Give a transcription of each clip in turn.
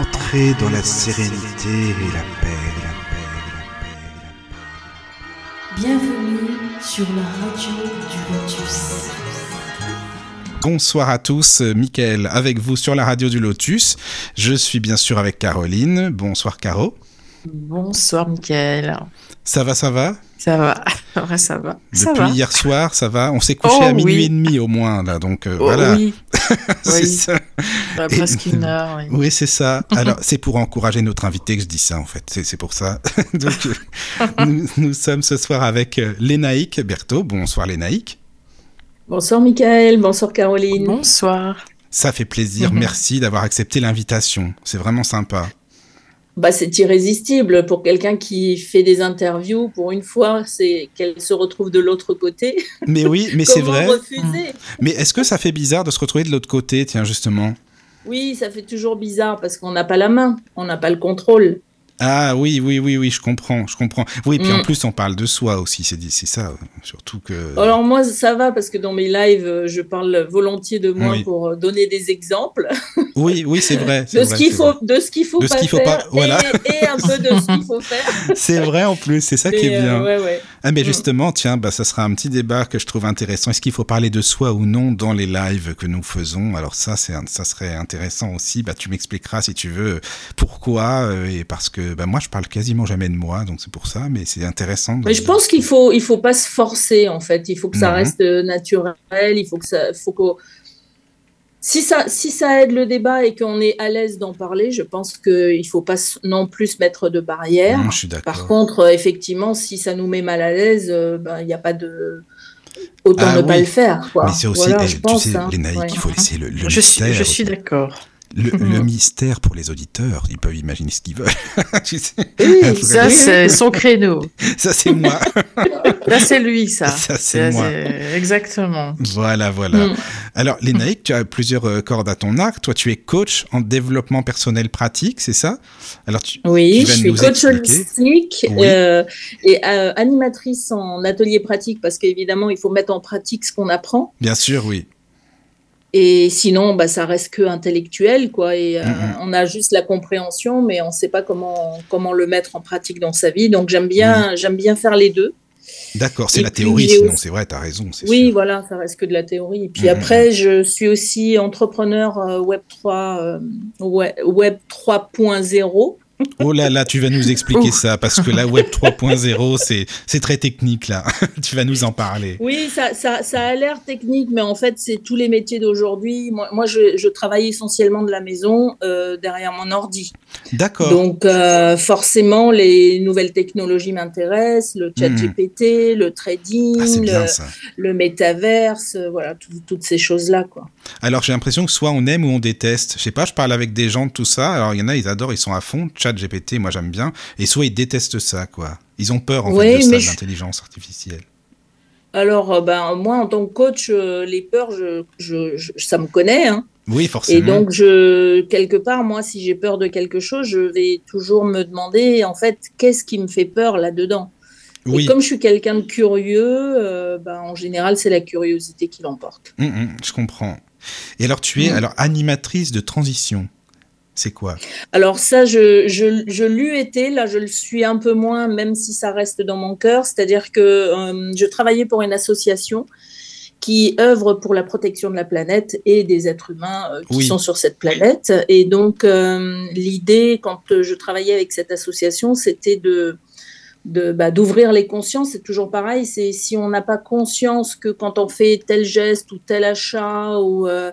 Entrez dans la sérénité et la paix, la paix, la paix, la paix. Bienvenue sur la radio du Lotus. Bonsoir à tous, Mickaël avec vous sur la radio du Lotus. Je suis bien sûr avec Caroline. Bonsoir Caro. Bonsoir Mickaël. Ça va, ça va? Ça va, ouais, ça va. ça Depuis va. hier soir, ça va? On s'est couché Oh, à minuit oui. et demi au moins, là, donc euh, Oh, voilà. Oui, c'est oui. ça. Bah, Et- presque une heure. Oui. Oui, c'est ça. Alors, c'est pour encourager notre invité que je dis ça, en fait. C'est pour ça. Donc, euh, nous, nous sommes ce soir avec euh, Lénaïque Berthaud. Bonsoir Lénaïque. Bonsoir Michael, bonsoir Caroline. Bonsoir. Ça fait plaisir. Mhm. Merci d'avoir accepté l'invitation. C'est vraiment sympa. Bah, c'est irrésistible pour quelqu'un qui fait des interviews. Pour une fois, c'est qu'elle se retrouve de l'autre côté. Mais oui, mais c'est vrai. refuser? Mais est-ce que ça fait bizarre de se retrouver de l'autre côté, tiens, justement? Oui, ça fait toujours bizarre parce qu'on n'a pas la main, on n'a pas le contrôle. Ah oui, oui, oui, oui, je comprends, je comprends. Oui, puis Mm. en plus, on parle de soi aussi, c'est c'est ça, surtout que... Alors moi, ça va parce que dans mes lives, je parle volontiers de moi Oui. pour donner des exemples Oui, oui, c'est vrai. de vrai, ce faut, vrai. de ce qu'il faut De ce pas qu'il faut faire pas- voilà. et, et un peu de ce qu'il faut faire. C'est vrai en plus, c'est ça qui est bien. euh, ouais, ouais. Ah mais Mm. justement, tiens, bah, ça sera un petit débat que je trouve intéressant. Est-ce qu'il faut parler de soi ou non dans les lives que nous faisons? Alors ça, c'est ça serait intéressant aussi. Bah, tu m'expliqueras si tu veux pourquoi euh, et parce que bah, moi, je parle quasiment jamais de moi, donc c'est pour ça. Mais c'est intéressant. Mais je pense qu'il faut, il faut pas se forcer en fait. Il faut que ça Mhm. reste euh, naturel. Il faut que ça, faut qu'au- si ça, si ça aide le débat et qu'on est à l'aise d'en parler, je pense qu'il faut pas s- non plus mettre de barrière. Mm, je suis Par contre, euh, effectivement, si ça nous met mal à l'aise, euh, ben, il n'y a pas de autant Ah ne pas le faire. Quoi. Mais c'est aussi, Voilà, eh, je tu pense, sais, hein. les naïfs, Ouais. il faut laisser le, le Je suis, mystère. je suis d'accord. Le, le Mhm. mystère pour les auditeurs, ils peuvent imaginer ce qu'ils veulent. Tu sais, Oui, Ça, c'est son créneau. ça c'est moi. Là, c'est lui, ça. Ça, c'est moi. Exactement. Voilà, voilà. Mm. Alors, Lénaïque, tu as plusieurs euh, cordes à ton arc. Toi, tu es coach en développement personnel pratique, c'est ça? Alors, tu, Oui, tu je suis coach expliquer. holistique Oui. euh, et euh, animatrice en atelier pratique parce qu'évidemment, il faut mettre en pratique ce qu'on apprend. Bien sûr, oui. Et sinon, bah, ça reste que intellectuel, quoi. Et euh, Mhm. on a juste la compréhension, mais on ne sait pas comment, comment le mettre en pratique dans sa vie. Donc, j'aime bien, j'aime bien faire les deux. D'accord, c'est la puis, théorie, sinon aussi- c'est vrai, tu as raison. Oui, sûr. voilà, ça reste que de la théorie. Et puis Mhm. après, je suis aussi entrepreneur euh, Web 3, euh, Web 3.0. Oh là là, tu vas nous expliquer ça, parce que la Web 3.0, c'est très technique, là. tu vas nous en parler. Oui, ça, ça, ça a l'air technique, mais en fait, c'est tous les métiers d'aujourd'hui. Moi, moi je, je travaille essentiellement de la maison, euh, derrière mon ordi. D'accord. Donc, euh, forcément, les nouvelles technologies m'intéressent, le chat Mhm. GPT, le trading, Ah, bien le, le métaverse, euh, voilà, tout- toutes ces choses-là, quoi. Alors j'ai l'impression que soit on aime ou on déteste. Je sais pas, je parle avec des gens de tout ça. Alors il y en a, ils adorent, ils sont à fond. Chat GPT, moi j'aime bien. Et soit ils détestent ça, quoi. Ils ont peur en fait de ça, je- l'intelligence artificielle. Alors, euh, ben, moi, en tant que coach, euh, les peurs, je, ça me connaît, hein. Oui, Et forcément. donc, je, quelque part, moi, si j'ai peur de quelque chose, je vais toujours me demander, en fait, qu'est-ce qui me fait peur là-dedans oui, Et comme je suis quelqu'un de curieux, euh, ben, en général, c'est la curiosité qui l'emporte. Hum, hum, je comprends. Et alors tu es Mm. alors animatrice de transition. C'est quoi? Alors ça, je, je, je l'eus été, là, je le suis un peu moins, même si ça reste dans mon cœur. C'est-à-dire que euh, je travaillais pour une association qui œuvre pour la protection de la planète et des êtres humains euh, qui Oui. sont sur cette planète. Et donc, euh, l'idée, quand je travaillais avec cette association, c'était de de bah, d'ouvrir les consciences, c'est toujours pareil. C'est si on n'a pas conscience que quand on fait tel geste ou tel achat ou euh,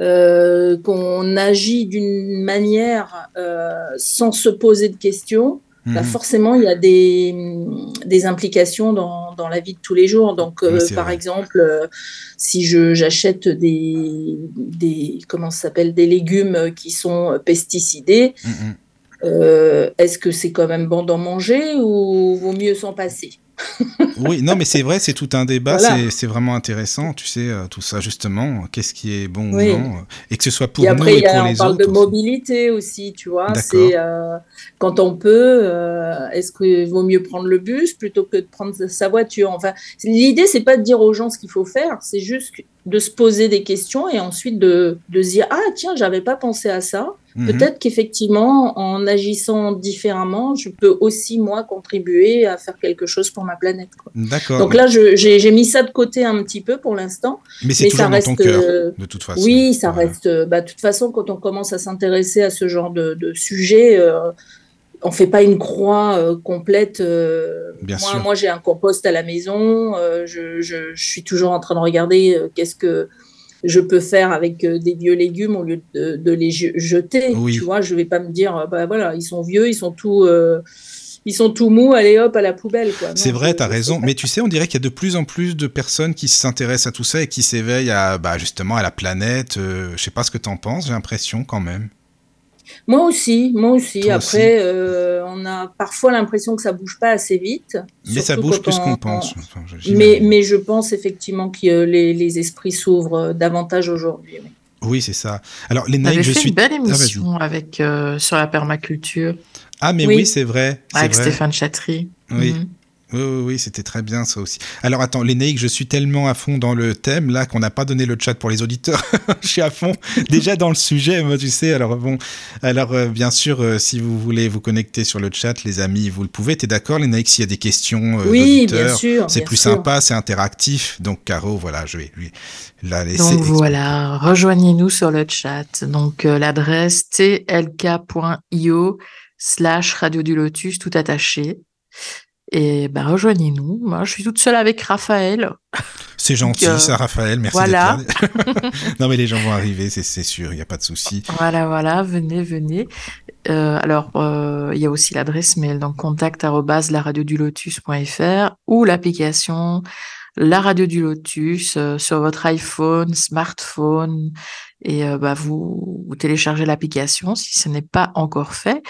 euh, qu'on agit d'une manière euh, sans se poser de questions, bah, Mhm. forcément, il y a des, des implications dans, dans la vie de tous les jours. Donc, par vrai. exemple, si je j'achète des, des comment s'appelle des légumes qui sont pesticidés, hum. Euh, est-ce que c'est quand même bon d'en manger ou vaut mieux s'en passer? Oui, non, mais c'est vrai, c'est tout un débat, Voilà. c'est- vraiment intéressant, tu sais, euh, tout ça justement, qu'est-ce qui est bon Oui. ou non, euh, et que ce soit pour et nous et il y a- pour on les parle autres. de mobilité aussi, tu vois. C'est euh, quand on peut, euh, est-ce qu'il vaut mieux prendre le bus plutôt que de prendre sa voiture? Enfin, l'idée, c'est pas de dire aux gens ce qu'il faut faire, c'est juste de se poser des questions et ensuite de, de se dire ah tiens, j'avais pas pensé à ça. Mhm. peut-être qu'effectivement, en agissant différemment, je peux aussi, moi, contribuer à faire quelque chose pour ma planète. D'accord. Donc là, j'ai mis ça de côté un petit peu pour l'instant. Mais c'est toujours dans ton cœur, euh, de toute façon. Oui, ça reste. Bah, de toute façon, quand on commence à s'intéresser à ce genre de, de sujet, euh, on fait pas une croix euh, complète. Euh, Bien moi, sûr. moi j'ai un compost à la maison. Euh, je, je, je, suis toujours en train de regarder qu'est-ce que je peux faire avec des vieux légumes au lieu de, de les jeter. Oui. Tu vois, je vais pas me dire, bah voilà, ils sont vieux, ils sont tout. ils sont tout mous, allez hop à la poubelle. C'est vrai, tu as raison. Mais tu sais, on dirait qu'il y a de plus en plus de personnes qui s'intéressent à tout ça et qui s'éveillent à, bah, justement à la planète. je sais pas ce que tu en penses, j'ai l'impression quand même. Moi aussi, moi aussi. Toi Après, aussi. Euh, on a parfois l'impression que ça bouge pas assez vite. Mais ça bouge plus qu'on pense. Enfin, mais, mais, je pense effectivement que les, les esprits s'ouvrent davantage aujourd'hui. Oui, oui c'est ça. Alors, les naïfs, je fait suis. une belle émission ah, avec euh, sur la permaculture. Ah, mais oui, oui c'est vrai. Avec vrai. Stéphane Chatry. Oui. Mm -hmm. Oui, oui, oui c'était très bien ça aussi. Alors attends, Lénaïque, je suis tellement à fond dans le thème là qu'on n'a pas donné le chat pour les auditeurs. je suis à fond déjà dans le sujet, moi tu sais. Alors bon, alors euh, bien sûr, euh, si vous voulez vous connecter sur le chat, les amis, vous le pouvez. T'es d'accord, Lénaïque, s'il y a des questions euh, Oui, bien sûr. C'est plus sûr. sympa, c'est interactif. Donc Caro, voilà, je vais lui la laisser. Donc voilà, rejoignez-nous sur le chat. Donc l'adresse tlk.io slash radio du lotus tout attaché. Et ben, rejoignez-nous. Moi, je suis toute seule avec Raphaël. C'est gentil, euh, ça, Raphaël. Merci voilà. d'être là. non, mais les gens vont arriver, c'est sûr, il n'y a pas de souci. Voilà, voilà, venez, venez. Euh, alors, euh, il y a aussi l'adresse mail, donc contact lotus.fr ou l'application La Radio du Lotus euh, sur votre iPhone, smartphone, et euh, bah, vous, vous téléchargez l'application si ce n'est pas encore fait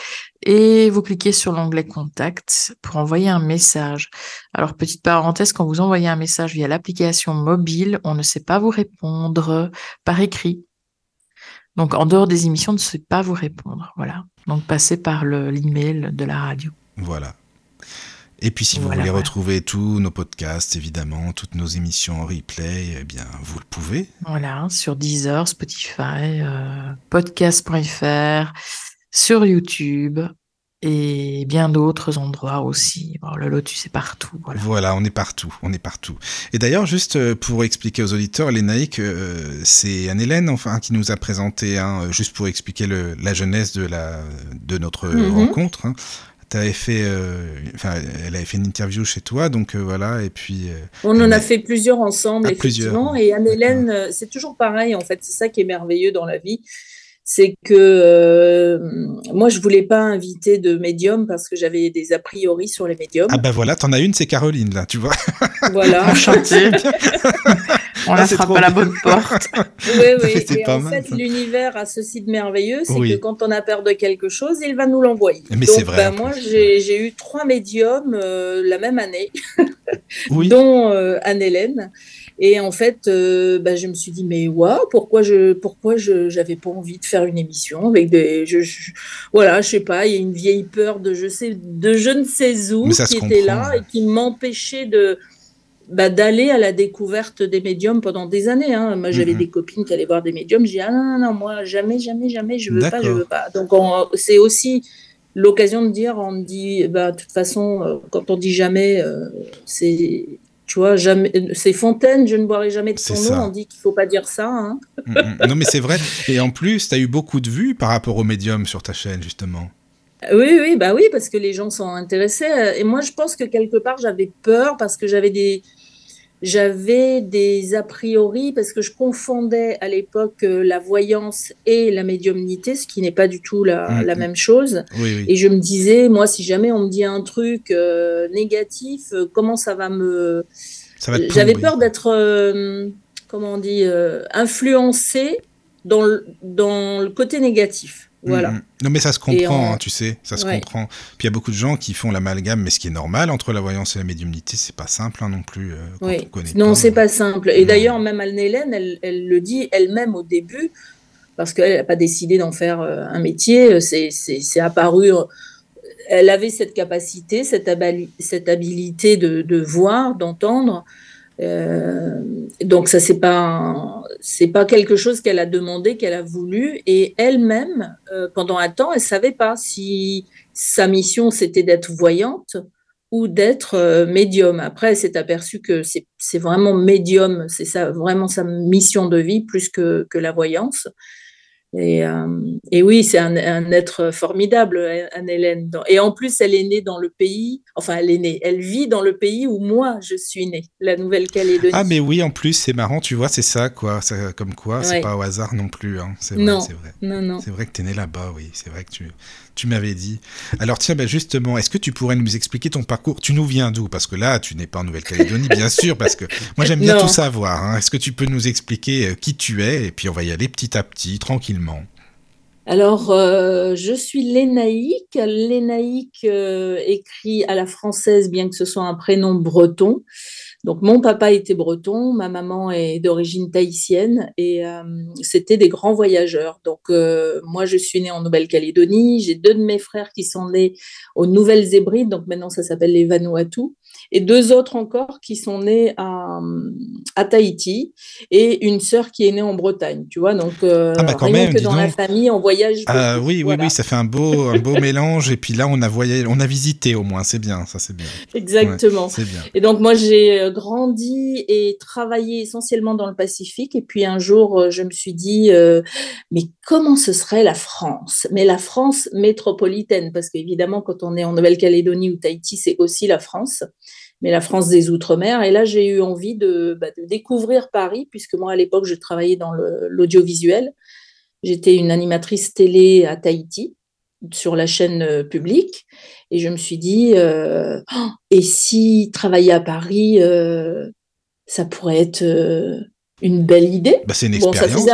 et vous cliquez sur l'onglet Contact pour envoyer un message. Alors, petite parenthèse, quand vous envoyez un message via l'application mobile, on ne sait pas vous répondre par écrit. Donc, en dehors des émissions, on ne sait pas vous répondre. Voilà. Donc, passez par l'email de la radio. Voilà. Et puis si vous Voilà, voulez voilà. retrouver tous nos podcasts, évidemment, toutes nos émissions en replay, eh bien, vous le pouvez. Voilà, sur Deezer, Spotify, euh, podcast.fr, sur YouTube et bien d'autres endroits aussi. Bon, le Lotus est partout. Voilà. Voilà, on est partout, on est partout. Et d'ailleurs, juste euh, pour expliquer aux auditeurs, Lénaïque, euh, c'est Anne-Hélène enfin, qui nous a présenté, hein, juste pour expliquer le, la jeunesse de, la, de notre Mhm. rencontre. Hein. T'avais fait, euh, enfin, elle avait fait une interview chez toi, donc euh, voilà, et puis. euh, On en a fait plusieurs ensemble, Ah, effectivement. plusieurs. Et Anne-Hélène, c'est toujours pareil, en fait. C'est ça qui est merveilleux dans la vie. C'est que euh, moi, je voulais pas inviter de médium parce que j'avais des a priori sur les médiums. Ah bah voilà, t'en as une, c'est Caroline, là, tu vois. Voilà. Enchanté. On Ah, la c'est frappe à la bonne porte. Oui, oui. Et pas en mal, fait, l'univers a ceci de merveilleux, c'est Oui. que quand on a peur de quelque chose, il va nous l'envoyer. Mais Donc, c'est vrai, ben, en moi, j'ai j'ai eu trois médiums euh, la même année, Oui. dont euh, Anne-Hélène. Et en fait, euh, ben, je me suis dit, mais waouh, pourquoi je pourquoi je j'avais pas envie de faire une émission avec des. Je, je- voilà, je sais pas, il y a une vieille peur de je, sais, de je ne sais où qui était comprend, là et qui m'empêchait de. bah, d'aller à la découverte des médiums pendant des années. hein. Moi, j'avais Mhm. des copines qui allaient voir des médiums. J'ai dit, ah non, non, non, moi, jamais, jamais, jamais, je veux pas, je veux pas. Donc, on- c'est aussi l'occasion de dire, on me dit, bah, de toute façon, euh, quand on dit jamais, euh, c'est, tu vois, jamais, c'est Fontaine, je ne boirai jamais de ça. nom. On dit qu'il faut pas dire ça. hein. Mm, mm. non mais c'est vrai. Et en plus, t'as eu beaucoup de vues par rapport au médium sur ta chaîne, justement. Oui, oui, bah oui, parce que les gens sont intéressés. Et moi, je pense que quelque part, j'avais peur parce que j'avais des, j'avais des a priori, parce que je confondais à l'époque euh, la voyance et la médiumnité, ce qui n'est pas du tout la, Mhm. la même chose. Oui, oui. Et je me disais, moi, si jamais on me dit un truc euh, négatif, euh, comment ça va me... J'avais peur d'être, euh, comment on dit, dans le, dans le côté négatif. Voilà. Mm, mm. Non mais ça se comprend, en- hein, tu sais, ça se Ouais. comprend. Puis il y a beaucoup de gens qui font l'amalgame, mais ce qui est normal entre la voyance et la médiumnité, c'est pas simple hein, non plus. euh, quand Oui, on connaît non, c'est pas simple. Et d'ailleurs, même Anne-Hélène, elle, elle le dit elle-même au début, parce qu'elle n'a pas décidé d'en faire euh, un métier, c'est apparu. euh, Elle avait cette capacité, cette, cette habilité de, de voir, d'entendre, Euh, donc ça c'est pas c'est pas quelque chose qu'elle a demandé, qu'elle a voulu, et elle-même euh, pendant un temps elle savait pas si sa mission c'était d'être voyante ou d'être euh, médium. Après elle s'est aperçue que c'est vraiment médium, c'est ça vraiment sa mission de vie plus que, que la voyance. Et, euh, et, oui, c'est un, être formidable, Anne-Hélène. Et en plus, elle est née dans le pays, enfin, elle est née, elle vit dans le pays où moi, je suis née, la Nouvelle-Calédonie. Ah, mais oui, en plus, c'est marrant, tu vois, c'est ça, quoi. Comme quoi, c'est pas au hasard non plus. Hein. C'est vrai, c'est vrai. Non, non. C'est vrai que tu es née là-bas, oui. C'est vrai que tu, tu m'avais dit. Alors tiens, ben justement, est-ce que tu pourrais nous expliquer ton parcours? Tu nous viens d'où? Parce que là, tu n'es pas en Nouvelle-Calédonie, bien sûr, parce que moi j'aime bien tout savoir. Hein. Est-ce que tu peux nous expliquer euh, qui tu es? Et puis on va y aller petit à petit, tranquillement. Alors, euh, je suis Lénaïque. Lénaïque euh, écrit à la française, bien que ce soit un prénom breton. Donc mon papa était breton, ma maman est d'origine tahitienne et euh, c'était des grands voyageurs. Donc euh, moi je suis née en Nouvelle-Calédonie, j'ai deux de mes frères qui sont nés aux Nouvelles Hébrides, donc maintenant ça s'appelle les Vanuatu et deux autres encore qui sont nés à, à Tahiti, et une sœur qui est née en Bretagne, tu vois. Donc, euh, ah bah quand même, que dans la famille, on voyage. Ah oui, oui, oui, ça fait un beau, un beau mélange. Et puis là, on a voyagé, on a visité au moins, c'est bien, ça c'est bien. Exactement. c'est bien. Et donc moi, j'ai euh, grandi et travaillé essentiellement dans le Pacifique. Et puis un jour, euh, je me suis dit, mais comment ce serait la France? Mais la France métropolitaine, parce qu'évidemment, quand on est en Nouvelle-Calédonie ou Tahiti, c'est aussi la France mais la France des Outre-mer. Et là, j'ai eu envie de, bah, découvrir Paris, puisque moi, à l'époque, je travaillais dans l'audiovisuel. J'étais une animatrice télé à Tahiti, sur la chaîne euh, publique. Et je me suis dit, euh, oh, et si travailler à Paris, euh, ça pourrait être une belle idée? Bah, c'est une expérience.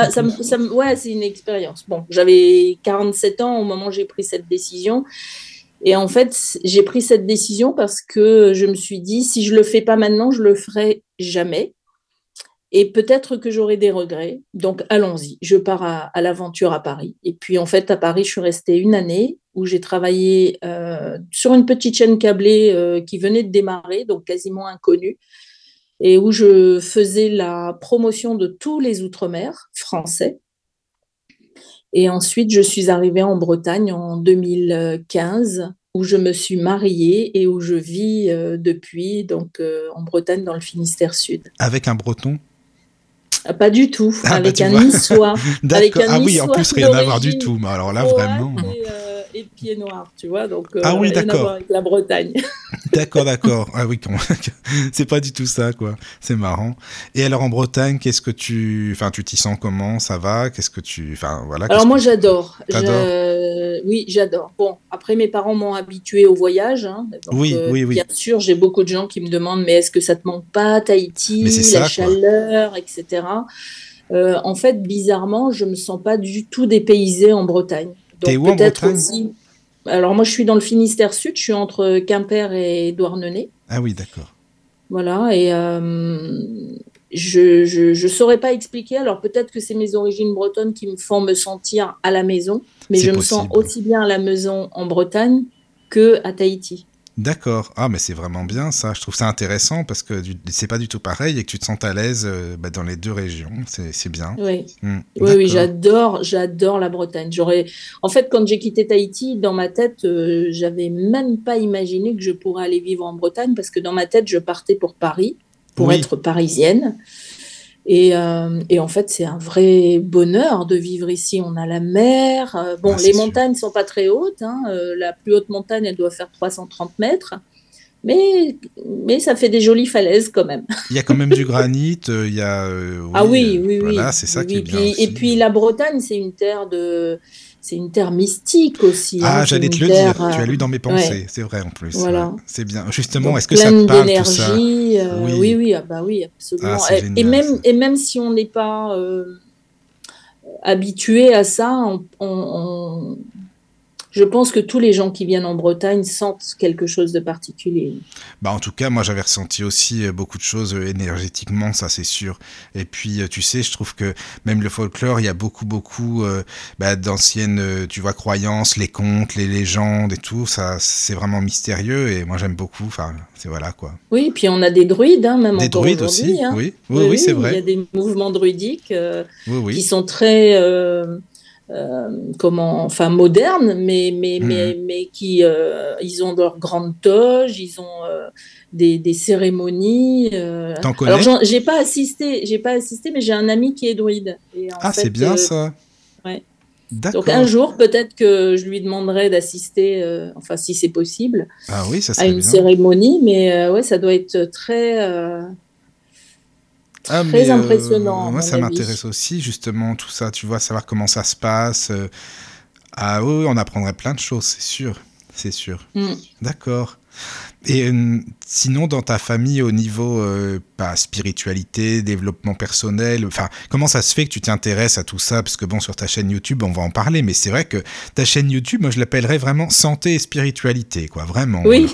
ouais, c'est une expérience. Bon, j'avais 47 ans au moment où j'ai pris cette décision. Et en fait, j'ai pris cette décision parce que je me suis dit, si je le fais pas maintenant, je le ferai jamais. Et peut-être que j'aurai des regrets. Donc, allons-y. Je pars à, l'aventure à Paris. Et puis, en fait, à Paris, je suis restée une année où j'ai travaillé euh, sur une petite chaîne câblée euh, qui venait de démarrer, donc quasiment inconnue, et où je faisais la promotion de tous les Outre-mer français. Et ensuite, je suis arrivée en Bretagne en 2015, où je me suis mariée et où je vis euh, depuis, donc euh, en Bretagne, dans le Finistère Sud. Avec un breton? Ah, Pas du tout, ah, bah, avec, un niçois, avec un Ah oui, en plus, rien à voir du tout. Mais alors là, vraiment. Euh, et pieds noirs, tu vois. Donc, ah oui, d'accord. Avec la Bretagne. d'accord, d'accord. Ah oui, c'est pas du tout ça, quoi. C'est marrant. Et alors en Bretagne, qu'est-ce que tu, enfin, tu t'y sens comment? Ça va? Qu'est-ce que tu, enfin, voilà. Alors moi, j'adore. Oui, j'adore. Bon, après, mes parents m'ont habitué au voyage. Hein. oui, euh, oui, oui. Bien sûr, j'ai beaucoup de gens qui me demandent, mais est-ce que ça te manque pas, Tahiti, la chaleur, etc. Euh, en fait, bizarrement, je me sens pas du tout dépaysée en Bretagne. T'es où en Bretagne? aussi... Alors moi, je suis dans le Finistère Sud, je suis entre Quimper et Douarnenez. Ah oui, d'accord. Voilà, et euh, je ne saurais pas expliquer. Alors peut-être que c'est mes origines bretonnes qui me font me sentir à la maison, mais je me sens aussi bien à la maison en Bretagne que à Tahiti. D'accord. Ah, mais c'est vraiment bien ça. Je trouve ça intéressant parce que c'est pas du tout pareil et que tu te sens à l'aise euh, bah, dans les deux régions. C'est bien. Oui, hmm. oui, oui j'adore, j'adore la Bretagne. J'aurais, en fait, quand j'ai quitté Tahiti, dans ma tête, euh, j'avais même pas imaginé que je pourrais aller vivre en Bretagne parce que dans ma tête, je partais pour Paris, pour être parisienne. Euh, et, en fait, c'est un vrai bonheur de vivre ici. On a la mer. Euh, bon, ah, les montagnes ne sont pas très hautes. Hein. Euh, la plus haute montagne, elle doit faire 330 mètres. Mais, mais ça fait des jolies falaises quand même. Il y a quand même du granit. Il y a, ah oui, oui, oui. c'est ça qui est bien. et puis la Bretagne, c'est une terre de c'est une terre mystique aussi. Ah, hein, j'allais te le dire, tu as lu dans mes pensées, c'est vrai en plus. Voilà. C'est bien. Justement, est-ce que ça te parle tout ça euh, oui. oui, ah bah oui, absolument. Ah, et, même, et même si on n'est pas euh, habitué à ça, on, je pense que tous les gens qui viennent en Bretagne sentent quelque chose de particulier. Bah en tout cas, moi j'avais ressenti aussi euh, beaucoup de choses euh, énergétiquement, ça c'est sûr. Et puis euh, tu sais, je trouve que même le folklore, il y a beaucoup beaucoup bah, d'anciennes, tu vois, croyances, les contes, les légendes et tout. Ça, c'est vraiment mystérieux et moi j'aime beaucoup. Enfin, c'est voilà quoi. Oui, puis on a des druides, hein, même des druides aussi. Hein. Oui, oui, oui, c'est vrai. Il y a des mouvements druidiques qui sont très euh, comment, enfin modernes, mais, mais, mhm. mais, mais qui euh, ils ont leur grande toge, ils ont euh, des, des, cérémonies. T'en connais? Alors j'ai pas assisté, j'ai pas assisté, mais j'ai un ami qui est druide. ah c'est bien ça. Ouais. Donc un jour, peut-être que je lui demanderai d'assister, enfin si c'est possible, ah oui, ça à une cérémonie, mais ouais, ça doit être très ah, très impressionnant. moi, ça m'intéresse aussi, justement, tout ça, tu vois, savoir comment ça se passe. Euh. Ah oui, on apprendrait plein de choses, c'est sûr. C'est sûr. Mm. D'accord. Et euh, sinon, dans ta famille, au niveau euh, pas spiritualité, développement personnel, enfin, comment ça se fait que tu t'intéresses à tout ça? Parce que bon, sur ta chaîne YouTube, on va en parler, mais c'est vrai que ta chaîne YouTube, moi, je l'appellerais vraiment santé et spiritualité, quoi, vraiment. Oui.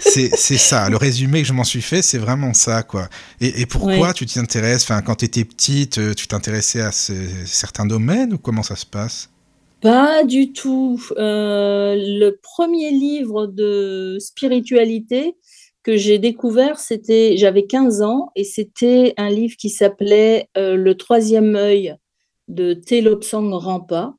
c'est ça. Le résumé que je m'en suis fait, c'est vraiment ça, quoi. Et, pourquoi tu t'y intéresses? Enfin, quand tu étais petite, euh, tu t'intéressais à certains domaines ou comment ça se passe? Pas du tout. Euh, le premier livre de spiritualité que j'ai découvert, c'était, j'avais 15 ans, et c'était un livre qui s'appelait euh, Le troisième œil de Télopsang Rampa.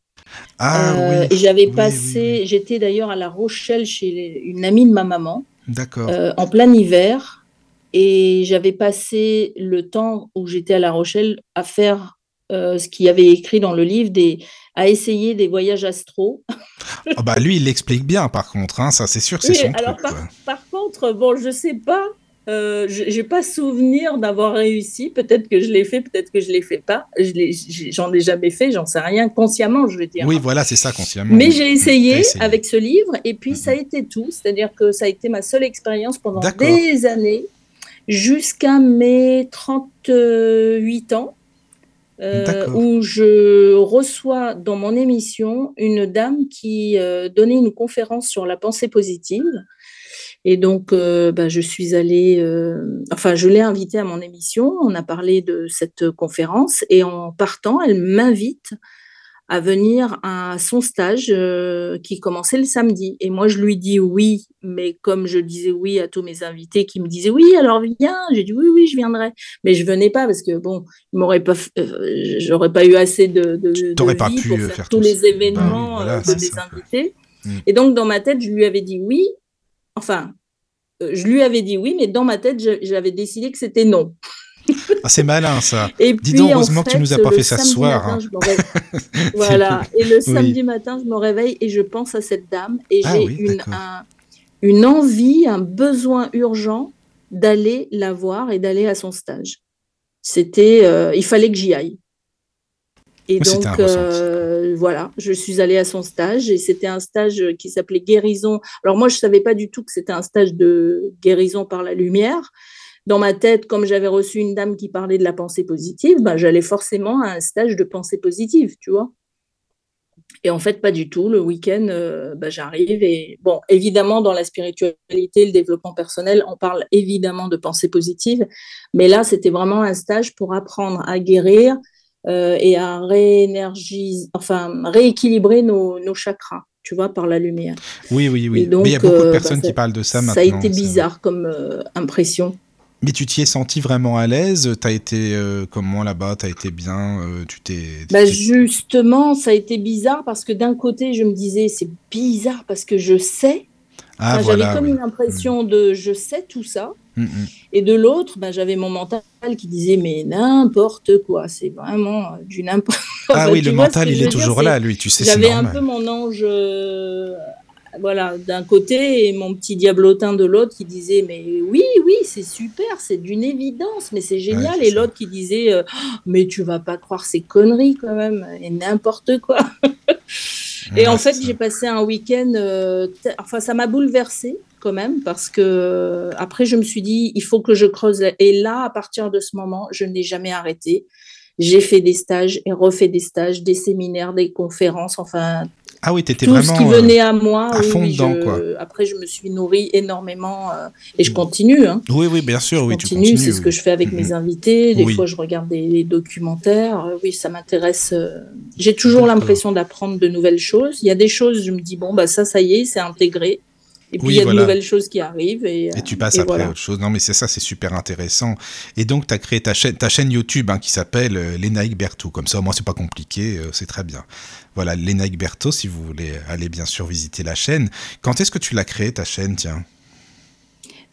Ah, euh, oui. Et j'avais passé, j'étais d'ailleurs à La Rochelle chez une amie de ma maman. D'accord. en plein hiver. Et j'avais passé le temps où j'étais à La Rochelle à faire ce qu'il avait écrit dans le livre des, à essayer des voyages astro. Ah bah lui, il l'explique bien, par contre, hein, ça c'est sûr, c'est son alors truc. Par, par, contre, bon, je sais pas, euh, j'ai pas souvenir d'avoir réussi. Peut-être que je l'ai fait, peut-être que je l'ai fait pas. J'en ai, jamais fait, j'en sais rien consciemment, je veux dire. Oui, voilà, c'est ça consciemment. Mais j'ai essayé, avec ce livre, et puis ça a été tout. C'est-à-dire que ça a été ma seule expérience pendant des années, jusqu'à mes 38 ans. Euh, où je reçois dans mon émission une dame qui euh, donnait une conférence sur la pensée positive. Et donc, euh, bah, je suis allée, enfin, je l'ai invitée à mon émission. On a parlé de cette conférence et en partant, elle m'invite à venir à son stage euh, qui commençait le samedi. Et moi, je lui dis oui, mais comme je disais oui à tous mes invités qui me disaient oui, alors viens, j'ai dit oui, oui, je viendrai. Mais je venais pas parce que bon, m'aurait pas, euh, j'aurais pas eu assez de, de, de pas vie pu pour faire, tous les événements bah euh, des invités. Mm. Et donc, dans ma tête, je lui avais dit oui. Enfin, je lui avais dit oui, mais dans ma tête, j'avais décidé que c'était non. Ah, c'est malin ça. Et Dis donc, heureusement que tu nous as pas fait ça ce soir. Hein. voilà. Et le samedi matin, je me réveille et je pense à cette dame et ah j'ai une, une envie, un besoin urgent d'aller la voir et d'aller à son stage. C'était, euh, il fallait que j'y aille. Et donc, euh, voilà, je suis allée à son stage et c'était un stage qui s'appelait guérison. Alors moi, je savais pas du tout que c'était un stage de guérison par la lumière dans ma tête, comme j'avais reçu une dame qui parlait de la pensée positive, bah, j'allais forcément à un stage de pensée positive, tu vois. Et en fait, pas du tout. Le week-end, euh, bah, j'arrive et bon, évidemment, dans la spiritualité, le développement personnel, on parle évidemment de pensée positive, mais là, c'était vraiment un stage pour apprendre à guérir euh, et à réénergiser, enfin, rééquilibrer nos, nos, chakras, tu vois, par la lumière. Oui, oui, oui. mais il y a beaucoup de euh, personnes bah, qui parlent de ça maintenant. Ça a été bizarre comme impression. Mais tu t'y es senti vraiment à l'aise? Tu as été euh, comment là-bas? Tu as été bien euh, Tu t'es bah justement, ça a été bizarre parce que d'un côté, je me disais c'est bizarre parce que je sais. Ah, j'avais comme une impression de je sais tout ça. Mm, mm. Et de l'autre, bah, j'avais mon mental qui disait mais n'importe quoi, c'est vraiment du n'importe quoi. Ah oui, le mental, il est toujours là, lui, tu sais. J'avais un peu mon ange euh, voilà, d'un côté et mon petit diablotin de l'autre qui disait mais oui, oui, c'est super, c'est d'une évidence, mais c'est génial. et l'autre qui disait euh, mais tu vas pas croire ces conneries quand même et n'importe quoi. et en fait, j'ai passé un week-end, euh, enfin ça m'a bouleversée quand même parce que après je me suis dit il faut que je creuse. Et là, à partir de ce moment, je n'ai jamais arrêté. J'ai fait des stages et refait des stages, des séminaires, des conférences, enfin Ah oui, t'étais tout vraiment ce qui venait à moi. à fond oui, dedans, je- quoi. Après, je me suis nourrie énormément euh, et je continue. Hein. Oui, oui, bien sûr, Je oui, tu continue, continues. c'est ce que je fais avec Mhm. mes invités. Des Oui. fois, je regarde des, des documentaires. Euh, Oui, ça m'intéresse. euh, J'ai toujours l'impression d'apprendre de nouvelles choses. Il y a des choses, je me dis, bon, bah, ça, ça y est, c'est intégré. Et puis, Oui, il y a voilà. de nouvelles choses qui arrivent. Et, Et tu euh, passes et après voilà. autre chose. Non, mais c'est ça, c'est super intéressant. Et donc, tu as créé ta chaîne, ta chaîne YouTube hein, qui s'appelle euh, Lénaïque Berthaud. Comme ça, au moins, c'est pas compliqué, euh, c'est très bien. Voilà, Lénaïque Berthaud, si vous voulez aller bien sûr visiter la chaîne. Quand est-ce que tu l'as créée, ta chaîne, tiens?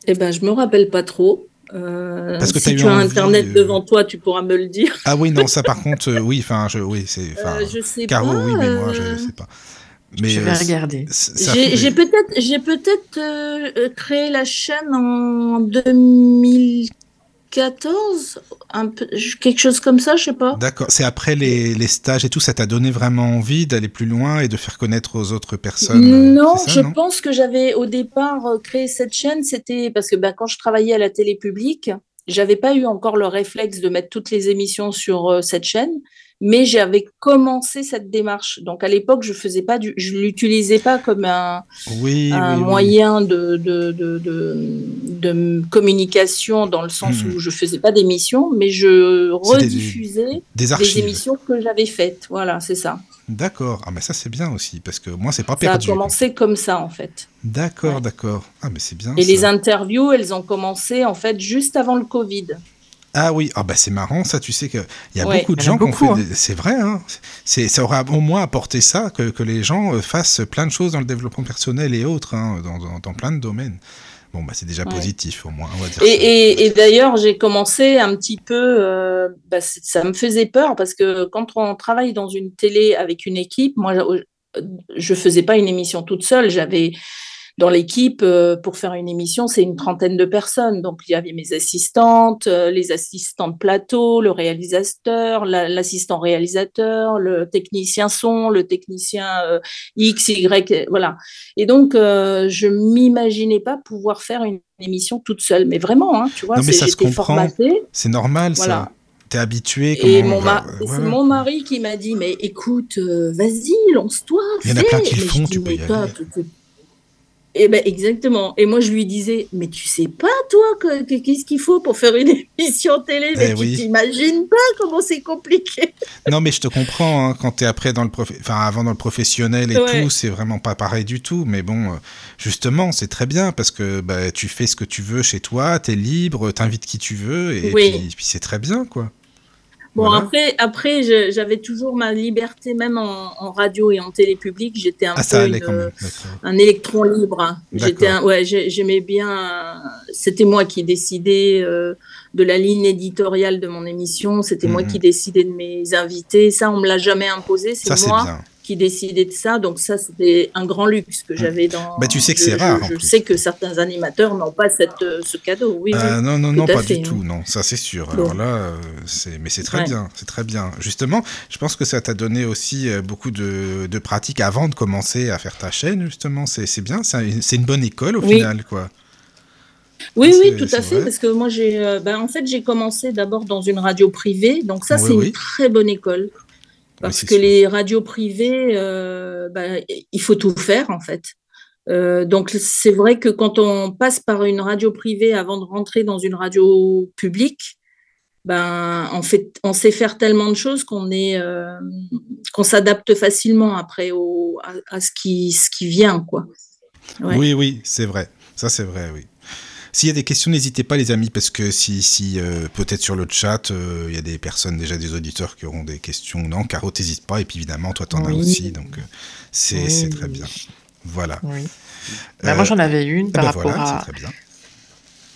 Eh ben, je me rappelle pas trop. Euh, Parce que si tu as envie, Internet euh, devant toi, tu pourras me le dire. Ah oui, non, ça par contre, euh, oui, enfin, je, oui, c'est. Caro, pas. oui, mais moi, je euh, sais pas. Mais je vais euh, regarder. J'ai peut-être j'ai peut-être euh, créé la chaîne en 2014, un peu, quelque chose comme ça, je sais pas. D'accord. C'est après les, les stages et tout, ça t'a donné vraiment envie d'aller plus loin et de faire connaître aux autres personnes. euh, Non, ça, je non? pense que j'avais au départ créé cette chaîne, c'était parce que bah, quand je travaillais à la télé publique, j'avais pas eu encore le réflexe de mettre toutes les émissions sur euh, cette chaîne, mais j'avais commencé cette démarche. Donc à l'époque, je faisais pas du, je l'utilisais pas comme un, Oui, un oui, oui. moyen de, de, de, de, de communication dans le sens Mhm. où je faisais pas d'émissions, mais je rediffusais Des émissions que j'avais faites. Voilà, c'est ça. D'accord. Ah, mais ça, c'est bien aussi, parce que moi, c'est pas Ça a perdu. commencé comme ça, en fait. D'accord, Ouais. d'accord. Ah, mais c'est bien. Et ça. les interviews, elles ont commencé, en fait, juste avant le Covid. Ah oui, ah bah c'est marrant ça, tu sais qu'il y a Ouais, beaucoup de gens qui ont fait... des- C'est vrai, hein c'est, ça aura au moins apporté ça, que, que les gens euh, fassent plein de choses dans le développement personnel et autres, hein, dans, dans, dans plein de domaines. Bon, bah c'est déjà Ouais. positif au moins, on va dire Et, et, et d'ailleurs, j'ai commencé un petit peu, euh, bah, ça me faisait peur parce que quand on travaille dans une télé avec une équipe, moi, je- je faisais pas une émission toute seule. J'avais dans l'équipe euh, pour faire une émission, c'est une trentaine de personnes. Donc il y avait mes assistantes, euh, les assistants de plateau, le réalisateur, la- l'assistant réalisateur, le technicien son, le technicien euh, X, Y, voilà. Et donc, euh, je m'imaginais pas pouvoir faire une émission toute seule, mais vraiment, hein, tu vois, j'étais formatée. C'est normal Voilà. ça. T'es habitué. Et mon va- ma- c'est mon mari qui m'a dit, mais écoute, euh, vas-y, lance-toi. Il y en a plein qui le font, dis, tu peux y aller. Tu- tu- Eh ben exactement. Et moi je lui disais, mais tu sais pas toi que- que- qu'est-ce qu'il faut pour faire une émission télé, mais Eh tu oui. t'imagines pas comment c'est compliqué. Non, mais je te comprends, hein, quand t'es après dans le prof... enfin, avant dans le professionnel et Ouais. tout, c'est vraiment pas pareil du tout. Mais bon, euh, justement, c'est très bien parce que bah, tu fais ce que tu veux chez toi, t'es libre, t'invites qui tu veux, et Oui. puis, puis c'est très bien, quoi. Bon Voilà. après, après je- j'avais toujours ma liberté même en, en radio et en télé publique. J'étais un Ah, peu une- un électron libre. J'étais, ouais, j'ai- j'aimais bien. C'était moi qui décidais euh, de la ligne éditoriale de mon émission. C'était moi Mhm. qui décidais de mes invités. Ça, on me l'a jamais imposé. C'est c'est moi bien. Qui décidais de ça. Donc ça, c'était un grand luxe que j'avais dans. Bah, tu sais que c'est rare, Je, en je plus. sais que certains animateurs n'ont pas cette, euh, ce cadeau. Oui. oui. Non, non, non, pas fait, du tout, non, ça c'est sûr. Bon. Alors là, euh, c'est, mais c'est très Ouais. bien, c'est très bien. Justement, je pense que ça t'a donné aussi euh, beaucoup de, de pratiques avant de commencer à faire ta chaîne, justement. C'est, c'est bien, c'est, un- c'est une bonne école au Oui. final, quoi. Oui, oui, tout à fait, vrai. parce que moi, j'ai, ben, en fait, j'ai commencé d'abord dans une radio privée, donc ça, Oui, c'est oui. une très bonne école, parce c'est que sûr. les radios privées, euh, ben, il faut tout faire, en fait. Euh, donc, c'est vrai que quand on passe par une radio privée avant de rentrer dans une radio publique, ben, en fait, on sait faire tellement de choses qu'on est, euh, qu'on s'adapte facilement après au, à, à ce qui, ce qui vient, quoi. Ouais. Oui, oui, c'est vrai. Ça, c'est vrai, oui. S'il y a des questions, n'hésitez pas, les amis, parce que si, si euh, peut-être sur le chat, euh, il y a des personnes, déjà des auditeurs qui auront des questions. Non, Caro, t'hésites pas. Et puis évidemment, toi, t'en as aussi. Donc, euh, c'est Oui. très bien. Voilà. Oui. Bah, moi, j'en avais une eh par ben rapport voilà, à, c'est très bien.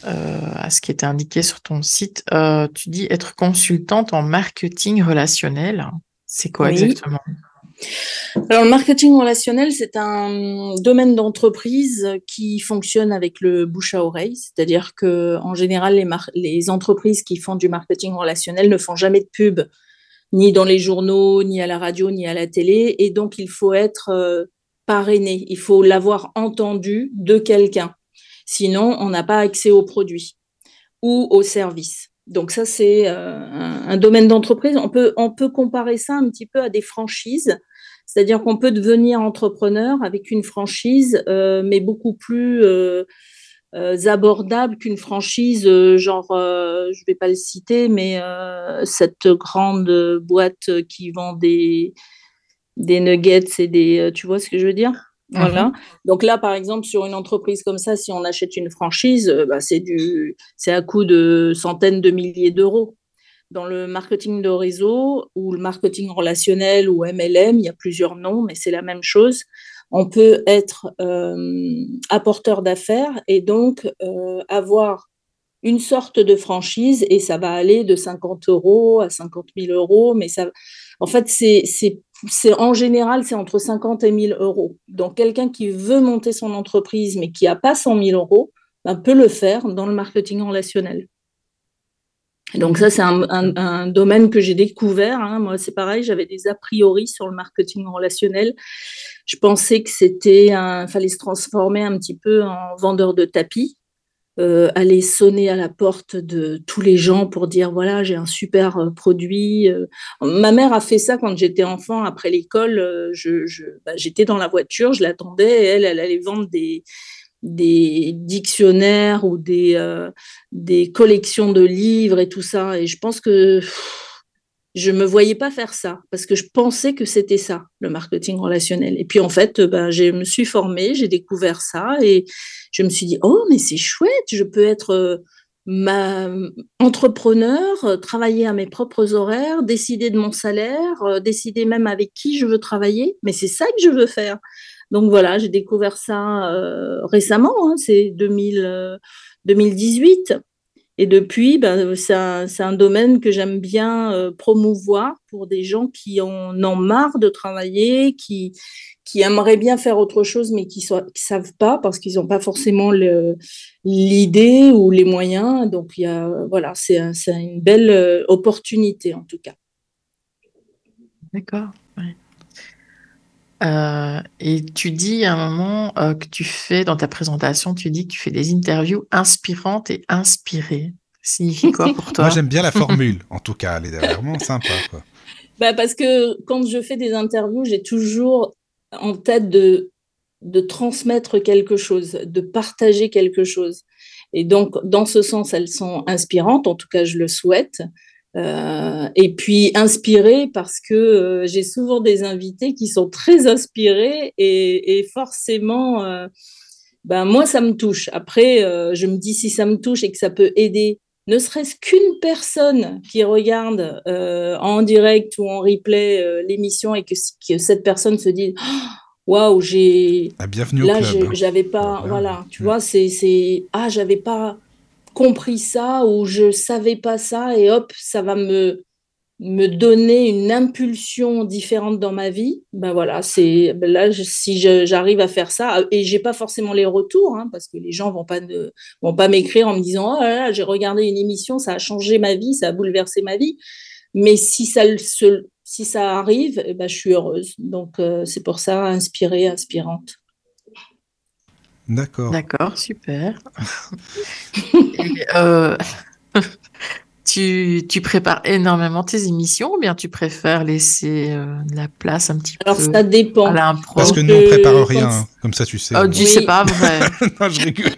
euh, à ce qui était indiqué sur ton site. Euh, tu dis être consultante en marketing relationnel. C'est quoi Oui. exactement? Alors, le marketing relationnel, c'est un domaine d'entreprise qui fonctionne avec le bouche à oreille, c'est-à-dire que en général, les, entreprises qui font du marketing relationnel ne font jamais de pub, ni dans les journaux, ni à la radio, ni à la télé, et donc il faut être euh, parrainé, il faut l'avoir entendu de quelqu'un, sinon on n'a pas accès aux produits ou aux services. Donc ça, c'est un, domaine d'entreprise. On peut, on peut comparer ça un petit peu à des franchises. C'est-à-dire qu'on peut devenir entrepreneur avec une franchise, mais beaucoup plus abordable qu'une franchise, genre, je ne vais pas le citer, mais cette grande boîte qui vend des, des nuggets et des... Tu vois ce que je veux dire? Voilà. Mhm. Donc là, par exemple, sur une entreprise comme ça, si on achète une franchise, euh, bah, c'est du, c'est à coût de centaines de milliers d'euros. Dans le marketing de réseau ou le marketing relationnel ou MLM, il y a plusieurs noms, mais c'est la même chose. On peut être euh, apporteur d'affaires et donc euh, avoir une sorte de franchise et ça va aller de 50 euros à 50 000 euros, mais ça, en fait, c'est en général, c'est entre 50 et 1000 euros. Donc, quelqu'un qui veut monter son entreprise, mais qui n'a pas 100 000 euros, ben, peut le faire dans le marketing relationnel. donc, ça, c'est un, domaine que j'ai découvert. Hein. Moi, c'est pareil, j'avais des a priori sur le marketing relationnel. Je pensais que c'était, fallait se transformer un petit peu en vendeur de tapis. Euh, aller sonner à la porte de tous les gens pour dire voilà j'ai un super euh, produit. Euh. Ma mère a fait ça quand j'étais enfant après l'école. je, bah, j'étais dans la voiture, je l'attendais. elle, elle allait vendre des des dictionnaires ou des des collections de livres et tout ça. Et je pense que je me voyais pas faire ça parce que je pensais que c'était ça le marketing relationnel. Et puis en fait, ben, je me suis formée, j'ai découvert ça et je me suis dit oh mais c'est chouette, je peux être euh, ma entrepreneur, euh, travailler à mes propres horaires, décider de mon salaire, euh, décider même avec qui je veux travailler. Mais c'est ça que je veux faire. Donc voilà, j'ai découvert ça récemment, hein, c'est 2018. Et depuis, ben, c'est un, domaine que j'aime bien euh, promouvoir pour des gens qui en ont marre de travailler, qui, qui aimeraient bien faire autre chose, mais qui ne savent pas parce qu'ils n'ont pas forcément l'idée ou les moyens. Donc, y a, voilà, c'est une belle euh, opportunité en tout cas. D'accord. Euh, et tu dis à un moment que tu fais dans ta présentation, tu dis que tu fais des interviews inspirantes et inspirées. Ça signifie quoi pour toi Moi, j'aime bien la formule, en tout cas, elle est vraiment sympa. Quoi. Bah parce que quand je fais des interviews, j'ai toujours en tête de, de transmettre quelque chose, de partager quelque chose. Et donc, dans ce sens, elles sont inspirantes, en tout cas, je le souhaite. Euh, et puis inspiré parce que euh, j'ai souvent des invités qui sont très inspirés et, forcément, euh, ben moi ça me touche. Après, je me dis si ça me touche et que ça peut aider, ne serait-ce qu'une personne qui regarde en direct ou en replay l'émission et que, cette personne se dit waouh j'ai ah, bienvenue là hein. j'avais pas voilà tu vois c'est c'est ah j'avais pas compris ça ou je savais pas ça et hop, ça va me me donner une impulsion différente dans ma vie, ben voilà, c'est ben là si j'arrive à faire ça et j'ai pas forcément les retours hein, parce que les gens vont pas ne, vont pas m'écrire en me disant oh là j'ai regardé une émission, ça a changé ma vie, ça a bouleversé ma vie, mais si ça si ça arrive, eh ben, je suis heureuse. Donc euh, c'est pour ça inspirée, inspirante. D'accord. D'accord, super. Euh, tu, tu, prépares énormément tes émissions ou bien tu préfères laisser euh, la place un petit Alors, peu ça dépend. Parce que nous, on prépare rien, hein. comme ça tu sais. Oh, dis, c'est pas vrai. non, je rigole.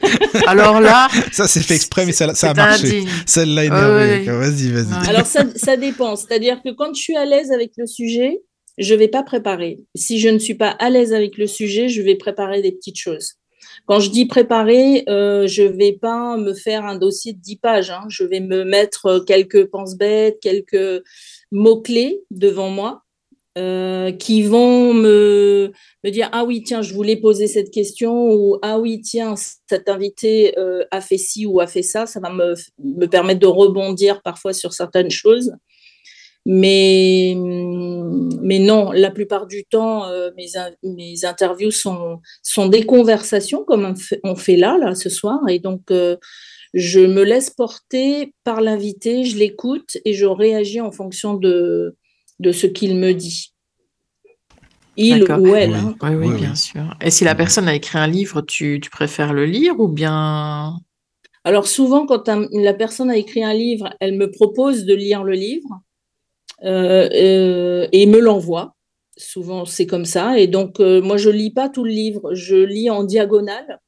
Alors là. Ça, c'est fait exprès, mais ça, ça a marché. Celle-là énervée. Vas-y, vas-y. Alors, ça, ça dépend. C'est-à-dire que quand je suis à l'aise avec le sujet, je vais pas préparer. Si je ne suis pas à l'aise avec le sujet, je vais préparer des petites choses. Quand je dis préparer, euh, je vais pas me faire un dossier de 10 pages. Hein. Je vais me mettre quelques pense-bêtes, quelques mots-clés devant moi euh, qui vont me, dire Ah oui, tiens, je voulais poser cette question ou Ah oui, tiens, cet invité euh, a fait ci ou a fait ça. Ça va me permettre de rebondir parfois sur certaines choses. Mais, mais non, la plupart du temps, euh, mes, mes interviews sont, sont des conversations comme on fait, là, là, ce soir. Et donc, euh, je me laisse porter par l'invité, je l'écoute et je réagis en fonction de, de ce qu'il me dit. Il ou elle. Oui, hein. oui, bien sûr. Et si la personne a écrit un livre, tu, tu préfères le lire ou bien? Alors souvent, quand la personne a écrit un livre, elle me propose de lire le livre euh, euh, et me l'envoie. Souvent, c'est comme ça. Et donc, euh, moi, je lis pas tout le livre. Je lis en diagonale.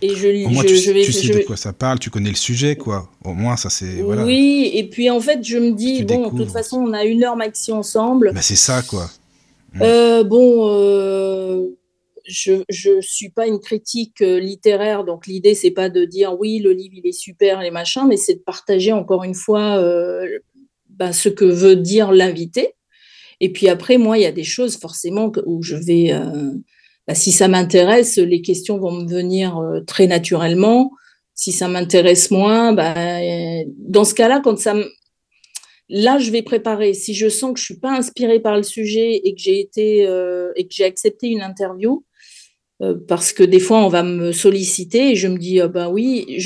Et je lis. tu, sais de quoi ça parle, tu connais le sujet, quoi. Au moins, ça c'est. Oui, et puis en fait, je me dis, bon, de toute façon, on a une heure maxi ensemble. Bah, c'est ça, quoi. bon, je je suis pas une critique littéraire, donc l'idée c'est pas de dire oui le livre il est super les machins, mais c'est de partager encore une fois euh, bah, ce que veut dire l'invité. Et puis après moi il y a des choses forcément où je vais euh, bah, si ça m'intéresse les questions vont me venir très naturellement. Si ça m'intéresse moins, bah, dans ce cas-là quand ça là, je vais préparer. Si je sens que je suis pas inspirée par le sujet et que j'ai été et que j'ai accepté une interview, euh, parce que des fois, on va me solliciter et je me dis, ben oui.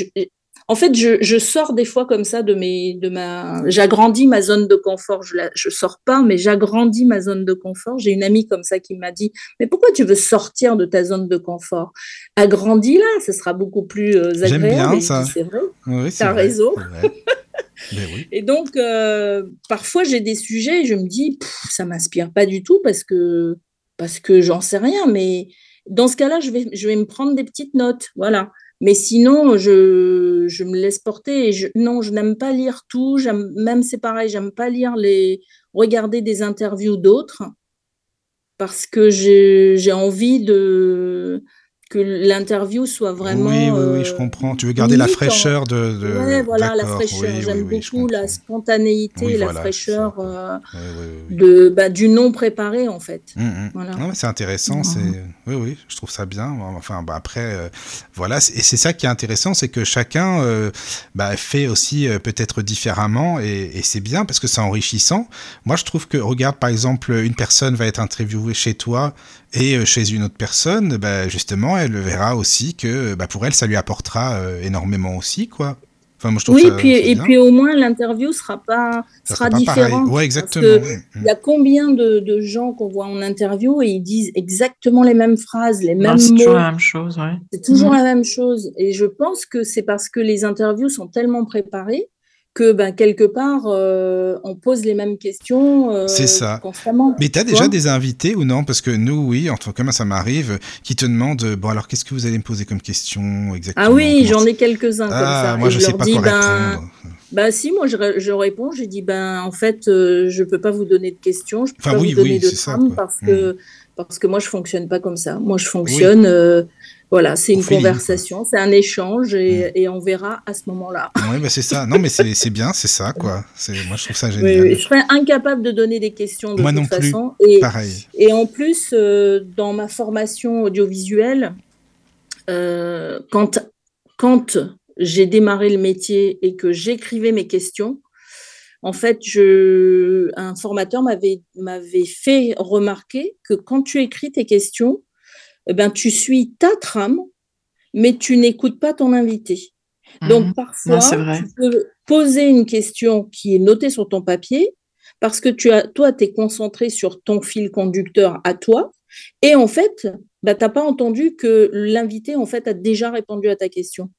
En fait, je, sors des fois comme ça de mes, de ma, j'agrandis ma zone de confort. Je, la, je sors pas, mais j'agrandis ma zone de confort. J'ai une amie comme ça qui m'a dit, mais pourquoi tu veux sortir de ta zone de confort? Agrandis-la, ce sera beaucoup plus euh, agréable. J'aime bien ça. C'est vrai. Oui, as raison. Et donc, euh, parfois, j'ai des sujets et je me dis, ça m'inspire pas du tout parce que, parce que j'en sais rien, mais dans ce cas-là, je vais, je vais me prendre des petites notes, voilà. Mais sinon, je, je me laisse porter. Non, je n'aime pas lire tout. Même c'est pareil, j'aime pas lire les, regarder des interviews d'autres parce que j'ai envie de, que l'interview soit vraiment. Oui, oui, oui, je euh, comprend. Tu veux garder la fraîcheur de. de... voilà, la fraîcheur. J'aime beaucoup la spontanéité, la fraîcheur euh, de, bah, du non préparé, en fait. Mmh, mmh. Voilà. C'est intéressant. C'est Oui, oui, je trouve ça bien. Enfin, bah, après, euh, voilà. Et c'est ça qui est intéressant, c'est que chacun bah, fait aussi peut-être différemment et, et c'est bien parce que c'est enrichissant. Moi, je trouve que, regarde, par exemple, une personne va être interviewée chez toi et chez une autre personne, bah, justement, elle verra aussi que bah, pour elle, ça lui apportera euh, énormément aussi, quoi. Enfin, moi, je trouve oui, puis, et puis au moins l'interview sera pas sera, différente. Ouais, exactement. Il y a combien de, de gens qu'on voit en interview et ils disent exactement les mêmes phrases, les mêmes mots. C'est toujours la même chose, ouais. C'est toujours mm. la même chose. Et je pense que c'est parce que les interviews sont tellement préparées que ben, quelque part, euh, on pose les mêmes questions euh, C'est ça. constamment. Mais tu as déjà des invités ou non? Parce que nous, oui, en tout cas, ça m'arrive, qui te demandent, bon alors qu'est-ce que vous allez me poser comme question exactement? Ah oui, j'en ai quelques-uns comme ah, ça. Moi, je ne sais pas quoi ben, répondre. Bah si, moi je, je réponds, j'ai dit ben en fait euh, je peux pas vous donner de questions, je peux pas vous donner de trame parce que hmm. parce que moi je fonctionne pas comme ça. Moi je fonctionne voilà, c'est une conversation, c'est un échange et, mm. et, on verra à ce moment-là. Oui, bah c'est ça. Non, mais c'est bien, c'est ça, quoi. Moi, je trouve ça génial. je serais incapable de donner des questions de Moi toute non façon. Plus. Et, Pareil. Et en plus, euh, dans ma formation audiovisuelle, euh, quand, quand j'ai démarré le métier et que j'écrivais mes questions, en fait, je, un formateur m'avait fait remarquer que quand tu écris tes questions, eh ben, tu suis ta trame, mais tu n'écoutes pas ton invité. Mhm. Donc parfois, tu peux poser une question qui est notée sur ton papier parce que tu as, toi, tu es concentré sur ton fil conducteur à toi. Et en fait, bah, tu n'as pas entendu que l'invité, en fait, a déjà répondu à ta question.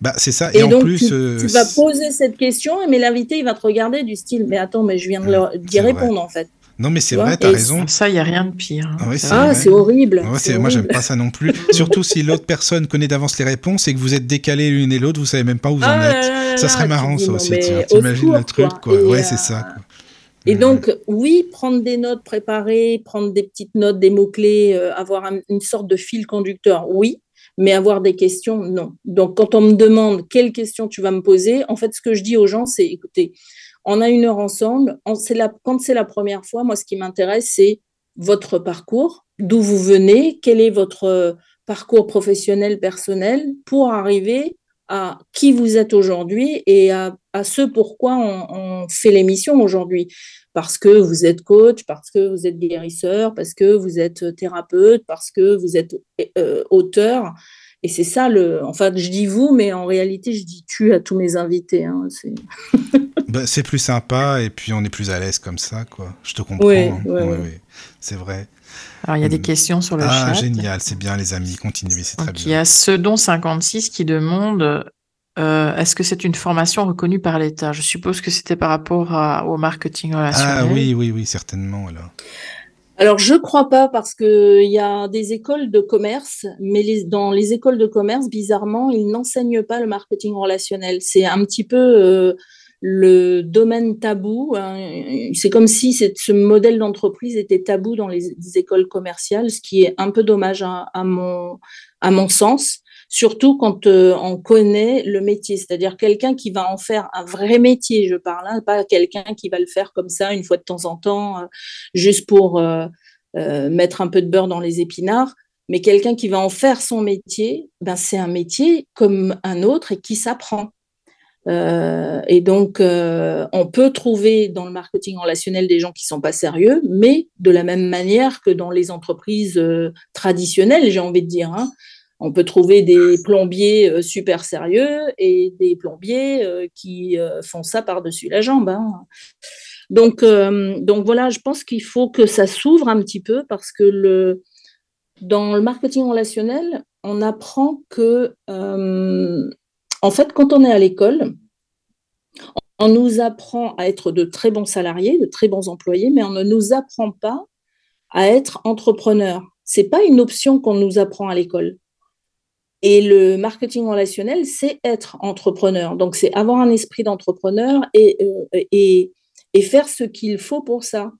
Bah, c'est ça. Et, en donc, plus, tu, euh, vas poser cette question, mais l'invité, il va te regarder du style, mais attends, mais je viens d'y répondre, en fait. Non, mais c'est vrai, tu as raison. Ça, il n'y a rien de pire. Hein. Ah, c'est horrible. Ouais, moi, j'aime pas ça non plus. Surtout si l'autre personne connaît d'avance les réponses et que vous êtes décalés l'une et l'autre, vous savez même pas où vous en ah êtes. ça serait marrant, ça aussi. T'imagines le truc, quoi. ouais, c'est ça. Euh, et donc, oui, prendre des notes préparées, prendre des petites notes, des mots-clés, euh, avoir une sorte de fil conducteur, oui, mais avoir des questions, non. Donc, quand on me demande quelles questions tu vas me poser, en fait, ce que je dis aux gens, c'est écoutez, on a une heure ensemble. quand c'est la première fois, moi, ce qui m'intéresse, c'est votre parcours, d'où vous venez, quel est votre euh, parcours professionnel, personnel, pour arriver à qui vous êtes aujourd'hui et à, ce pourquoi on, fait l'émission aujourd'hui. Parce que vous êtes coach, parce que vous êtes guérisseur, parce que vous êtes thérapeute, parce que vous êtes euh, auteur. Et c'est ça le. Enfin, je dis vous, mais en réalité, je dis tu à tous mes invités. Hein, bah, c'est plus sympa et puis on est plus à l'aise comme ça, quoi. Je te comprends. Oui, hein. c'est vrai. Alors, il y a des questions sur le ah, chat. génial, c'est bien les amis, continuez, c'est très bien. il y a Sedon56 qui demande euh, est-ce que c'est une formation reconnue par l'État? Je suppose que c'était par rapport à- au marketing relationnel. Ah oui, oui, oui, certainement. Alors. Alors, je crois pas parce qu'il y a des écoles de commerce, mais dans les écoles de commerce, bizarrement, ils n'enseignent pas le marketing relationnel. C'est un petit peu euh, le domaine tabou. hein. C'est comme si ce modèle d'entreprise était tabou dans les, les écoles commerciales, ce qui est un peu dommage à, à mon, à mon sens. Surtout quand euh, on connaît le métier, c'est-à-dire quelqu'un qui va en faire un vrai métier, je parle, hein, pas quelqu'un qui va le faire comme ça une fois de temps en temps, euh, juste pour euh, mettre un peu de beurre dans les épinards, mais quelqu'un qui va en faire son métier, ben c'est un métier comme un autre et qui s'apprend. Et donc, on peut trouver dans le marketing relationnel des gens qui sont pas sérieux, mais de la même manière que dans les entreprises traditionnelles, j'ai envie de dire. hein. On peut trouver des plombiers euh, super sérieux et des plombiers euh, qui euh, font ça par-dessus la jambe. hein. Donc, donc voilà, je pense qu'il faut que ça s'ouvre un petit peu parce que dans le marketing relationnel, on apprend que, en fait, quand on est à l'école, on nous apprend à être de très bons salariés, de très bons employés, mais on ne nous apprend pas à être entrepreneur. C'est pas une option qu'on nous apprend à l'école. Et le marketing relationnel, c'est être entrepreneur. Donc, c'est avoir un esprit d'entrepreneur et, euh, et, et faire ce qu'il faut pour ça.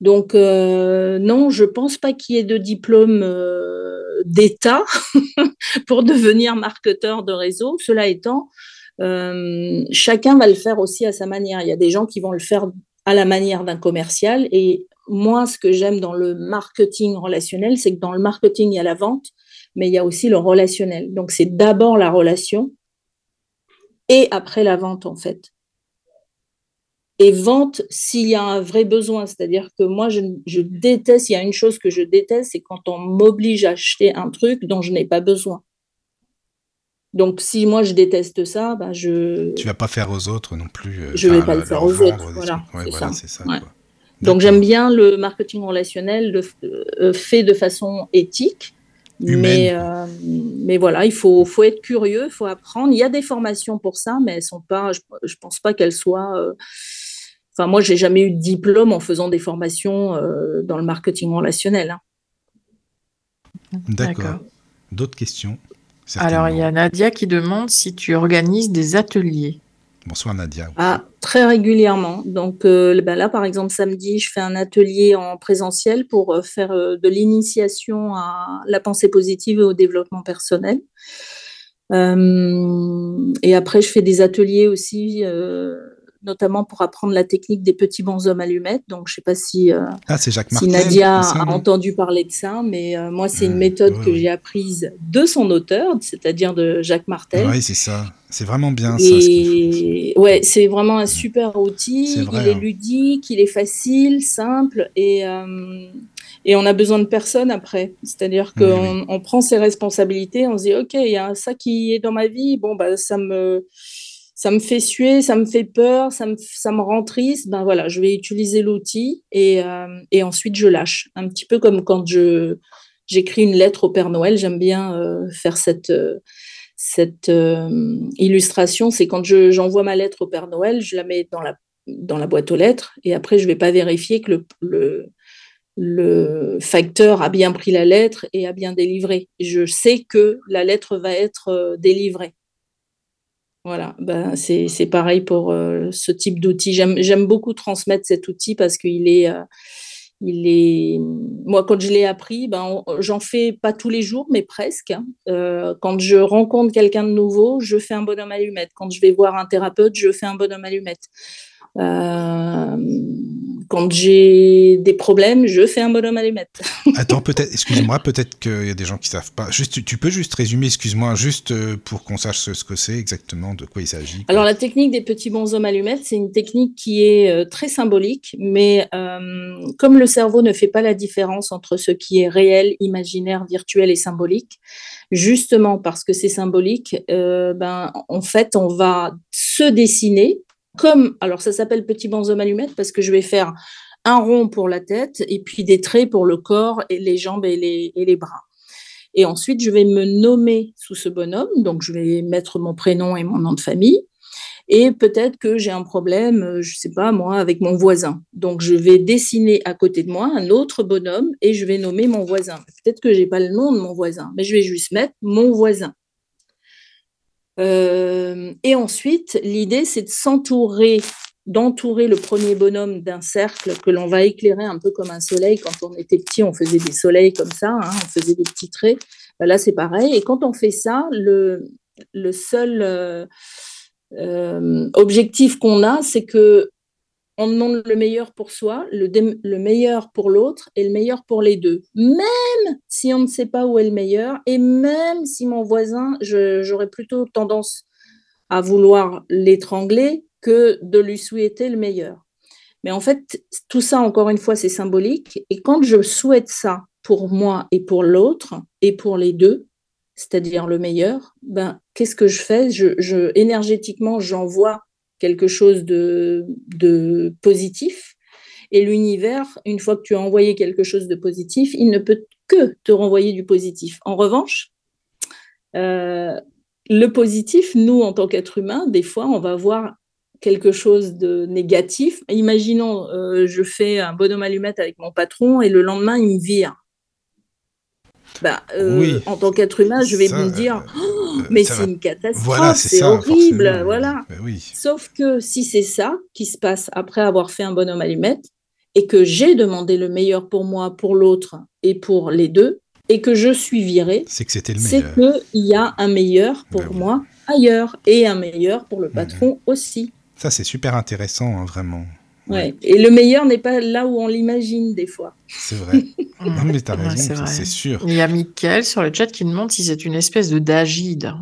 Donc, euh, non, je pense pas qu'il y ait de diplôme euh, d'État pour devenir marketeur de réseau. Cela étant, chacun va le faire aussi à sa manière. Il y a des gens qui vont le faire à la manière d'un commercial. Et moi, ce que j'aime dans le marketing relationnel, c'est que dans le marketing, il y a la vente, mais il y a aussi le relationnel. Donc, c'est d'abord la relation et après la vente, en fait. Et vente s'il y a un vrai besoin. C'est-à-dire que moi, je, je déteste, il y a une chose que je déteste, c'est quand on m'oblige à acheter un truc dont je n'ai pas besoin. Donc, si moi je déteste ça, ben je. Tu vas pas faire aux autres non plus. euh, Je vais pas le faire aux autres, voilà, trucs. Ouais, c'est voilà, ça. c'est ça. Ouais. quoi. Donc, j'aime bien le marketing relationnel de- euh, fait de façon éthique. Mais, euh, mais voilà, il faut, faut être curieux, il faut apprendre. Il y a des formations pour ça, mais elles sont pas, je, je pense pas qu'elles soient. euh, Enfin, moi, j'ai jamais eu de diplôme en faisant des formations euh, dans le marketing relationnel. hein. D'accord. D'autres questions? Alors, il y a. Nadia qui demande si tu organises des ateliers. Bonsoir Nadia. Ah, très régulièrement. Donc euh, ben là, par exemple, samedi, je fais un atelier en présentiel pour euh, faire euh, de l'initiation à la pensée positive et au développement personnel. Et après, je fais des ateliers aussi, notamment pour apprendre la technique des petits bonshommes allumettes. Donc, je sais pas si, euh, Ah, c'est Jacques si. Nadia ça, a entendu parler de ça, mais euh, moi, c'est une méthode ouais, que j'ai apprise de son auteur, c'est-à-dire de Jacques Martel. Oui, c'est ça. C'est vraiment bien ça. ce qu'il faut. Et ouais, c'est vraiment un super outil. Vrai, il est hein. ludique, il est facile, simple et, euh, et on a besoin de personne après. C'est-à-dire Oui, qu'on on prend ses responsabilités, on se dit ok, il y a ça qui est dans ma vie, bon bah ça me ça me fait suer, ça me fait peur, ça me, ça me rend triste, ben voilà, je vais utiliser l'outil et, euh, et ensuite je lâche. Un petit peu comme quand je j'écris une lettre au Père Noël, j'aime bien euh, faire cette, euh, illustration, c'est quand je- j'envoie ma lettre au Père Noël, je la mets dans la, dans la boîte aux lettres et après je ne vais pas vérifier que le, le, le facteur a bien pris la lettre et a bien délivré. Je sais que la lettre va être délivrée. Voilà, ben c'est pareil pour euh, ce type d'outil. J'aime beaucoup transmettre cet outil parce qu'il est, euh, il est. Moi, quand je l'ai appris, ben j'en fais pas tous les jours, mais presque. hein. Euh, quand je rencontre quelqu'un de nouveau, je fais un bonhomme allumette. Quand je vais voir un thérapeute, je fais un bonhomme allumette. Euh, quand j'ai des problèmes, je fais un bonhomme allumette. Attends, peut-être, excuse-moi, peut-être qu'il y a des gens qui savent pas. Juste, tu- peux juste résumer, excuse-moi, juste euh, pour qu'on sache ce, que c'est exactement, de quoi il s'agit. Alors, la technique des petits bonshommes allumettes, c'est une technique qui est euh, très symbolique, mais euh, comme le cerveau ne fait pas la différence entre ce qui est réel, imaginaire, virtuel et symbolique, justement parce que c'est symbolique, euh, ben, en fait, on va se dessiner comme, alors ça s'appelle petit bonhomme allumette parce que je vais faire un rond pour la tête et puis des traits pour le corps et les jambes et les, et les bras. Et ensuite, je vais me nommer sous ce bonhomme. Donc, je vais mettre mon prénom et mon nom de famille. Et peut-être que j'ai un problème, euh, je ne sais pas moi, avec mon voisin. Donc, je vais dessiner à côté de moi un autre bonhomme et je vais nommer mon voisin. Peut-être que je n'ai pas le nom de mon voisin, mais je vais juste mettre mon voisin. Euh, et ensuite, l'idée, c'est de s'entourer, d'entourer le premier bonhomme d'un cercle que l'on va éclairer un peu comme un soleil. Quand on était petit, on faisait des soleils comme ça, hein, on faisait des petits traits. Ben là, c'est pareil. Et quand on fait ça, le, seul euh, euh, objectif qu'on a, c'est que on demande le meilleur pour soi, le, le meilleur pour l'autre et le meilleur pour les deux. Même si on ne sait pas où est le meilleur et même si mon voisin, j'aurais plutôt tendance à vouloir l'étrangler que de lui souhaiter le meilleur. Mais en fait, tout ça, encore une fois, c'est symbolique. Et quand je souhaite ça pour moi et pour l'autre et pour les deux, c'est-à-dire le meilleur, ben, qu'est-ce que je fais? Je, Énergétiquement, j'envoie quelque chose de, positif. Et l'univers, une fois que tu as envoyé quelque chose de positif, il ne peut que te renvoyer du positif. En revanche, euh, le positif, nous, en tant qu'être humain, des fois, on va voir quelque chose de négatif. Imaginons, euh, je fais un bonhomme allumette avec mon patron et le lendemain, il me vire. Bah, euh, en tant qu'être humain, je vais me dire, euh, oh, mais c'est une catastrophe, c'est horrible, voilà. Sauf que si c'est ça qui se passe après avoir fait un bonhomme allumette et que j'ai demandé le meilleur pour moi, pour l'autre et pour les deux, et que je suis virée, c'est que c'était le meilleur. C'est qu'il y a un meilleur pour ben moi ailleurs et un meilleur pour le mhm. patron aussi. Ça, c'est super intéressant, hein, vraiment. Ouais. Et le meilleur n'est pas là où on l'imagine des fois. C'est vrai. non, mais t'as raison, c'est sûr. Il y a Mickaël sur le chat qui demande si c'est une espèce de dagide.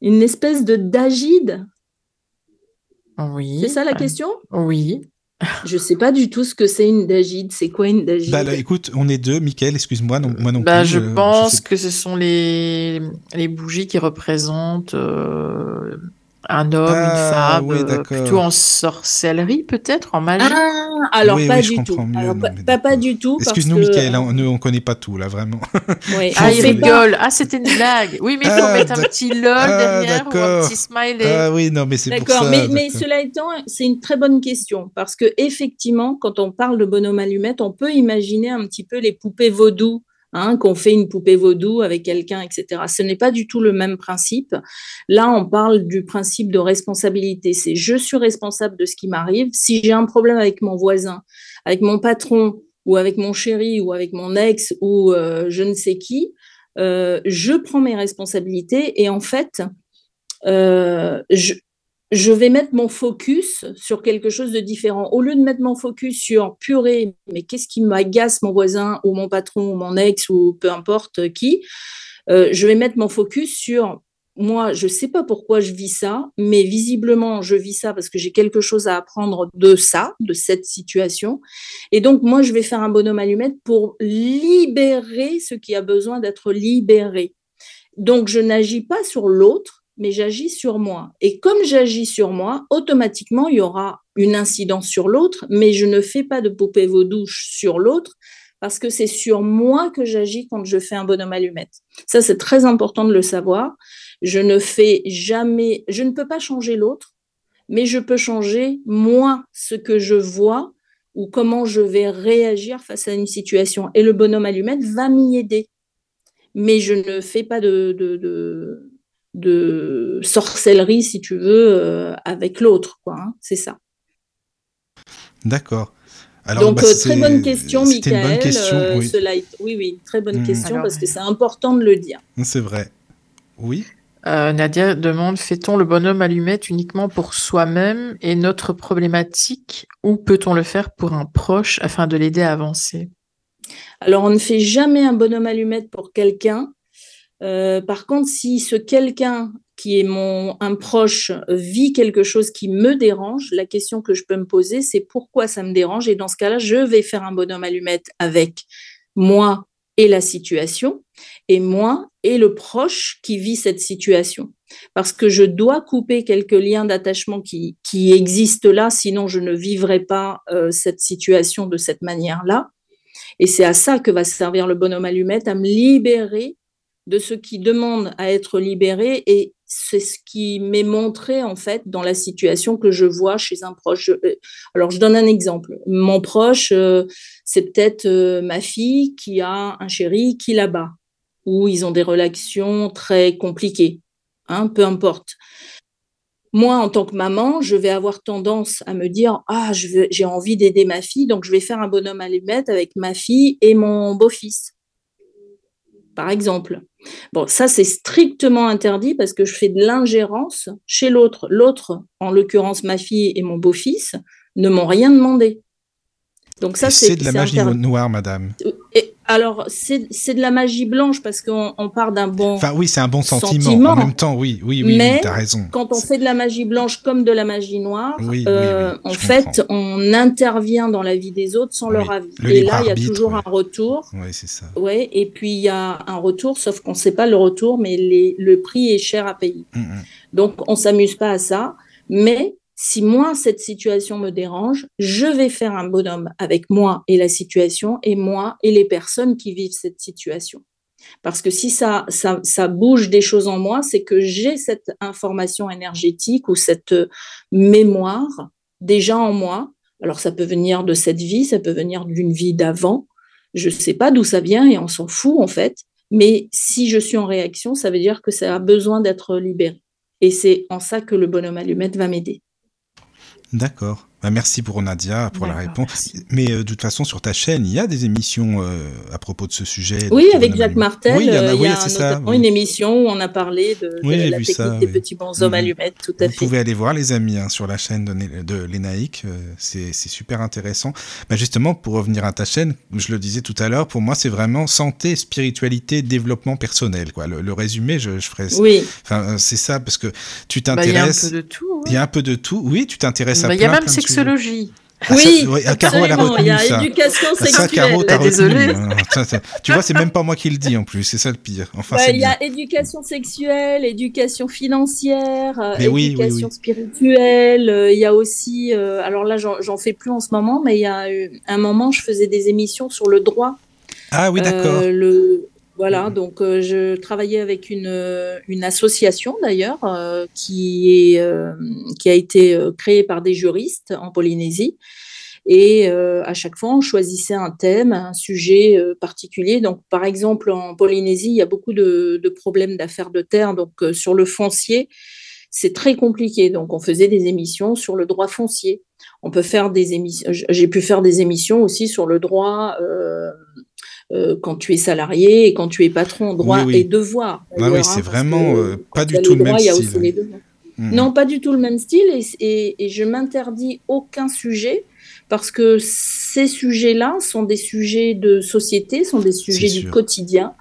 Une espèce de dagide? Oui. C'est ça la question? Oui. Je sais pas du tout ce que c'est une dagide. C'est quoi une dagide? Bah écoute, on est deux. Mickaël, excuse-moi, non, moi non bah, Je euh, pense que ce sont les, les bougies qui représentent euh, un homme, une ah, femme, euh, plutôt en sorcellerie peut-être, en magie. Ah, alors pas, du tout. pas, du tout. Excuse-nous, Michael, on ne connaît pas tout là, vraiment. ah, il rigole. Ah, c'était une blague. Oui, mais il faut ah, mettre un petit lol derrière ou un petit smiley. Ah oui, non, mais c'est pour ça. Mais, mais cela étant, c'est une très bonne question parce que effectivement, quand on parle de bonhomme allumette, on peut imaginer un petit peu les poupées vaudou Hein, qu'on fait une poupée vaudou avec quelqu'un, etc. Ce n'est pas du tout le même principe. Là, on parle du principe de responsabilité. C'est je suis responsable de ce qui m'arrive. Si j'ai un problème avec mon voisin, avec mon patron, ou avec mon chéri, ou avec mon ex, ou euh, je ne sais qui, euh, je prends mes responsabilités et en fait, euh, je, je vais mettre mon focus sur quelque chose de différent. Au lieu de mettre mon focus sur purée, mais qu'est-ce qui m'agace mon voisin ou mon patron ou mon ex ou peu importe qui, euh, je vais mettre mon focus sur moi, je ne sais pas pourquoi je vis ça, mais visiblement, je vis ça parce que j'ai quelque chose à apprendre de ça, de cette situation. Et donc, moi, je vais faire un bonhomme allumette pour libérer ce qui a besoin d'être libéré. Donc, je n'agis pas sur l'autre, mais j'agis sur moi. Et comme j'agis sur moi, automatiquement, il y aura une incidence sur l'autre, mais je ne fais pas de poupée vaudouche sur l'autre parce que c'est sur moi que j'agis quand je fais un bonhomme allumette. Ça, c'est très important de le savoir. Je ne fais jamais, je ne peux pas changer l'autre, mais je peux changer moi ce que je vois ou comment je vais réagir face à une situation. Et le bonhomme allumette va m'y aider. Mais je ne fais pas de, de de sorcellerie, si tu veux, euh, avec l'autre, quoi. Hein, c'est ça. D'accord. Donc, bah, euh, très bonne question, Michael. Question, euh, oui. oui. oui, très bonne hmm. question parce que c'est important de le dire. C'est vrai. Oui. Nadia demande fait-on le bonhomme allumette uniquement pour soi-même et notre problématique ou peut-on le faire pour un proche afin de l'aider à avancer? Alors, on ne fait jamais un bonhomme allumette pour quelqu'un euh, par contre, si ce quelqu'un qui est mon un proche vit quelque chose qui me dérange, la question que je peux me poser, c'est pourquoi ça me dérange? Et dans ce cas-là, je vais faire un bonhomme allumette avec moi et la situation, et moi et le proche qui vit cette situation. parce que je dois couper quelques liens d'attachement qui, qui, existent là, sinon je ne vivrai pas euh, cette situation de cette manière-là. Et c'est à ça que va servir le bonhomme allumette, à me libérer de ce qui demande à être libéré et c'est ce qui m'est montré en fait dans la situation que je vois chez un proche. Euh, alors je donne un exemple. Mon proche, euh, c'est peut-être ma fille qui a un chéri qui la bat, ou ils ont des relations très compliquées. Hein, peu importe. Moi, en tant que maman, je vais avoir tendance à me dire ah, j'ai envie d'aider ma fille, donc je vais faire un bonhomme à allumette avec ma fille et mon beau-fils, par exemple. Bon, ça c'est strictement interdit parce que je fais de l'ingérence chez l'autre. L'autre, en l'occurrence ma fille et mon beau-fils, ne m'ont rien demandé. Donc ça, c'est de la magie noire, madame. Alors, c'est de la magie blanche parce qu'on on part d'un bon. Enfin, oui, c'est un bon sentiment. En même temps, oui, oui, oui, Mais tu as raison. Quand on fait de la magie blanche comme de la magie noire, euh, en fait, on intervient dans la vie des autres sans leur avis. et là, il y a toujours un retour. Oui, c'est ça. Ouais, et puis il y a un retour, sauf qu'on ne sait pas le retour, mais les, le prix est cher à payer. Mm, mm. Donc, on s'amuse pas à ça. Mais si moi, cette situation me dérange, je vais faire un bonhomme avec moi et la situation et moi et les personnes qui vivent cette situation. Parce que si ça, ça, bouge des choses en moi, c'est que j'ai cette information énergétique ou cette mémoire déjà en moi. Alors ça peut venir de cette vie, ça peut venir d'une vie d'avant. Je ne sais pas d'où ça vient et on s'en fout en fait. Mais si je suis en réaction, ça veut dire que ça a besoin d'être libéré. Et c'est en ça que le bonhomme allumette va m'aider. D'accord. Bah, merci pour Nadia pour la réponse. Mais euh, de toute façon, sur ta chaîne, il y a des émissions euh, à propos de ce sujet. Oui, avec Jacques Martel. Oui, il y, a, euh, ça, une émission où on a parlé de, la technique des petits bonshommes mhm. allumettes, tout à Vous fait. Vous pouvez aller voir, les amis, hein, sur la chaîne de, de l'ENAIC. c'est super intéressant. Bah, justement, pour revenir à ta chaîne, je le disais tout à l'heure, pour moi, c'est vraiment santé, spiritualité, développement personnel. Quoi. Le, résumé, je, je ferai. Oui. Enfin, c'est ça, parce que tu t'intéresses. il y a un peu de tout. Il y a un peu de tout. Oui, tu t'intéresses à bah, plein, Il sexologie. Ah, oui, ah, Caro, elle a retenu il y a ça. éducation Ah, ça, sexuelle. Caro, t'as Désolée. retenu. hein. Ça, ça. Tu vois, c'est même pas moi qui le dis en plus, c'est ça le pire. Enfin, Ouais, il y a éducation sexuelle, éducation financière, euh, Mais oui, oui, éducation oui. spirituelle. euh, Il y a aussi, euh, alors là, j'en fais plus en ce moment, mais il y a eu un moment, je faisais des émissions sur le droit. Ah oui, d'accord. Euh, le, voilà, donc euh, je travaillais avec une, euh, une association d'ailleurs euh, qui, est, euh, qui a été euh, créée par des juristes en Polynésie. Et euh, à chaque fois, on choisissait un thème, un sujet particulier. Donc, par exemple, en Polynésie, il y a beaucoup de, de problèmes d'affaires de terre. Donc, euh, sur le foncier, c'est très compliqué. Donc, on faisait des émissions sur le droit foncier. On peut faire des émissions. J'ai pu faire des émissions aussi sur le droit euh, euh, quand tu es salarié et quand tu es patron, droit Oui, oui. et devoir. Ah oui, c'est hein, vraiment que euh, pas du tout le même style. Mhm. Non, pas du tout le même style et, et- et je m'interdis aucun sujet parce que ces sujets-là sont des sujets de société, sont des sujets du quotidien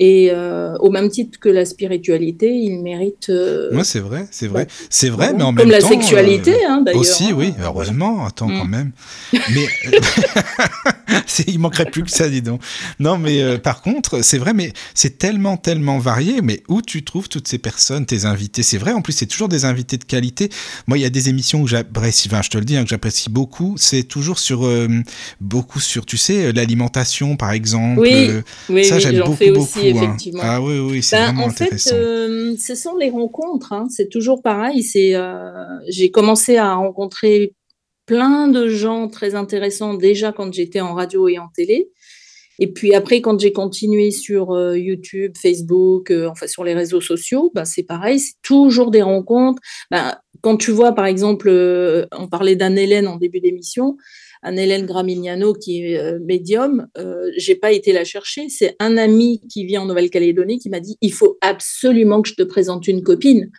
et euh, au même titre que la spiritualité, ils méritent. euh, Ouais, c'est vrai, c'est vrai. C'est vrai, mais en Comme même la temps. sexualité, euh, hein, d'ailleurs. Aussi, hein. oui, heureusement, attends Mm. quand même. Mais c'est- il manquerait plus que ça, dis donc. Non, mais euh, par contre, c'est vrai, mais c'est tellement, tellement varié. Mais où tu trouves toutes ces personnes, tes invités? C'est vrai, en plus, c'est toujours des invités de qualité. Moi, il y a des émissions que j'apprécie, enfin, je te le dis, hein, que j'apprécie beaucoup. C'est toujours sur, euh, beaucoup sur, tu sais, euh, l'alimentation, par exemple. Oui, Euh, Oui, ça, oui, j'aime beaucoup, fais beaucoup. aussi, hein. effectivement. Ah oui, oui, c'est Ben, en fait, euh, ce sont les rencontres. hein. C'est toujours pareil. C'est, euh, j'ai commencé à rencontrer plein de gens très intéressants déjà quand j'étais en radio et en télé. Et puis après, quand j'ai continué sur euh, YouTube, Facebook, euh, enfin sur les réseaux sociaux, ben, c'est pareil, c'est toujours des rencontres. Ben, quand tu vois, par exemple, euh, on parlait d'Anne-Hélène en début d'émission, Anne-Hélène Gramignano qui est euh, médium, euh, j'ai pas été la chercher. C'est un ami qui vit en Nouvelle-Calédonie qui m'a dit il faut absolument que je te présente une copine.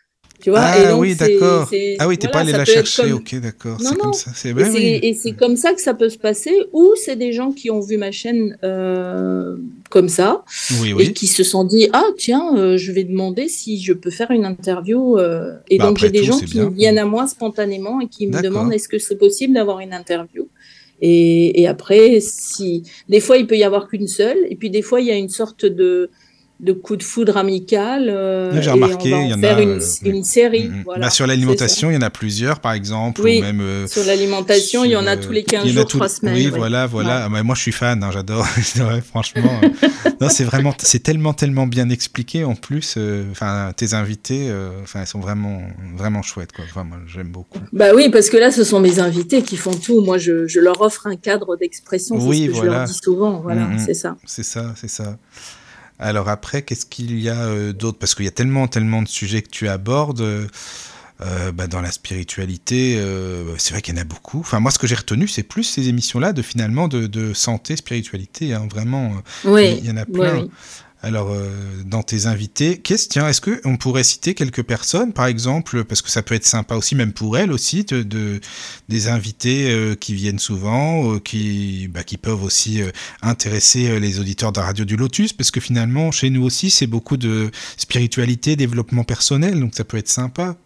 Tu vois Ah Et donc, oui, d'accord. Ah oui, t'es voilà, pas allé la chercher, comme- ok, d'accord. C'est comme ça. C'est et ben c'est- oui. et c'est comme ça que ça peut se passer, ou c'est des gens qui ont vu ma chaîne euh, comme ça Oui, et oui. qui se sont dit ah tiens euh, je vais demander si je peux faire une interview euh, et Bah, donc j'ai des tout, gens qui bien. viennent à moi spontanément et qui me demandent est-ce que c'est possible d'avoir une interview? Et, et après si des fois il peut y avoir qu'une seule et puis des fois il y a une sorte de de coup de foudre amical. Euh, J'ai remarqué, il y en a. Une, une série. Mm, mm. Voilà, sur l'alimentation, il y en a plusieurs, par exemple. Oui, ou même, euh, sur l'alimentation, il y en a tous les 15 jours, 3 semaines. Oui, voilà, voilà. Ah, moi, je suis fan, hein, j'adore. franchement. Euh, non, c'est vraiment, c'est tellement, tellement bien expliqué en plus. Enfin, tes invités, enfin, ils sont vraiment, vraiment chouettes, quoi. Enfin, moi, j'aime beaucoup. Bah oui, parce que là, ce sont mes invités qui font tout. Moi, je, je leur offre un cadre d'expression. Oui, ce que voilà. je leur dis souvent. Voilà, mm, c'est ça. C'est ça, c'est ça. Alors après, qu'est-ce qu'il y a euh, d'autre? Parce qu'il y a tellement, tellement de sujets que tu abordes. Euh, bah, dans la spiritualité, euh, c'est vrai qu'il y en a beaucoup. Enfin, moi, ce que j'ai retenu, c'est plus ces émissions-là de finalement de, santé, spiritualité. Hein, vraiment, oui, il y en a plein. Oui, alors, euh, dans tes invités, question, est-ce qu'on pourrait citer quelques personnes, par exemple, parce que ça peut être sympa aussi, même pour elles aussi, de, des invités euh, qui viennent souvent, euh, qui, bah, qui peuvent aussi intéresser les auditeurs de la radio du Lotus, parce que finalement, chez nous aussi, c'est beaucoup de spiritualité, développement personnel, donc ça peut être sympa.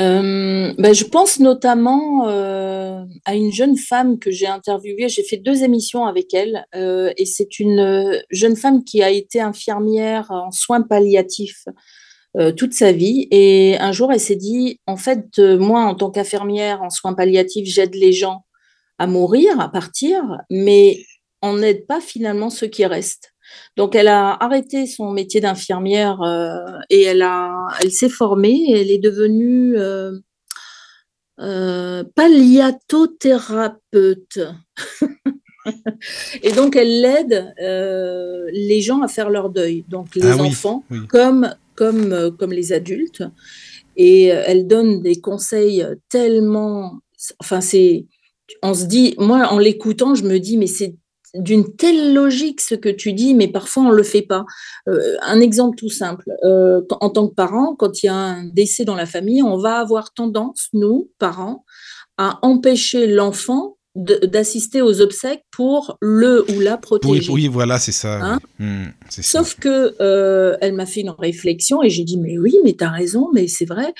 Euh, ben, je pense notamment euh, à une jeune femme que j'ai interviewée. J'ai fait deux émissions avec elle euh, et c'est une jeune femme qui a été infirmière en soins palliatifs toute sa vie. Et un jour, elle s'est dit, en fait, moi, en tant qu'infirmière en soins palliatifs, j'aide les gens à mourir, à partir, mais on n'aide pas finalement ceux qui restent. Donc, elle a arrêté son métier d'infirmière euh, et elle, a, elle s'est formée et elle est devenue euh, euh, palliatothérapeute. et donc, elle aide les gens à faire leur deuil, donc les ah enfants Comme, comme, comme les adultes. Et elle donne des conseils tellement. Enfin, c'est. On se dit, moi, en l'écoutant, je me dis, mais c'est d'une telle logique ce que tu dis, mais parfois on ne le fait pas. Euh, un exemple tout simple, euh, en tant que parent, quand il y a un décès dans la famille, on va avoir tendance, nous, parents, à empêcher l'enfant d'assister aux obsèques pour le ou la protéger. Oui, voilà, c'est ça. Hein? Mmh, Sauf que euh, elle m'a fait une réflexion et j'ai dit mais oui, mais tu as raison, mais c'est vrai.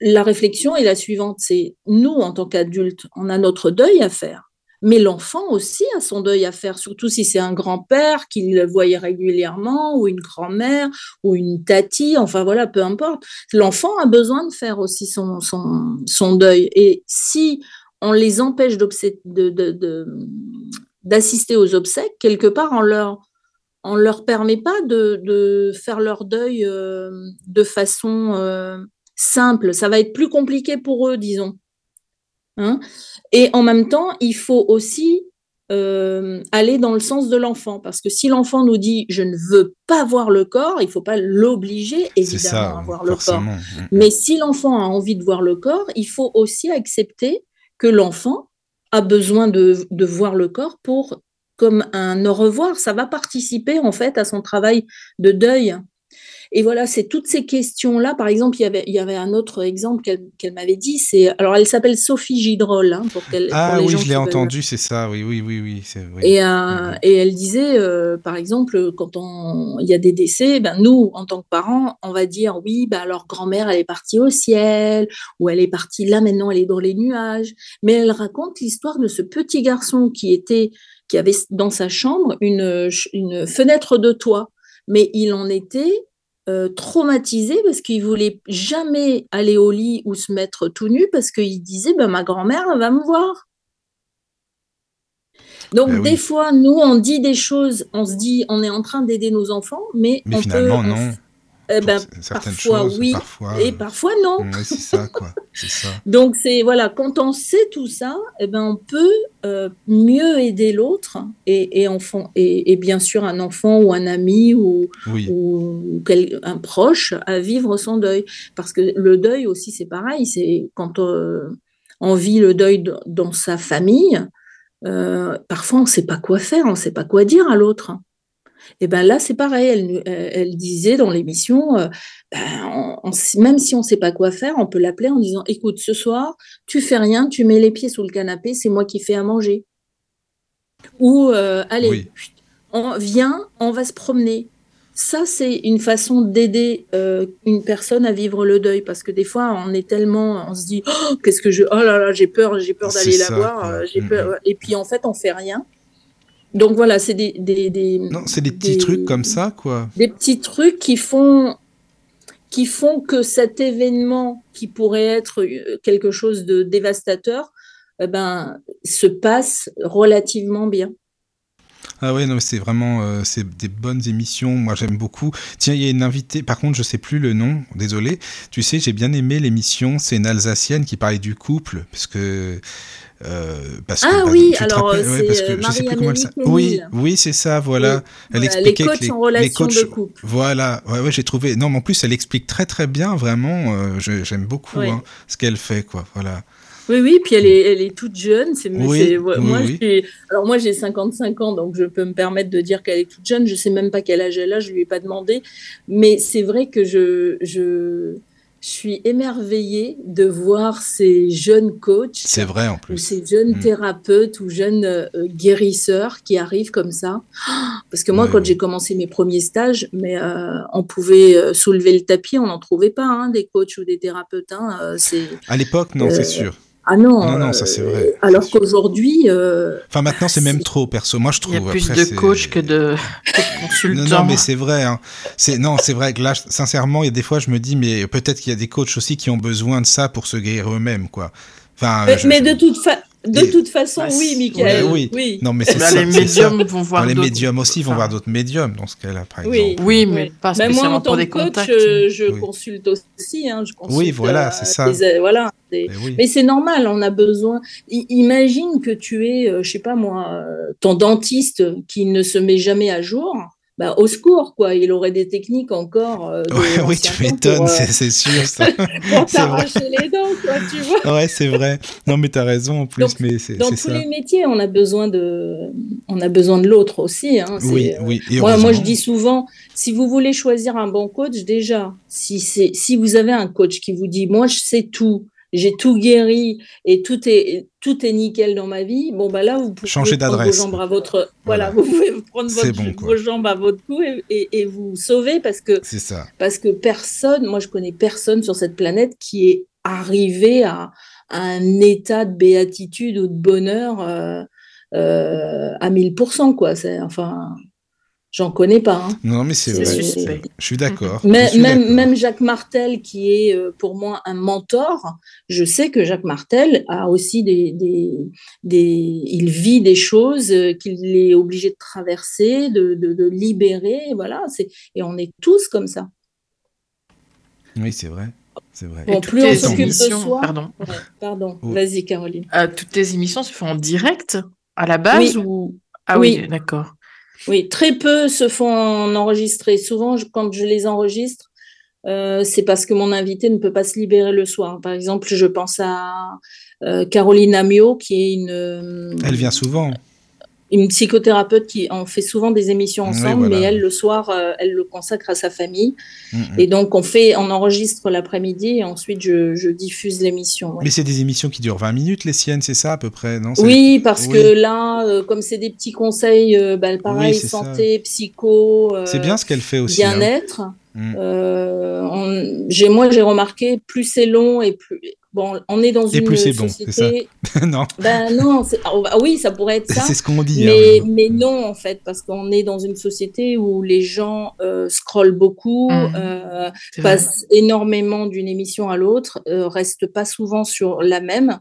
la réflexion est la suivante, c'est nous en tant qu'adultes, on a notre deuil à faire mais l'enfant aussi a son deuil à faire, surtout si c'est un grand-père qu'il voyait régulièrement, ou une grand-mère, ou une tati, enfin voilà, peu importe. L'enfant a besoin de faire aussi son, deuil. Et si on les empêche d'assister aux obsèques, quelque part, on leur leur permet pas de, faire leur deuil euh, de façon euh, simple. Ça va être plus compliqué pour eux, disons. Hein. Et en même temps, il faut aussi euh, aller dans le sens de l'enfant. Parce que si l'enfant nous dit je ne veux pas voir le corps, il ne faut pas l'obliger évidemment à voir le corps. Mm, mm. Mais si l'enfant a envie de voir le corps, il faut aussi accepter que l'enfant a besoin de, de, voir le corps pour comme un au revoir. Ça va participer en fait à son travail de deuil. Et voilà, c'est toutes ces questions-là. Par exemple, il y avait, il y avait un autre exemple qu'elle m'avait dit. C'est alors, elle s'appelle Sophie Gidrol. Hein, pour ah oui, je l'ai entendu, c'est ça. Oui, oui, oui, oui. Et, euh, mm-hmm. et, elle disait, euh, par exemple, quand on, il y a des décès, ben nous, en tant que parents, on va dire oui, ben alors grand-mère, elle est partie au ciel, ou elle est partie là maintenant, elle est dans les nuages. Mais elle raconte l'histoire de ce petit garçon qui était, qui avait dans sa chambre une, une fenêtre de toit mais il en était euh, traumatisé parce qu'il voulait jamais aller au lit ou se mettre tout nu parce qu'il disait ben, ma grand-mère va me voir. Donc ben des fois, nous, on dit des choses, on se dit, on est en train d'aider nos enfants, mais, mais finalement, non. Eh ben, parfois oui et parfois non. c'est ça, quoi. ça. Donc c'est voilà, quand on sait tout ça, eh ben on peut euh, mieux aider l'autre et, et, enfant, et, bien sûr un enfant ou un ami ou, ou un proche à vivre son deuil. Parce que le deuil aussi c'est pareil, c'est quand euh, on vit le deuil dans sa famille, euh, parfois on ne sait pas quoi faire, on ne sait pas quoi dire à l'autre. Et ben là, c'est pareil. Elle, elle, disait dans l'émission, euh, ben, même si on ne sait pas quoi faire, on peut l'appeler en disant Écoute, ce soir, tu fais rien, tu mets les pieds sous le canapé, c'est moi qui fais à manger. Ou euh, allez, on vient, on va se promener. Ça, c'est une façon d'aider euh, une personne à vivre le deuil, parce que des fois, on est tellement, on se dit, oh, qu'est-ce que je, oh là là, j'ai peur, j'ai peur d'aller la voir, j'ai peur, et puis en fait, on fait rien. Donc voilà, c'est des, des, des, Non, c'est des petits trucs comme ça, quoi. Des petits trucs qui font, qui font que cet événement qui pourrait être euh, quelque chose de dévastateur eh ben, se passe relativement bien. Ah ouais, non, c'est vraiment euh, c'est des bonnes émissions. Moi, j'aime beaucoup. Tiens, il y a une invitée. Par contre, je sais plus le nom. Désolé. Tu sais, j'ai bien aimé l'émission. C'est une Alsacienne qui parlait du couple, parce que. Euh, parce que, ah bah, oui, alors c'est ouais, je sais plus comment elle Oui, oui, c'est ça, voilà. Elle voilà, expliquait les coachs que les, en relation les coachs, de couple. Voilà, ouais, ouais, j'ai trouvé. Non, mais en plus, elle explique très très bien, vraiment. Euh, j'aime beaucoup hein, ce qu'elle fait, quoi. Voilà. Oui, oui, puis elle est, elle est toute jeune. C'est, oui, moi, oui. alors moi, j'ai 55 ans, donc je peux me permettre de dire qu'elle est toute jeune. Je sais même pas quel âge elle a, je lui ai pas demandé. Mais c'est vrai que je, je, suis émerveillée de voir ces jeunes coachs. C'est vrai en plus. Ou ces jeunes mm. thérapeutes ou jeunes euh, guérisseurs qui arrivent comme ça. Parce que moi, quand j'ai commencé mes premiers stages, mais euh, on pouvait euh, soulever le tapis, on n'en trouvait pas hein, des coachs ou des thérapeutes. Hein, à l'époque, non, c'est sûr. Ah non, non, non ça c'est vrai. Euh, alors qu'aujourd'hui. Euh, enfin, maintenant, c'est même trop, perso. Moi, je trouve. Il y a plus de coachs que de, consultants. Non, mais c'est vrai. Hein. Non, c'est vrai que là, sincèrement, il y a des fois, je me dis, mais peut-être qu'il y a des coachs aussi qui ont besoin de ça pour se guérir eux-mêmes, quoi. Enfin, mais, de toute façon. De toute façon, bah, oui, Michael. Oui, oui. Non, mais c'est bah, les médiums vont voir Les médiums aussi vont voir d'autres médiums dans ce cas-là, par exemple. Oui, mais pas spécialement moi, en tant pour des coach, contacts. Je, je consulte aussi. Hein, je consulte, oui, voilà, c'est ça. Des, voilà. Des... Mais, oui. mais c'est normal, on a besoin. I imagine que tu es, euh, je sais pas moi, ton dentiste qui ne se met jamais à jour bah, au secours, quoi. Il aurait des techniques encore. Euh, ouais, oui, tu m'étonnes, euh... c'est sûr. Ça. pour t'arracher les dents, quoi, tu vois. Ouais, c'est vrai. Non, mais tu as raison en plus. Donc, mais dans tous ça. les métiers, on a besoin de, on a besoin de l'autre aussi. Hein. Oui, oui. Et moi, moi, je dis souvent, si vous voulez choisir un bon coach, déjà, si, si vous avez un coach qui vous dit, moi, je sais tout, j'ai tout guéri et tout est tout est nickel dans ma vie. Bon bah là vous pouvez changer prendre vos jambes à votre voilà, voilà vous pouvez prendre votre, bon, vos jambes à votre cou et, et, et vous sauver parce que c'est ça. parce que personne moi je connais personne sur cette planète qui est arrivé à, à un état de béatitude ou de bonheur euh, euh, à 1000% quoi. C'est enfin J'en connais pas. Hein. Non, mais c'est vrai. Je suis d'accord. Même, même, Jacques Martel, qui est euh, pour moi un mentor, je sais que Jacques Martel a aussi des. des, des il vit des choses euh, qu'il est obligé de traverser, de, de, de libérer. Voilà. Et on est tous comme ça. Oui, c'est vrai. C'est vrai. Bon, plus on s'occupe de soi. Pardon. Ouais, pardon. Oh. Vas-y, Caroline. Euh, toutes tes émissions se font en direct à la base oui. ou? Ah oui, oui d'accord. Oui, très peu se font enregistrer. Souvent, quand je les enregistre, euh, c'est parce que mon invité ne peut pas se libérer le soir. Par exemple, je pense à euh, Caroline Amio, qui est une. Euh, Elle vient souvent. Une psychothérapeute qui en fait souvent des émissions ensemble, oui, voilà. mais elle le soir, euh, elle le consacre à sa famille. Mm -hmm. Et donc on fait, on enregistre l'après-midi et ensuite je, je diffuse l'émission. Ouais. Mais c'est des émissions qui durent 20 minutes, les siennes, c'est ça à peu près, non? Oui, parce oui. que là, euh, comme c'est des petits conseils, euh, bah, pareil, oui, santé, ça. psycho. c'est bien ce qu'elle fait aussi. Bien-être. Hein. Mm. moi, j'ai remarqué, plus c'est long et plus Bon, on est dans et une plus c'est société... bon, c'est ça Non. Ben non, ah oui, ça pourrait être ça. c'est ce qu'on dit. Mais, hein, mais non, en fait, parce qu'on est dans une société où les gens euh, scrollent beaucoup, mmh. euh, passent vrai. énormément d'une émission à l'autre, euh, restent pas souvent sur la même.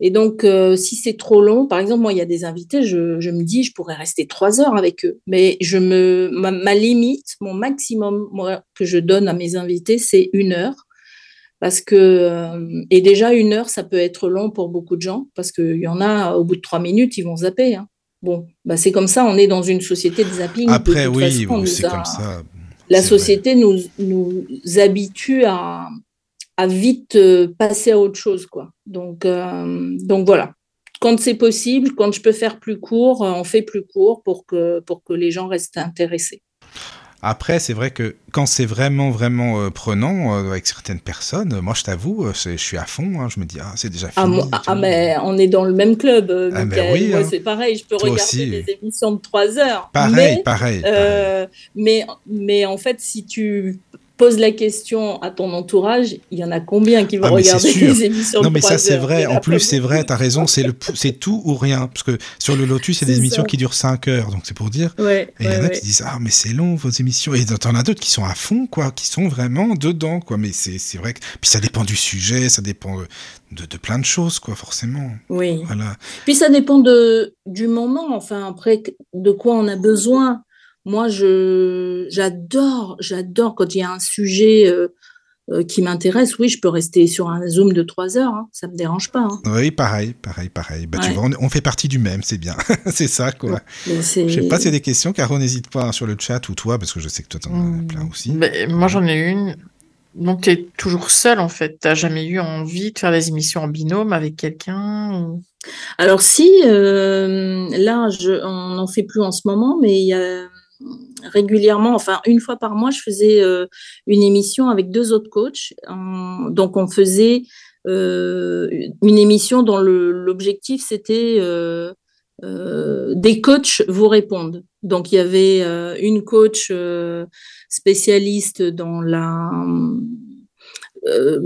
Et donc, euh, si c'est trop long, par exemple, moi, il y a des invités, je, je, me dis, je pourrais rester trois heures avec eux. Mais je me, ma, ma limite, mon maximum moi, que je donne à mes invités, c'est une heure parce que euh, et déjà une heure ça peut être long pour beaucoup de gens parce qu'il y en a au bout de trois minutes ils vont zapper hein. bon bah c'est comme ça on est dans une société de zapping après de oui c'est comme ça. la société nous nous habitue à à vite euh, passer à autre chose quoi. Donc euh, donc voilà. Quand c'est possible quand je peux faire plus court on fait plus court pour que pour que les gens restent intéressés après, c'est vrai que quand c'est vraiment, vraiment euh, prenant euh, avec certaines personnes, euh, moi, je t'avoue, je suis à fond. Hein, je me dis, ah, c'est déjà fini. Ah, ah, mais on est dans le même club. Ah, mais oui, hein. c'est pareil. Je peux Toi regarder aussi. des émissions de trois heures. Pareil, mais, pareil. euh, mais, mais en fait, si tu pose la question à ton entourage, il y en a combien qui vont ah, regarder les émissions Non, mais ça, c'est vrai. En plus, c'est vrai, tu as raison, c'est, le, c'est tout ou rien. Parce que sur le Lotus, c'est des émissions qui durent 5 heures, donc c'est pour dire. et il y en a qui disent Ah, mais c'est long, vos émissions. Et t'en as d'autres qui sont à fond, quoi, qui sont vraiment dedans, quoi. Mais c'est, c'est vrai que. Puis ça dépend du sujet, ça dépend de, de, plein de choses, quoi, forcément. Oui. Voilà. Puis ça dépend de, du moment, enfin, après, de quoi on a besoin. Moi, je, j'adore, j'adore quand il y a un sujet euh, euh, qui m'intéresse. Oui, je peux rester sur un Zoom de trois heures, hein, ça me dérange pas. Hein. Oui, pareil, pareil, pareil. Bah, tu vois, on, fait partie du même, c'est bien. c'est ça, quoi. Je sais pas s'il y a des questions, Caro, n'hésite pas sur le chat ou toi, parce que je sais que toi, tu en as mmh. plein aussi. moi, j'en ai une. Donc, tu es toujours seul, en fait. Tu n'as jamais eu envie de faire des émissions en binôme avec quelqu'un Alors, si, euh, là, je, on n'en fait plus en ce moment, mais il y a régulièrement, enfin une fois par mois, je faisais euh, une émission avec deux autres coachs. donc on faisait euh, une émission dont l'objectif c'était euh, des coachs vous répondent. Donc il y avait une coach spécialiste dans la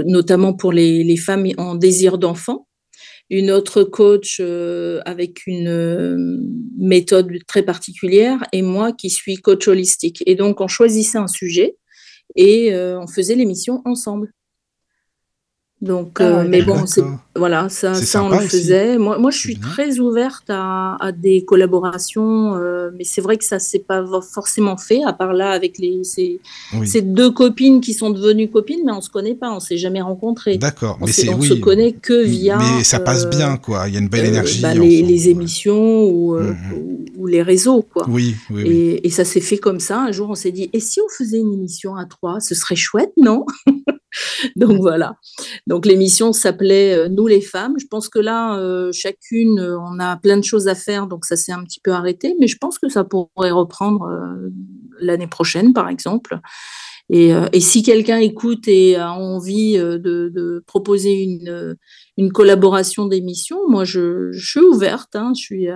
notamment pour les, les femmes en désir d'enfant une autre coach euh, avec une euh, méthode très particulière et moi qui suis coach holistique. Et donc, on choisissait un sujet et euh, on faisait l'émission ensemble. Donc, ah mais bon, voilà, ça, ça on le faisait. Moi, moi, je suis très ouverte à, à des collaborations, euh, mais c'est vrai que ça s'est pas forcément fait, à part là avec les ces, ces, deux copines qui sont devenues copines, mais on se connaît pas, on s'est jamais rencontrés. D'accord, mais c'est on se connaît que via. Mais ça passe euh, bien, quoi. Il y a une belle euh, énergie. Bah, les, les, émissions ou, mhm. ou, les réseaux, quoi. Oui, oui. Et, et ça s'est fait comme ça. Un jour, on s'est dit, et si on faisait une émission à trois, ce serait chouette, non? Donc voilà. Donc l'émission s'appelait euh, Nous les femmes. Je pense que là, euh, chacune, euh, on a plein de choses à faire, donc ça s'est un petit peu arrêté, mais je pense que ça pourrait reprendre l'année prochaine, par exemple. Et, si quelqu'un écoute et a envie de, proposer une, collaboration d'émission, moi je, suis ouverte. Hein. je suis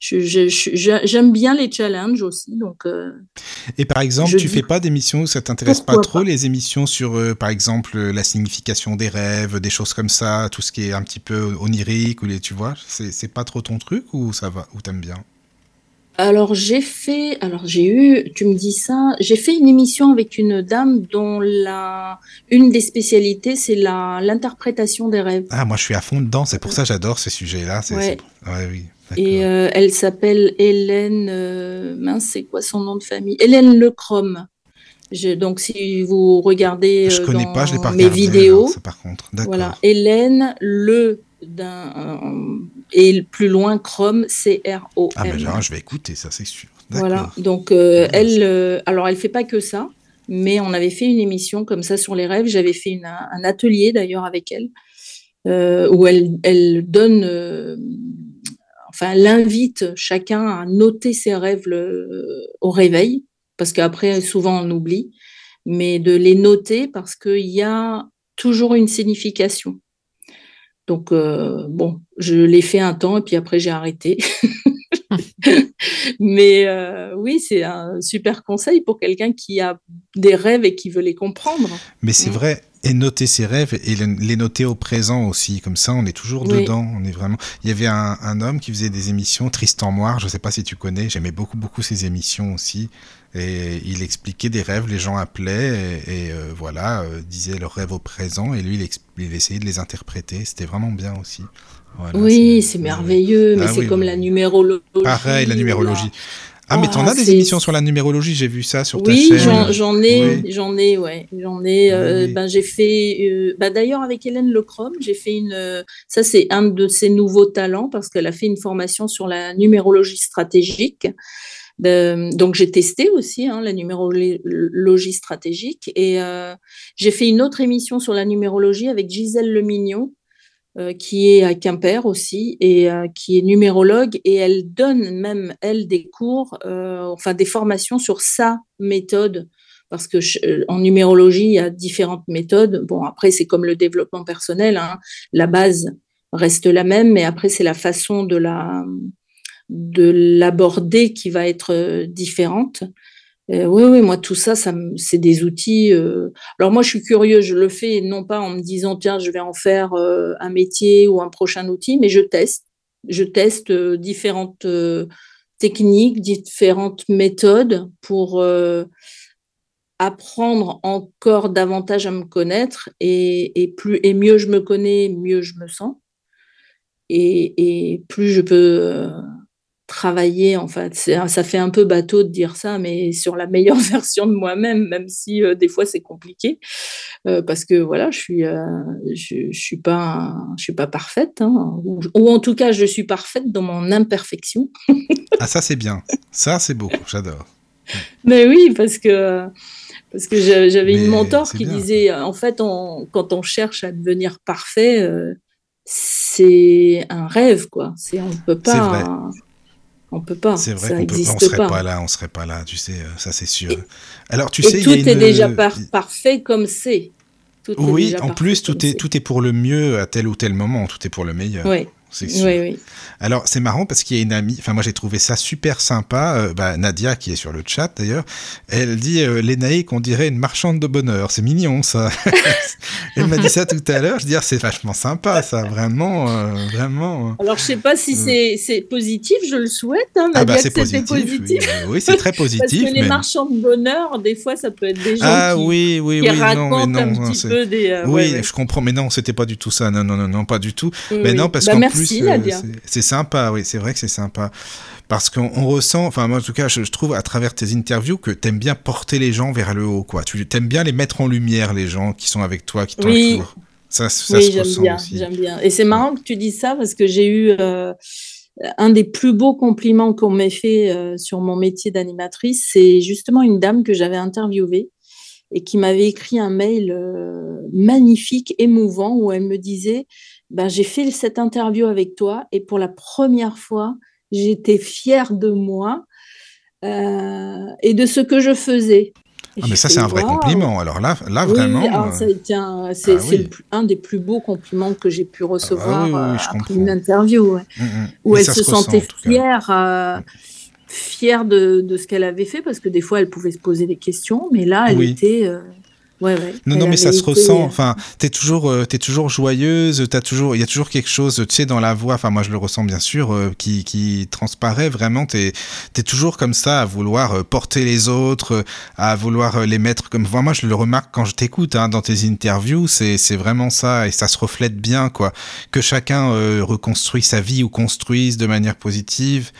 j'aime bien les challenges aussi. Donc, euh, et par exemple, tu fais pas d'émissions où ça t'intéresse pas trop, les émissions sur, euh, par exemple, la signification des rêves, des choses comme ça, tout ce qui est un petit peu onirique, ou les, tu vois, c'est pas trop ton truc ou ça va, ou t'aimes bien? Alors j'ai fait, alors j'ai eu, tu me dis ça, j'ai fait une émission avec une dame dont la, une des spécialités c'est la l'interprétation des rêves. Ah moi je suis à fond dedans, c'est pour ça que j'adore ces sujets-là. Ouais. ouais. oui. Et euh, elle s'appelle Hélène, euh, mince, c'est quoi son nom de famille? Hélène Lecrom. Je, donc, si vous regardez je euh, connais pas, je pas mes vidéos, par contre. Voilà, Hélène Le d'un et plus loin Chrome C R O M. Ah ben je vais écouter ça, c'est sûr. Voilà, donc elle, alors elle fait pas que ça, mais on avait fait une émission comme ça sur les rêves. J'avais fait une, un atelier d'ailleurs avec elle où elle, elle donne enfin, elle invite chacun à noter ses rêves au réveil, parce qu'après, souvent, on oublie, mais de les noter parce qu'il y a toujours une signification. Donc, euh, bon, je l'ai fait un temps et puis après, j'ai arrêté. Mais euh, oui, c'est un super conseil pour quelqu'un qui a des rêves et qui veut les comprendre. Mais c'est mm. vrai, et noter ses rêves et les noter au présent aussi. Comme ça, on est toujours dedans. On est vraiment. Il y avait un, homme qui faisait des émissions, Tristan Moire. Je ne sais pas si tu connais. J'aimais beaucoup beaucoup ses émissions aussi. Et il expliquait des rêves. Les gens appelaient et, euh, voilà euh, disaient leurs rêves au présent. Et lui, il, il, essayait de les interpréter. C'était vraiment bien aussi. Oui, c'est merveilleux. Mais ah c'est comme la numérologie. Pareil, la numérologie. Ah, mais t'en as des émissions sur la numérologie, j'ai vu ça sur ta chaîne. Oui, j'en ai, j'en ai, ouais, j'en ai. Euh, ben j'ai fait, euh, ben, d'ailleurs avec Hélène Lecrom, j'ai fait une. Euh, ça c'est un de ses nouveaux talents parce qu'elle a fait une formation sur la numérologie stratégique. donc j'ai testé aussi hein, la numérologie stratégique et j'ai fait une autre émission sur la numérologie avec Gisèle Lemignon euh, qui est à Quimper aussi et euh, qui est numérologue et elle donne même elle des cours, euh, enfin des formations sur sa méthode parce que en numérologie il y a différentes méthodes. Bon après c'est comme le développement personnel, hein. la base reste la même, mais après c'est la façon de la de l'aborder qui va être différente. Oui, oui, moi, tout ça, c'est des outils. Euh, alors, moi, je suis curieux, je le fais non pas en me disant, tiens, je vais en faire euh, un métier ou un prochain outil, mais je teste. Je teste euh, différentes techniques, différentes méthodes pour apprendre encore davantage à me connaître et, plus, et mieux je me connais, mieux je me sens. Et plus je peux travailler, en fait. Ça fait un peu bateau de dire ça, mais sur la meilleure version de moi-même, même si euh, des fois c'est compliqué, euh, parce que voilà, je suis, euh, je, suis pas, je suis pas parfaite, hein, ou, en tout cas, je suis parfaite dans mon imperfection. ah ça c'est bien, ça c'est beau, j'adore. Mais oui, parce que parce que j'avais une mentor qui disait, en fait, quand on cherche à devenir parfait, c'est un rêve, quoi. C'est on peut pas. On peut pas. C'est vrai qu'on on serait pas. là, on serait pas là, tu sais, euh, ça c'est sûr. Alors tu sais, tout est déjà parfait comme c'est. Oui, en plus tout est tout est pour le mieux à tel ou tel moment, tout est pour le meilleur. Oui. C'est sûr. Oui, oui. Alors, c'est marrant parce qu'il y a une amie, enfin, moi j'ai trouvé ça super sympa. Euh, bah, Nadia, qui est sur le chat d'ailleurs, elle dit euh, Lénaïque, on dirait une marchande de bonheur. C'est mignon ça. elle m'a dit ça tout à l'heure. Je dis, ah, c'est vachement sympa ça, vraiment, euh, vraiment. Alors, je sais pas si euh. c'est positif, je le souhaite. Hein, ah, bah, c'est positif. positif. Oui, c'est très positif. parce que les marchands de bonheur, des fois, ça peut être des gens ah, qui, oui, oui, oui, racontent non, un petit peu des. oui, je comprends, mais non, c'était pas du tout ça. Non, non, non, non, pas du tout. Mais non, parce bah, qu'en plus, c'est sympa, oui, c'est vrai que c'est sympa. Parce qu'on ressent, enfin moi en tout cas, je, trouve à travers tes interviews que tu aimes bien porter les gens vers le haut, quoi. Tu aimes bien les mettre en lumière, les gens qui sont avec toi, qui t'entourent. Oui. Ça, ça oui, j'aime bien, j'aime bien. Et c'est marrant que tu dises ça parce que j'ai eu euh, un des plus beaux compliments qu'on m'ait fait euh, sur mon métier d'animatrice. C'est justement une dame que j'avais interviewée et qui m'avait écrit un mail euh, magnifique, émouvant, où elle me disait ben, J'ai fait cette interview avec toi et pour la première fois, j'étais fière de moi euh, et de ce que je faisais. Ah, mais ça, c'est un vrai compliment. Alors là, là vraiment. Ah, c'est ah un des plus beaux compliments que j'ai pu recevoir euh, après une interview, mm, mm. où elle se, sentait fière, euh, fière de, de, ce qu'elle avait fait, parce que des fois, elle pouvait se poser des questions, mais là, elle était non, non, mais ça se ressent. Euh, enfin, t'es toujours, euh, es toujours joyeuse. T'as toujours, il y a toujours quelque chose, tu sais, dans la voix. Enfin, moi, je le ressens bien sûr, euh, qui, qui transparaît vraiment. T'es, es toujours comme ça à vouloir porter les autres, à vouloir les mettre comme. moi, je le remarque quand je t'écoute hein, dans tes interviews. C'est, c'est vraiment ça, et ça se reflète bien, quoi. Que chacun reconstruit sa vie ou construise de manière positive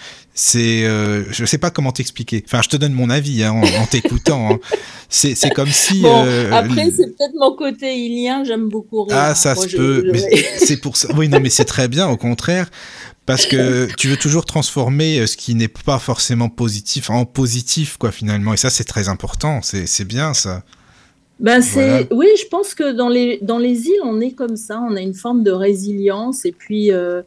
c'est euh, je sais pas comment t'expliquer. Enfin je te donne mon avis hein, en, t'écoutant hein. c'est c'est comme si euh, après c'est peut-être mon côté ilien j'aime beaucoup rire. Ah ça se peut c'est pour ça. Oui non mais c'est très bien au contraire parce que tu veux toujours transformer euh, ce qui n'est pas forcément positif en positif quoi finalement. Et ça c'est très important. C'est c'est bien ça. Ben c'est oui, je pense que dans les dans les îles, on est comme ça, on a une forme de résilience et puis euh,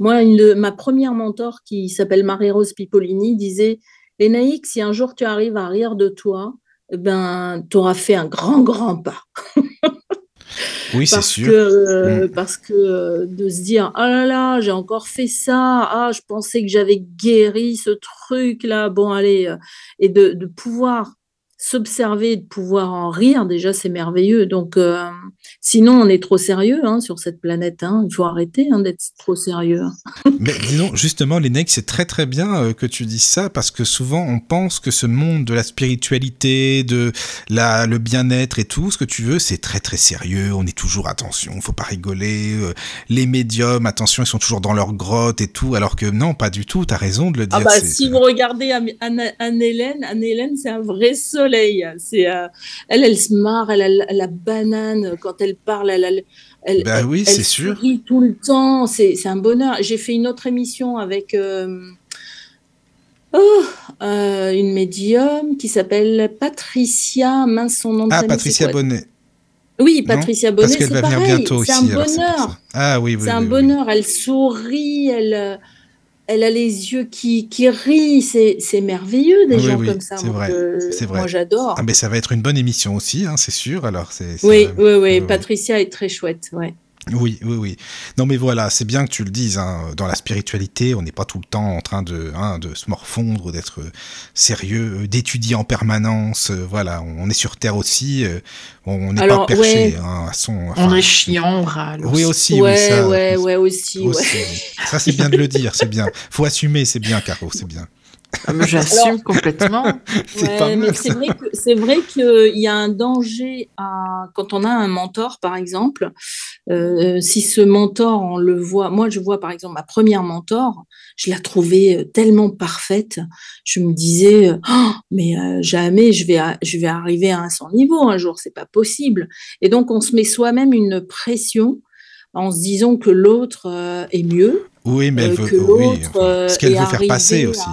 moi, une ma première mentor qui s'appelle Marie-Rose Pipolini disait Lénaïque, si un jour tu arrives à rire de toi, eh ben, tu auras fait un grand, grand pas. oui, c'est sûr. Que, mm. Parce que euh, de se dire Ah là là, j'ai encore fait ça, ah, je pensais que j'avais guéri ce truc-là, bon, allez, euh, et de, de pouvoir s'observer, de pouvoir en rire, déjà, c'est merveilleux. Donc, euh, sinon, on est trop sérieux hein, sur cette planète. Hein. Il faut arrêter hein, d'être trop sérieux. Mais disons, justement, Lénec, c'est très très bien euh, que tu dises ça parce que souvent, on pense que ce monde de la spiritualité, de la, le bien-être et tout, ce que tu veux, c'est très très sérieux. On est toujours, attention, faut pas rigoler. Euh, les médiums, attention, ils sont toujours dans leur grotte et tout. Alors que non, pas du tout. Tu as raison de le ah dire. Ah bah, si vous regardez Anne-Hélène, Anne-Hélène, c'est un vrai soleil c'est, euh, elle, elle se marre, elle a la banane quand elle parle, elle, elle, bah oui, c'est sûr. tout le temps, c'est, un bonheur. J'ai fait une autre émission avec euh, oh, euh, une médium qui s'appelle Patricia, mince son nom. Ah, Patricia Bonnet. Oui, Patricia Bonnet, c'est pareil. C'est un bonheur. Ah oui, oui C'est un bonheur. Elle sourit, elle elle a les yeux qui, qui rient, c'est merveilleux des gens comme ça. C'est vrai, euh, c'est vrai. Moi j'adore. Ah, mais ça va être une bonne émission aussi, hein, c'est sûr. Alors c'est. Oui, oui, oui. Patricia est très chouette, ouais. Oui, oui, oui. Non, mais voilà, c'est bien que tu le dises. Hein. Dans la spiritualité, on n'est pas tout le temps en train de, hein, de se morfondre, d'être sérieux, d'étudier en permanence. Euh, voilà, on est sur Terre aussi. Euh, on n'est pas perché hein, à son. on est chiant, on râle. Oui, aussi. Ouais, oui, ça, ouais, ouais, aussi. Ça, c'est bien de le dire, c'est bien. Faut assumer, c'est bien, Caro, c'est bien. Ah, j'assume complètement. c'est vrai que c'est vrai qu'il y a un danger à, quand on a un mentor, par exemple. Euh, si ce mentor, on le voit, moi je vois par exemple ma première mentor, je la trouvais euh, tellement parfaite. Je me disais, oh, mais euh, jamais je vais, je vais arriver à son niveau un jour, c'est pas possible. Et donc on se met soi-même une pression en se disant que l'autre est mieux. Oui, mais elle veut, oui, ce qu'elle veut faire passer aussi.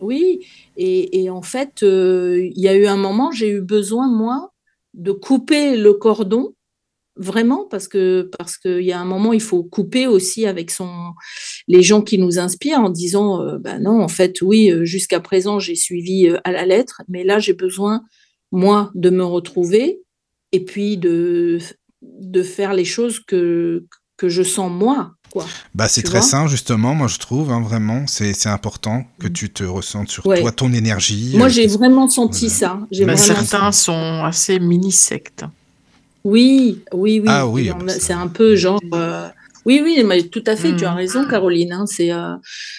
Oui, et, en fait, euh, il y a eu un moment, j'ai eu besoin, moi, de couper le cordon, vraiment, parce que parce qu'il y a un moment, il faut couper aussi avec les gens qui nous inspirent en disant, bah non, en fait, oui, euh, jusqu'à présent, j'ai suivi à la lettre, mais là, j'ai besoin, moi, de me retrouver et puis de, faire les choses que je sens moi, bah, c'est très sain, justement, moi je trouve, hein, vraiment. C'est important que mm. tu te ressentes sur toi, ton énergie. Moi, euh, j'ai vraiment senti ça. Bah, certains sont assez mini-sectes. Oui, oui, oui. Ah, oui ah, bah, c'est un peu genre. Euh, oui, oui, mais tout à fait, tu as mm. raison, Caroline. Hein, c'est euh,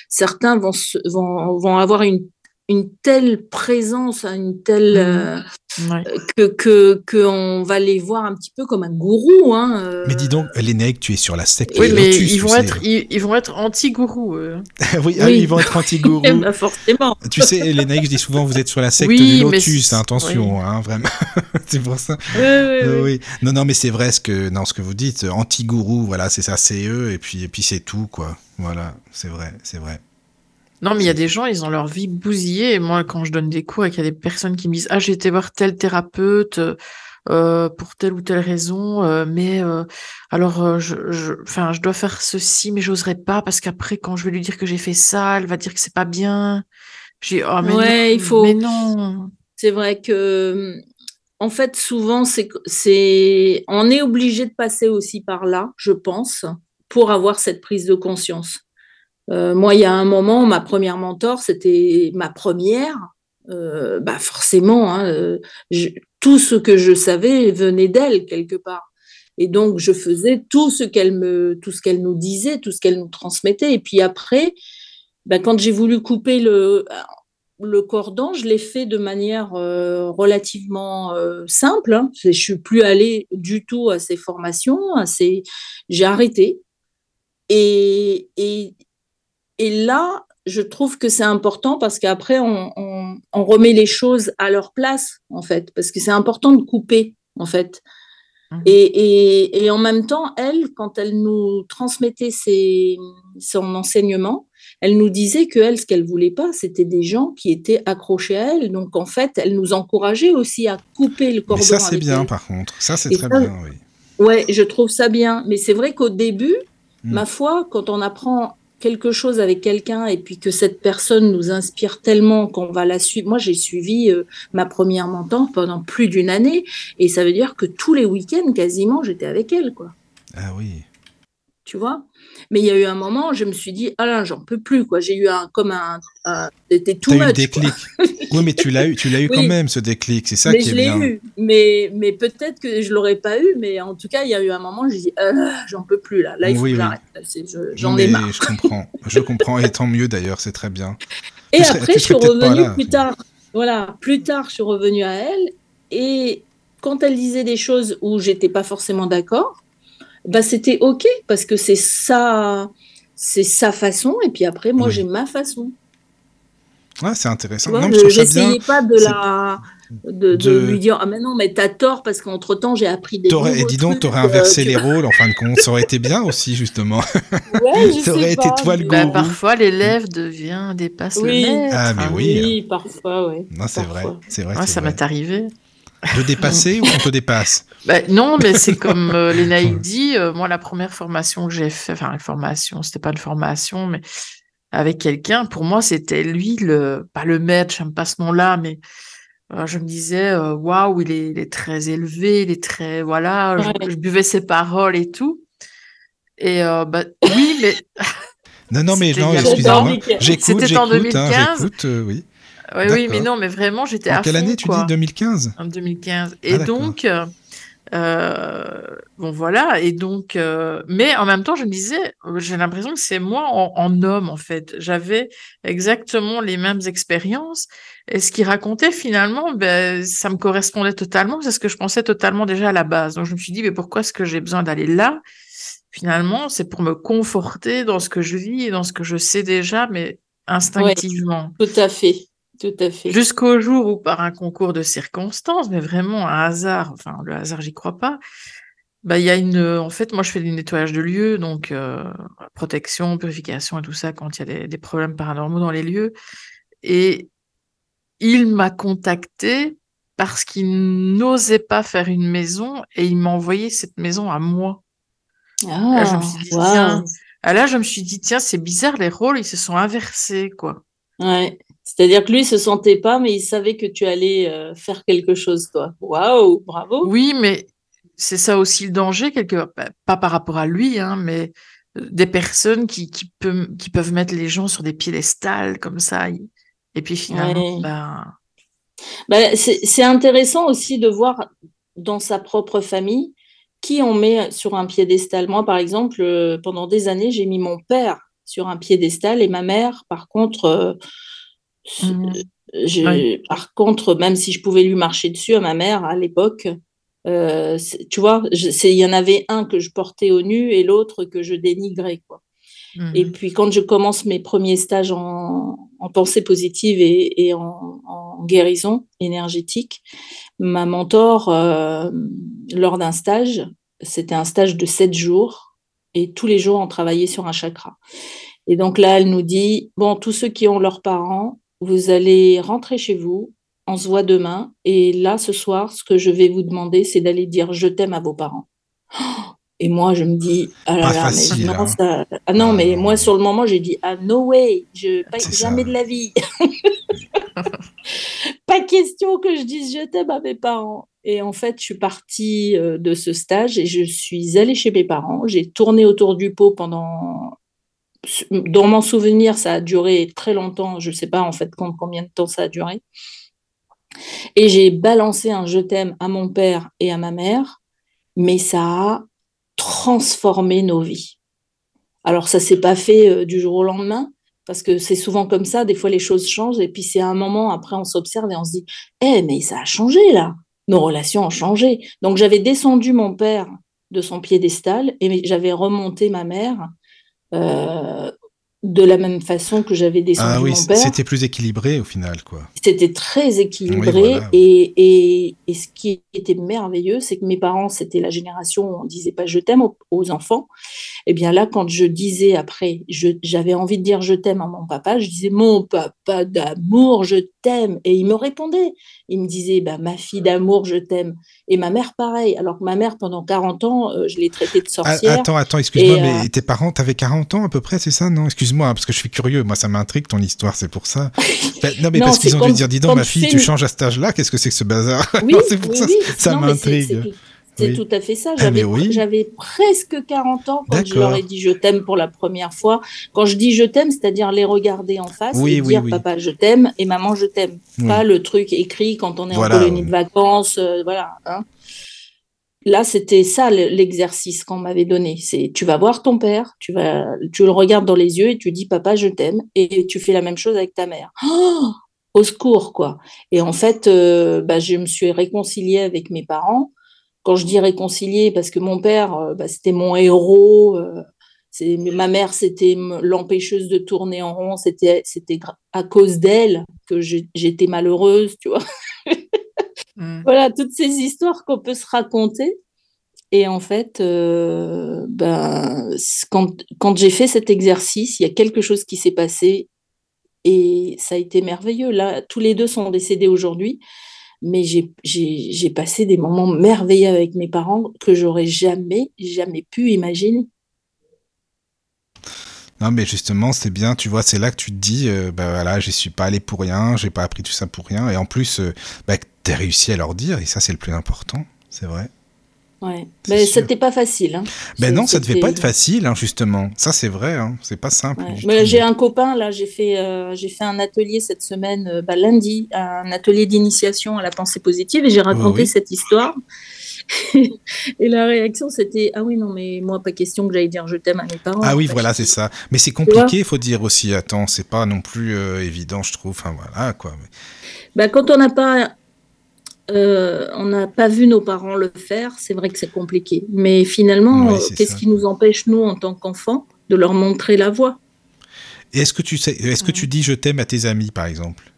certains vont, vont, vont avoir une une telle présence, une telle mmh. euh, que que qu'on va les voir un petit peu comme un gourou. Hein, euh. Mais dis donc, Lénèque, tu es sur la secte. Oui, mais ils vont être ils, vont être anti-gourous. oui, ah, ils vont être anti-gourous. bah forcément. Tu sais, Lénèque, je dis souvent, vous êtes sur la secte du lotus. Attention, hein, vraiment. c'est pour ça. Oui, oui, Non, non, mais c'est vrai ce que non, ce que vous dites, anti-gourou. Voilà, c'est ça, c'est eux, et puis et puis c'est tout, quoi. Voilà, c'est vrai, c'est vrai. Non, mais il y a des gens, ils ont leur vie bousillée. Et moi, quand je donne des cours et qu'il y a des personnes qui me disent Ah, j'ai été voir tel thérapeute euh, pour telle ou telle raison, euh, mais euh, alors, je, je, je dois faire ceci, mais j'oserais pas parce qu'après, quand je vais lui dire que j'ai fait ça, elle va dire que c'est pas bien. J'ai Oh, mais ouais, il faut. Mais non. C'est vrai que. En fait, souvent, c'est, c'est, on est obligé de passer aussi par là, je pense, pour avoir cette prise de conscience. Euh, moi, il y a un moment, ma première mentor, c'était ma première. Euh, bah forcément, hein, euh, tout ce que je savais venait d'elle quelque part. Et donc, je faisais tout ce qu'elle me, tout ce qu'elle nous disait, tout ce qu'elle nous transmettait. Et puis après, bah, quand j'ai voulu couper le, cordon, je l'ai fait de manière relativement simple. Hein. Je suis plus allée du tout à ces formations, ces... j'ai arrêté. Et, et là, je trouve que c'est important parce qu'après, on, remet les choses à leur place, en fait, parce que c'est important de couper, en fait. Mmh. Et, en même temps, elle, quand elle nous transmettait son enseignement, elle nous disait que elle, ce qu'elle voulait pas, c'était des gens qui étaient accrochés à elle. Donc, en fait, elle nous encourageait aussi à couper le cordon. Mais ça, c'est bien, par contre. Ça, c'est très bien, oui. Ouais, je trouve ça bien. Mais c'est vrai qu'au début, mmh. ma foi, quand on apprend quelque chose avec quelqu'un et puis que cette personne nous inspire tellement qu'on va la suivre. Moi, j'ai suivi euh, ma première mentor pendant plus d'une année et ça veut dire que tous les week-ends, quasiment, j'étais avec elle, quoi. Ah oui. Tu vois? Mais il y a eu un moment, je me suis dit, ah là, j'en peux plus, quoi. J'ai eu un, comme un, c'était tout much. déclic. oui, mais tu l'as eu, tu l'as eu quand même ce déclic. C'est ça qui est bien. Eu. Mais, mais peut-être que je l'aurais pas eu. Mais en tout cas, il y a eu un moment, j'ai dit, euh, j'en peux plus là. Là, il faut que j'arrête. J'en ai marre. Je comprends. Je comprends. Et tant mieux d'ailleurs. C'est très bien. Et après, je suis revenue plus tard. Voilà, plus tard, je suis revenue à elle. Et quand elle disait des choses où j'étais pas forcément d'accord, bah c'était ok parce que c'est ça, c'est sa façon. Et puis après, moi, j'ai ma façon. Ouais, c'est intéressant. Je n'essayais pas de la. De, lui dire ah mais non mais t'as tort parce qu'entre temps j'ai appris des et dis donc t'aurais inversé euh, les rôles en fin de compte. Ça aurait été bien aussi justement. Ouais, je ça aurait été toi le bah, parfois l'élève devient dépasse oui. le maître. Ah mais oui, oui parfois oui non c'est vrai. C'est vrai ça m'est arrivé de dépasser ou on te dépasse? Bah, Non, mais c'est comme euh, Lénaïque dit, euh, moi, la première formation que j'ai fait, enfin, une formation, c'était pas une formation, mais avec quelqu'un, pour moi, c'était lui, le, pas le maître, j'aime pas ce nom-là, mais euh, je me disais, euh, waouh, il, est, il, est, très élevé, il est très, voilà, je, buvais ses paroles et tout. Et euh, bah, oui, mais. non, non, mais non, excusez-moi. J'écoute, j'écoute, en 2015. Hein, j'écoute, euh, oui. Oui, oui, mais non, mais vraiment, j'étais à quelle année tu dis 2015 En 2015. Et ah, donc, euh, bon voilà, et donc, euh, mais en même temps, je me disais, j'ai l'impression que c'est moi en, homme en fait. J'avais exactement les mêmes expériences, et ce qu'il racontait finalement, ben, ça me correspondait totalement, c'est ce que je pensais totalement déjà à la base. Donc je me suis dit, mais pourquoi est-ce que j'ai besoin d'aller là? Finalement, c'est pour me conforter dans ce que je vis et dans ce que je sais déjà, mais instinctivement. tout à fait. Tout à fait. Jusqu'au jour où, par un concours de circonstances, mais vraiment un hasard, enfin le hasard, j'y crois pas, bah il y a une, en fait, moi je fais du nettoyage de lieux, donc euh, protection, purification et tout ça quand il y a des, problèmes paranormaux dans les lieux, et il m'a contacté parce qu'il n'osait pas faire une maison et il m'a envoyé cette maison à moi. Ah, là, je me suis dit, tiens, ah, là, je me suis dit, tiens, c'est bizarre, les rôles, ils se sont inversés, quoi. Ouais. C'est-à-dire que lui, il se sentait pas, mais il savait que tu allais euh, faire quelque chose, toi. Waouh, bravo. Oui, mais c'est ça aussi le danger, quelque bah, pas par rapport à lui, hein, mais euh, des personnes qui, qui, qui peuvent mettre les gens sur des piédestals comme ça. Et puis finalement, bah... Bah, c'est intéressant aussi de voir dans sa propre famille qui on met sur un piédestal. Moi, par exemple, euh, pendant des années, j'ai mis mon père sur un piédestal et ma mère, par contre, Mmh. Par contre, même si je pouvais lui marcher dessus à ma mère à l'époque, euh, tu vois, il y en avait un que je portais au nu et l'autre que je dénigrais. Quoi. Mmh. Et puis quand je commence mes premiers stages en, pensée positive et, en, guérison énergétique, ma mentor, euh, lors d'un stage, c'était un stage de sept jours, et tous les jours on travaillait sur un chakra. Et donc là, elle nous dit, bon, tous ceux qui ont leurs parents, vous allez rentrer chez vous, on se voit demain, et là, ce soir, ce que je vais vous demander, c'est d'aller dire je t'aime à vos parents. Et moi, je me dis, ah là là, mais non, hein. ah non, mais moi, sur le moment, j'ai dit, ah no way, je, pas, jamais de la vie. pas question que je dise je t'aime à mes parents. Et en fait, je suis partie euh, de ce stage et je suis allée chez mes parents. J'ai tourné autour du pot pendant dans mon souvenir, ça a duré très longtemps. Je ne sais pas en fait combien de temps ça a duré. Et j'ai balancé un je t'aime à mon père et à ma mère, mais ça a transformé nos vies. Alors ça s'est pas fait euh, du jour au lendemain, parce que c'est souvent comme ça, des fois les choses changent, et puis c'est un moment, après on s'observe et on se dit, eh mais ça a changé là, nos relations ont changé. Donc j'avais descendu mon père de son piédestal et j'avais remonté ma mère euh, de la même façon que j'avais descendu ah oui, mon père. C'était plus équilibré au final, quoi. C'était très équilibré et, et, et, ce qui était merveilleux, c'est que mes parents, c'était la génération où on disait pas je t'aime aux, enfants. Et eh bien là, quand je disais après, j'avais envie de dire je t'aime à mon papa, je disais mon papa d'amour, je t'aime. Et il me répondait. Il me disait bah, ma fille d'amour, je t'aime. Et ma mère, pareil. Alors que ma mère, pendant 40 ans, euh, je l'ai traitée de ah, sorcière. Attends, attends, excuse-moi, mais euh, tes parents, tu avais 40 ans à peu près, c'est ça Non, excuse-moi, hein, parce que je suis curieux. Moi, ça m'intrigue ton histoire, c'est pour ça. Ben, non, mais parce qu'ils ont dû dire dis donc, ma fille, tu changes à cet âge-là, qu'est-ce que c'est que ce bazar? Oui, c'est pour ça, ça m'intrigue. C'est tout à fait ça. Ah, j'avais presque 40 ans quand je leur ai dit je t'aime pour la première fois. Quand je dis je t'aime, c'est-à-dire les regarder en face et dire papa je t'aime et maman je t'aime. Pas le truc écrit quand on est en colonie de vacances. Euh, voilà. Hein. Là, c'était ça l'exercice qu'on m'avait donné. C'est tu vas voir ton père, tu vas, tu le regardes dans les yeux et tu dis papa je t'aime et tu fais la même chose avec ta mère. Oh au secours quoi. Et en fait, euh, bah, je me suis réconciliée avec mes parents quand je dis réconcilier, parce que mon père, euh, bah, c'était mon héros, euh, ma mère, c'était l'empêcheuse de tourner en rond, c'était à cause d'elle que j'étais malheureuse, tu vois. Mmh. Voilà, toutes ces histoires qu'on peut se raconter. Et en fait, euh, ben, quand, quand j'ai fait cet exercice, il y a quelque chose qui s'est passé et ça a été merveilleux. Là, tous les deux sont décédés aujourd'hui mais j'ai passé des moments merveilleux avec mes parents que j'aurais jamais, jamais pu imaginer. Non, mais justement, c'est bien, tu vois, c'est là que tu te dis, euh, bah voilà, j'y suis pas allé pour rien, j'ai pas appris tout ça pour rien, et en plus, euh, bah, tu as réussi à leur dire, et ça, c'est le plus important, c'est vrai. Ouais. Mais c'était pas facile. Hein. Ben non, ça devait pas être facile, hein, justement. Ça, c'est vrai. Hein. C'est pas simple. J'ai un copain là. J'ai fait, euh, j'ai fait un atelier cette semaine, euh, bah, lundi, un atelier d'initiation à la pensée positive, et j'ai raconté cette histoire. et la réaction, c'était Ah oui, non, mais moi, pas question que j'aille dire je t'aime à mes parents. Ah oui, voilà, c'est ça. Mais c'est compliqué, il faut dire aussi. Attends, c'est pas non plus euh, évident, je trouve. Enfin, voilà, quoi. Bah, quand on n'a pas euh, on n'a pas vu nos parents le faire, c'est vrai que c'est compliqué. Mais finalement, euh, qu'est-ce qui nous empêche, nous, en tant qu'enfants, de leur montrer la voie? Est-ce que tu sais, est-ce que tu dis je t'aime à tes amis, par exemple?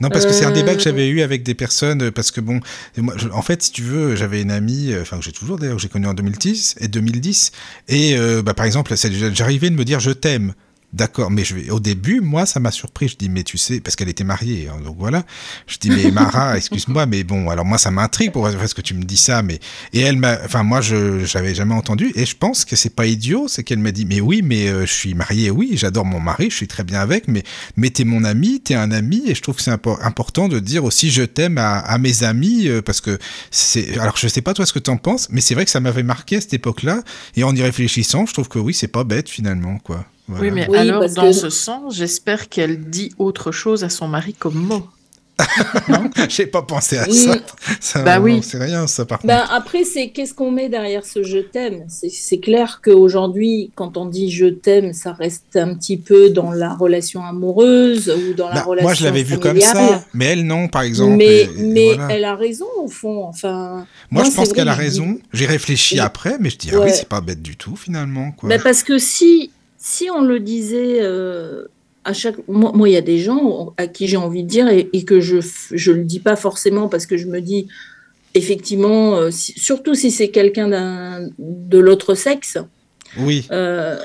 Non, parce que c'est un débat que j'avais eu avec des personnes, parce que bon, moi, en fait, si tu veux, j'avais une amie, euh, enfin, que j'ai toujours d'ailleurs, que j'ai connue en 2010, et 2010, et bah, par exemple, j'arrivais de me dire je t'aime. D'accord, mais je vais, au début, moi, ça m'a surpris. Je dis, mais tu sais, parce qu'elle était mariée, hein, donc voilà. Je dis, mais Mara, excuse-moi, mais bon, alors moi, ça m'intrigue pour ce que tu me dis ça, mais et elle m'a, enfin moi, je j'avais jamais entendu, et je pense que c'est pas idiot, c'est qu'elle m'a dit, mais oui, mais euh, je suis mariée, oui, j'adore mon mari, je suis très bien avec, mais mais t'es mon ami, t'es un ami, et je trouve que c'est important de dire aussi je t'aime à, à, mes amis, euh, parce que c'est, alors je sais pas toi ce que t'en penses, mais c'est vrai que ça m'avait marqué à cette époque-là, et en y réfléchissant, je trouve que oui, c'est pas bête finalement, quoi. Oui, mais alors, dans ce sens, j'espère qu'elle dit autre chose à son mari comme mot. J'ai pas pensé à ça. ça bah oui. C'est rien, ça, par bah, Après, c'est qu'est-ce qu'on met derrière ce je t'aime? C'est clair qu'aujourd'hui, quand on dit je t'aime, ça reste un petit peu dans la relation amoureuse ou dans la bah, relation. Moi, je l'avais vu comme ça, mais elle, non, par exemple. Mais, mais elle a raison, au fond. Enfin, moi, je pense qu'elle a raison. J'ai réfléchi après, mais je dis, ah oui, c'est pas bête du tout, finalement. Quoi. Bah, parce que si si on le disait euh, à chaque. Moi, il y a des gens à qui j'ai envie de dire et, que je ne le dis pas forcément parce que je me dis, effectivement, euh, surtout si c'est quelqu'un de l'autre sexe. Oui. Euh,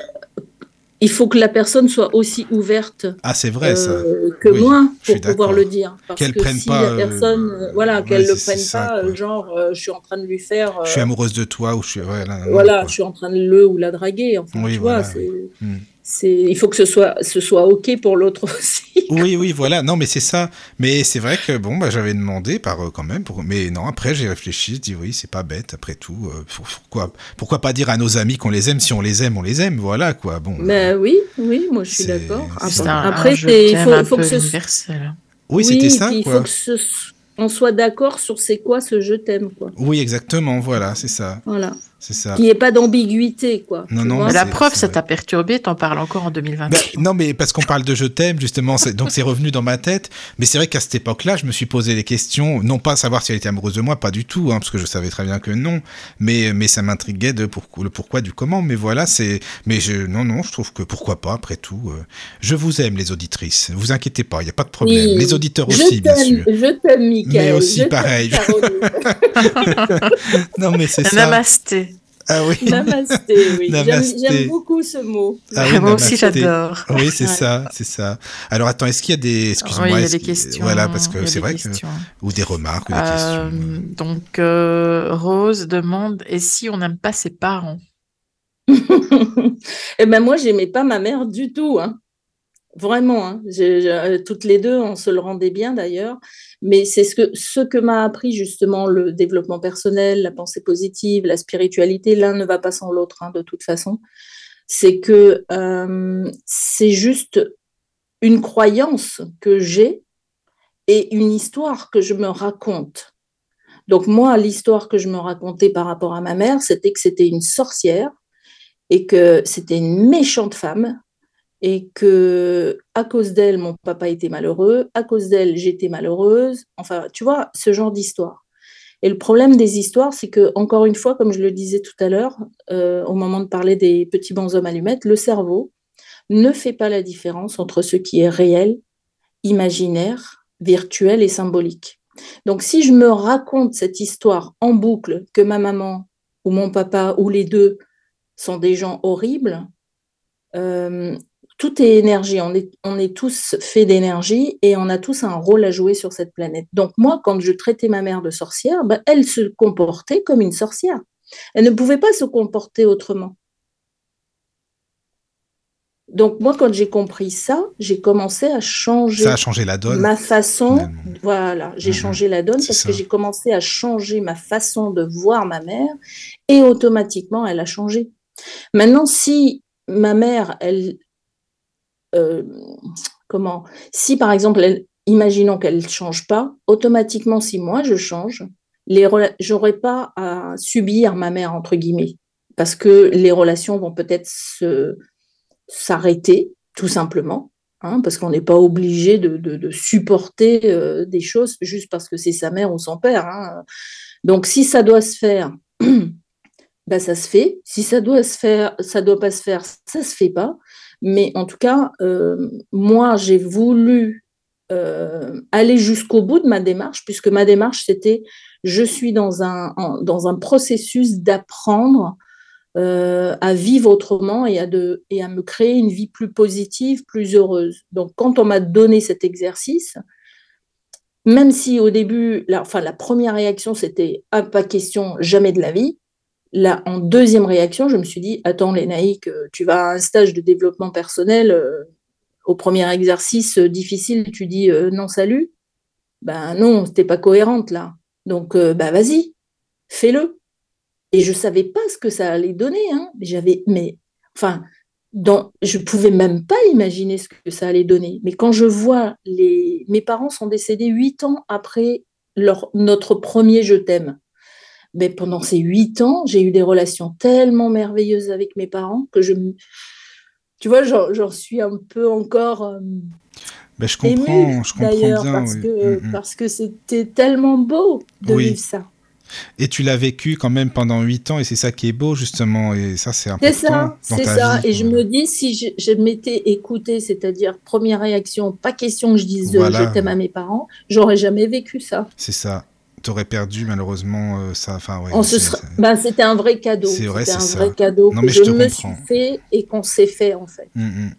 il faut que la personne soit aussi ouverte ah, c'est vrai, ça. que moi pour pouvoir le dire. Qu'elle prenne pas. La personne, voilà, qu'elle ne le prenne pas, genre, je suis en train de lui faire. je suis amoureuse de toi ou je suis. voilà, je suis en train de le ou la draguer. Enfin, oui, tu vois, c'est. Hmm il faut que ce soit, ce soit OK pour l'autre aussi. Oui, oui, voilà. Non, mais c'est ça. Mais c'est vrai que, bon, bah, j'avais demandé par euh, quand même. Pour... Mais non, après, j'ai réfléchi. Je dis, oui, c'est pas bête, après tout. Euh, pourquoi, pourquoi pas dire à nos amis qu'on les aime Si on les aime, on les aime. Voilà, quoi. Bon. Ben oui, oui, moi, je suis d'accord. Après, il faut, faut que ce soit. Oui, c'était ça. Il faut que ce on soit d'accord sur c'est quoi ce je t'aime. Quoi. Oui, exactement, voilà, c'est ça. Voilà. C'est ça. Qu'il n'y ait pas d'ambiguïté, quoi. Non, non. la preuve, ça t'a perturbé, t'en parles encore en 2020. Bah, non, mais parce qu'on parle de je t'aime, justement, donc c'est revenu dans ma tête. Mais c'est vrai qu'à cette époque-là, je me suis posé des questions, non pas savoir si elle était amoureuse de moi, pas du tout, hein, parce que je savais très bien que non. Mais, mais ça m'intriguait de pour, le pourquoi du comment. Mais voilà, c'est. Mais je, non, non, je trouve que pourquoi pas, après tout. Euh, je vous aime, les auditrices. Vous inquiétez pas, il n'y a pas de problème. Les auditeurs aussi, bien sûr. Je t'aime, Michael. Mais aussi pareil. non, mais c'est ça. Namasté. Ah oui. Namasté, oui. J'aime beaucoup ce mot. Ah Moi aussi, j'adore. Oui, c'est ça, c'est ça. Alors, attends, est-ce qu'il y a des. Excuse-moi. Oui, il y a des questions. Voilà, parce que c'est vrai que. Ou des remarques, ou des euh, questions. Donc, euh, Rose demande et si on n'aime pas ses parents? Eh ben, moi, j'aimais pas ma mère du tout. Hein. Vraiment, hein. Euh, toutes les deux, on se le rendait bien d'ailleurs. Mais c'est ce que, m'a appris justement le développement personnel, la pensée positive, la spiritualité. L'un ne va pas sans l'autre, hein, de toute façon. C'est que euh, c'est juste une croyance que j'ai et une histoire que je me raconte. Donc moi, l'histoire que je me racontais par rapport à ma mère, c'était que c'était une sorcière et que c'était une méchante femme et que à cause d'elle, mon papa était malheureux, à cause d'elle, j'étais malheureuse. Enfin, tu vois, ce genre d'histoire. Et le problème des histoires, c'est que, encore une fois, comme je le disais tout à l'heure, euh, au moment de parler des petits bonshommes allumettes, le cerveau ne fait pas la différence entre ce qui est réel, imaginaire, virtuel et symbolique. Donc, si je me raconte cette histoire en boucle, que ma maman ou mon papa ou les deux sont des gens horribles, euh, tout est énergie, on est, on est tous faits d'énergie et on a tous un rôle à jouer sur cette planète. Donc moi, quand je traitais ma mère de sorcière, ben, elle se comportait comme une sorcière. Elle ne pouvait pas se comporter autrement. Donc moi, quand j'ai compris ça, j'ai commencé à changer. Ça a changé la donne. Ma façon, voilà, j'ai mmh changé la donne parce que j'ai commencé à changer ma façon de voir ma mère et automatiquement, elle a changé. Maintenant, si ma mère, elle, comment, si par exemple, imaginons qu'elle ne change pas, automatiquement, si moi je change, j'aurais pas à subir ma mère entre guillemets parce que les relations vont peut-être s'arrêter, tout simplement, hein, parce qu'on n'est pas obligé de, supporter euh, des choses juste parce que c'est sa mère ou son père. Hein. Donc, si ça doit se faire, bah, ça se fait. Si ça doit se faire, ça doit pas se faire, ça se fait pas. Mais en tout cas, euh, moi, j'ai voulu euh, aller jusqu'au bout de ma démarche, puisque ma démarche, c'était, je suis dans un, processus d'apprendre euh, à vivre autrement et à, me créer une vie plus positive, plus heureuse. Donc, quand on m'a donné cet exercice, même si au début, la première réaction, c'était ah, pas question, jamais de la vie. Là, en deuxième réaction, je me suis dit Attends, Lénaïque, tu vas à un stage de développement personnel, euh, au premier exercice difficile, tu dis euh, non, salut. Ben non, c'était pas cohérente là. Donc, ben vas-y, fais-le. Et je savais pas ce que ça allait donner. Hein. J'avais, mais enfin, je pouvais même pas imaginer ce que ça allait donner. Mais quand je vois les, mes parents sont décédés huit ans après notre premier je t'aime. Mais pendant ces huit ans, j'ai eu des relations tellement merveilleuses avec mes parents que je, tu vois, j'en suis un peu encore. Euh, ben, je comprends, je comprends bien. Parce, que, mm, mm. parce que c'était tellement beau de vivre ça. Et tu l'as vécu quand même pendant huit ans, et c'est ça qui est beau, justement, et ça, c'est important. C'est ça, c'est ça. Et je me dis, si je, m'étais écoutée, c'est-à-dire première réaction, pas question que je dise euh, je t'aime à mes parents, j'aurais jamais vécu ça. C'est ça. Tu aurais perdu, malheureusement, euh, ça. Enfin, ouais, bah, c'était un vrai cadeau. C'est vrai, c'est un vrai cadeau que je, me suis fait et qu'on s'est fait, en fait. Hum, hum.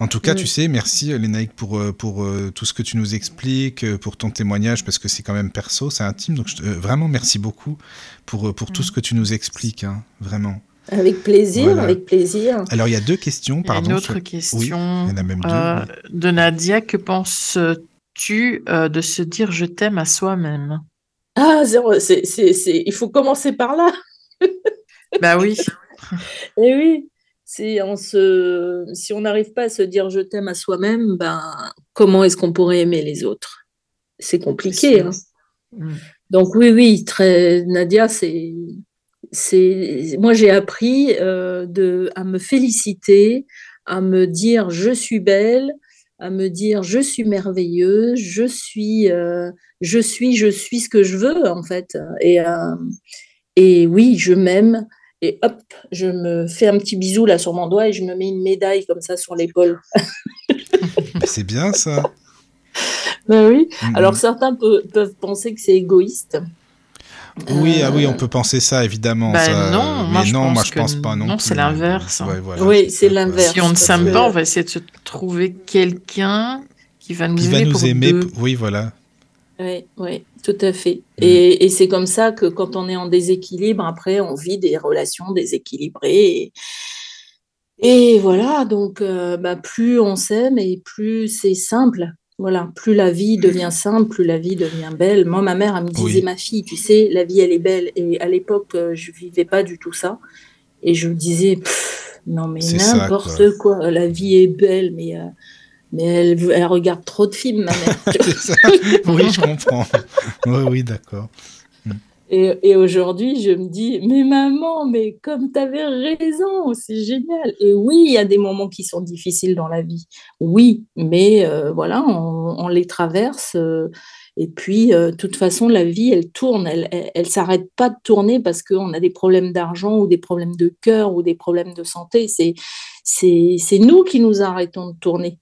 En tout cas, tu mm. sais, merci euh, Lénaïque pour, euh, pour euh, tout ce que tu nous expliques, pour ton témoignage, parce que c'est quand même perso, c'est intime. Donc vraiment, merci beaucoup pour, pour tout mm. ce que tu nous expliques, hein, vraiment. Avec plaisir, avec plaisir. Alors, il y a deux questions, pardon. une autre question il y en a même deux. de Nadia. Que penses-tu de se dire je t'aime à soi-même Ah, c'est, il faut commencer par là. bah oui. Et eh oui, si on se, si on n'arrive pas à se dire je t'aime à soi-même, ben comment est-ce qu'on pourrait aimer les autres? C'est compliqué. Hein. Mm. Donc oui, oui, très Nadia, c'est, c'est, moi j'ai appris euh, de, à me féliciter, à me dire je suis belle, à me dire je suis merveilleuse, je suis, euh, je suis, je suis ce que je veux en fait. Et, euh, et oui, je m'aime et hop, je me fais un petit bisou là sur mon doigt et je me mets une médaille comme ça sur l'épaule. c'est bien ça. Ben oui. Mm-hmm. Alors certains peuvent penser que c'est égoïste. Oui, ah oui, on euh, peut penser ça évidemment. Ben non, mais non, moi je pense pas non. Non, c'est l'inverse. Hein. oui, c'est l'inverse. Si on ne s'aime pas, on va essayer de se trouver quelqu'un qui va nous qui aimer. Va nous aimer. Oui, voilà. Oui, oui, tout à fait. Mm. Et, c'est comme ça que quand on est en déséquilibre, après, on vit des relations déséquilibrées. Et, voilà, donc euh, bah, plus on s'aime et plus c'est simple. Voilà, plus la vie devient simple, plus la vie devient belle. Moi, ma mère, elle me disait, ma fille, tu sais, la vie, elle est belle. Et à l'époque, euh, je vivais pas du tout ça. Et je me disais, non, mais n'importe quoi. la vie est belle, mais euh, mais elle, regarde trop de films, ma mère. oui, je comprends. Oui, oui, d'accord. Et, aujourd'hui, je me dis, mais maman, mais comme tu avais raison, c'est génial. Et oui, il y a des moments qui sont difficiles dans la vie. Oui, mais euh, voilà, on, les traverse. Euh, et puis, euh, de toute façon, la vie, elle tourne. Elle ne s'arrête pas de tourner parce qu'on a des problèmes d'argent ou des problèmes de cœur ou des problèmes de santé. C'est nous qui nous arrêtons de tourner.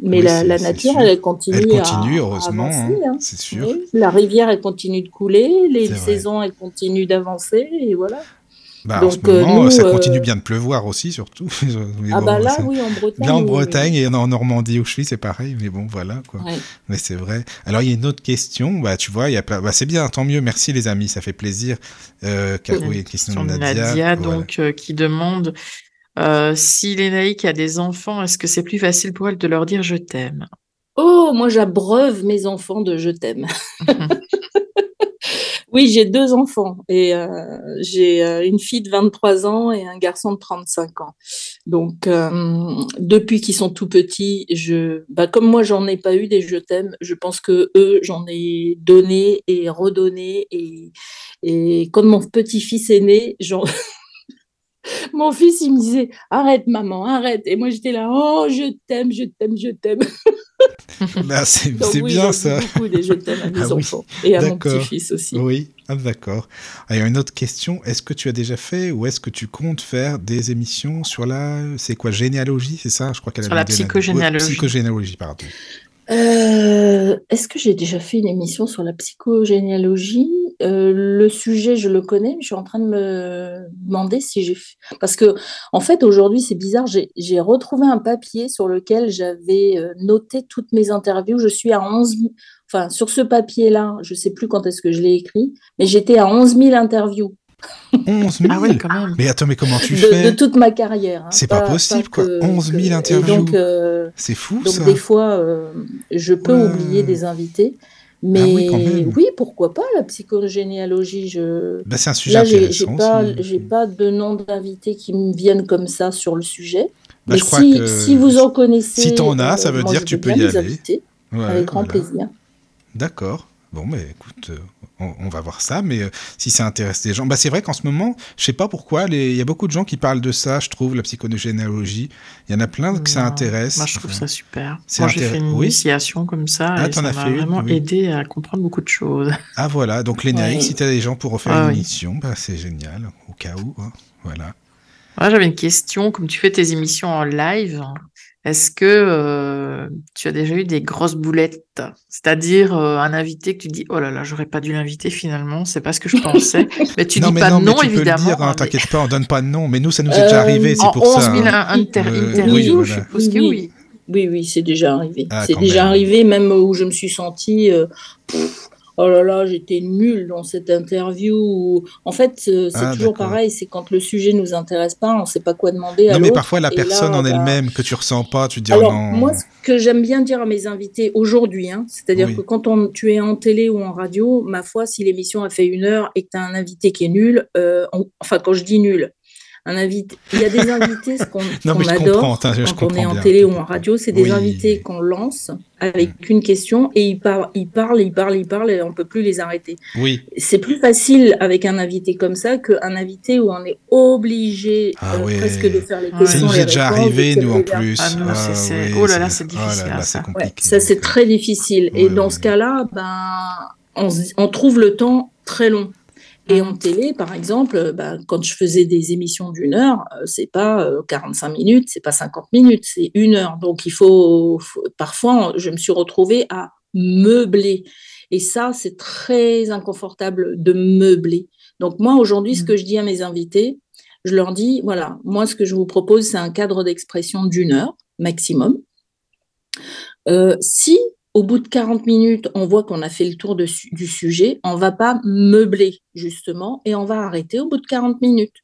Mais la, nature, elle continue, elle continue heureusement, hein, hein. c'est sûr. la rivière, elle continue de couler, les saisons, elles continuent d'avancer, et voilà. Bah, Donc, en ce moment, ça euh, continue bien de pleuvoir aussi, surtout. ah bah là, oui, en Bretagne. Là, en Bretagne et en Normandie où je suis, c'est pareil, mais bon, voilà, quoi. Mais c'est vrai. Alors, il y a une autre question, bah, tu vois, il y a bah, c'est bien, tant mieux, merci les amis, ça fait plaisir. Euh, oui, question de Nadia. Nadia donc, euh, qui demande Euh, si Lénaïque a des enfants, est-ce que c'est plus facile pour elle de leur dire je t'aime? Oh, moi j'abreuve mes enfants de je t'aime. oui, j'ai deux enfants et euh, j'ai euh, une fille de 23 ans et un garçon de 35 ans. Donc euh, depuis qu'ils sont tout petits, je, bah, comme moi j'en ai pas eu des je t'aime, je pense que eux j'en ai donné et redonné et, et quand mon petit-fils est né, j'en Mon fils, il me disait Arrête, maman, arrête. Et moi, j'étais là Oh, je t'aime, je t'aime, je t'aime. Bah, c'est bien ça. beaucoup des je t'aime à mes ah enfants et à mon petit-fils aussi. Oui, ah, d'accord. Ah, il y a une autre question. Est-ce que tu as déjà fait ou est-ce que tu comptes faire des émissions sur la. C'est quoi Généalogie, c'est ça? Je crois qu'elle Sur la psychogénéalogie. psychogénéalogie, pardon. Euh, est-ce que j'ai déjà fait une émission sur la psychogénéalogie? Euh, Le sujet, je le connais, mais je suis en train de me demander si j'ai fait... Parce que, en fait, aujourd'hui, c'est bizarre, j'ai retrouvé un papier sur lequel j'avais euh, noté toutes mes interviews. Je suis à 11 Enfin, sur ce papier-là, je ne sais plus quand est-ce que je l'ai écrit, mais j'étais à 11 000 interviews. 11 000 Ah oui, quand même. Mais attends, mais comment tu fais De toute ma carrière. Hein. c'est pas, possible, quoi. 11 000 interviews. Euh, c'est fou, donc, des fois, euh, je peux oublier des invités. Mais ah oui, pourquoi pas la psychogénéalogie je... Bah, c'est un sujet Là, j'ai pas, j'ai pas de nom d'invités qui me viennent comme ça sur le sujet. Bah, mais si, si, vous en connaissez, si t'en as, ça veut dire que tu peux y aller. avec grand plaisir. D'accord. Bon, mais écoute, on, va voir ça, mais euh, si ça intéresse les gens. Bah, c'est vrai qu'en ce moment, je sais pas pourquoi, il y a beaucoup de gens qui parlent de ça, je trouve, la psychogénéalogie. Il y en a plein que ça intéresse. Moi, je trouve ça super. Moi, j'ai fait une initiation comme ça, ah, et ça m'a vraiment aidé à comprendre beaucoup de choses. Ah, voilà. Donc, Lénaïque, si tu as des gens pour refaire une émission, bah, c'est génial, au cas où. Hein. Voilà. J'avais une question. Comme tu fais tes émissions en live, est-ce que euh, tu as déjà eu des grosses boulettes? C'est-à-dire euh, un invité que tu dis oh là là j'aurais pas dû l'inviter finalement c'est pas ce que je pensais mais tu dis pas non, mais tu évidemment. Peux le dire, hein, T'inquiète pas on donne pas de nom mais nous ça nous est déjà arrivé c'est pour 11 000 ça. Hein. interviews oui, je suppose que oui. Oui oui c'est déjà arrivé. Ah, c'est déjà arrivé même où je me suis sentie euh, oh là là, j'étais nulle dans cette interview. En fait, c'est ah, toujours pareil, c'est quand le sujet nous intéresse pas, on ne sait pas quoi demander à Non, mais parfois la personne en bah elle-même que tu ressens pas, tu te dis oh Alors, non. moi, ce que j'aime bien dire à mes invités aujourd'hui, hein, c'est-à-dire que quand on, tu es en télé ou en radio, ma foi, si l'émission a fait une heure et que tu as un invité qui est nul, euh, enfin, quand je dis nul, un invité. Il y a des invités qu'on adore quand on est en télé ou en radio, c'est des invités qu'on lance avec une question et ils, parlent, ils parlent, ils parlent, ils parlent et on peut plus les arrêter. Oui. C'est plus facile avec un invité comme ça qu'un invité où on est obligé ah euh, presque de faire les questions. Ça nous est déjà arrivé nous en plus. Ah, non, ah, oh là là, c'est difficile. ça, ça c'est très difficile. et dans ce cas-là, ben on, on trouve le temps très long. Et en télé, par exemple, bah, quand je faisais des émissions d'une heure, euh, c'est pas 45 euh, minutes, c'est pas 50 minutes, c'est une heure. Donc il faut, parfois, je me suis retrouvée à meubler. Et ça, c'est très inconfortable de meubler. Donc moi, aujourd'hui, ce mmh. que je dis à mes invités, je leur dis, voilà, moi, ce que je vous propose, c'est un cadre d'expression d'une heure maximum. Euh, si au bout de 40 minutes, on voit qu'on a fait le tour du sujet, on va pas meubler justement et on va arrêter au bout de 40 minutes.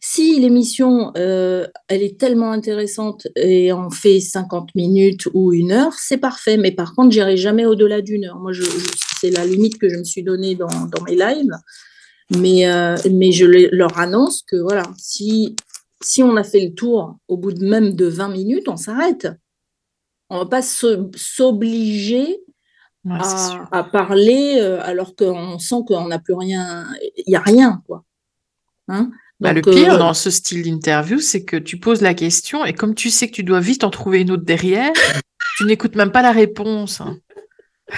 Si l'émission, euh, elle est tellement intéressante et on fait 50 minutes ou une heure, c'est parfait. Mais par contre, j'irai jamais au-delà d'une heure. Moi, c'est la limite que je me suis donnée dans, mes lives. Mais, euh, mais je leur annonce que voilà, si, si on a fait le tour au bout de même de 20 minutes, on s'arrête. On ne va pas s'obliger à, parler euh, alors qu'on sent qu'on n'a plus rien, il n'y a rien. Quoi. Hein? Bah, le pire euh, dans ce style d'interview, c'est que tu poses la question et comme tu sais que tu dois vite en trouver une autre derrière, tu n'écoutes même pas la réponse. Hein.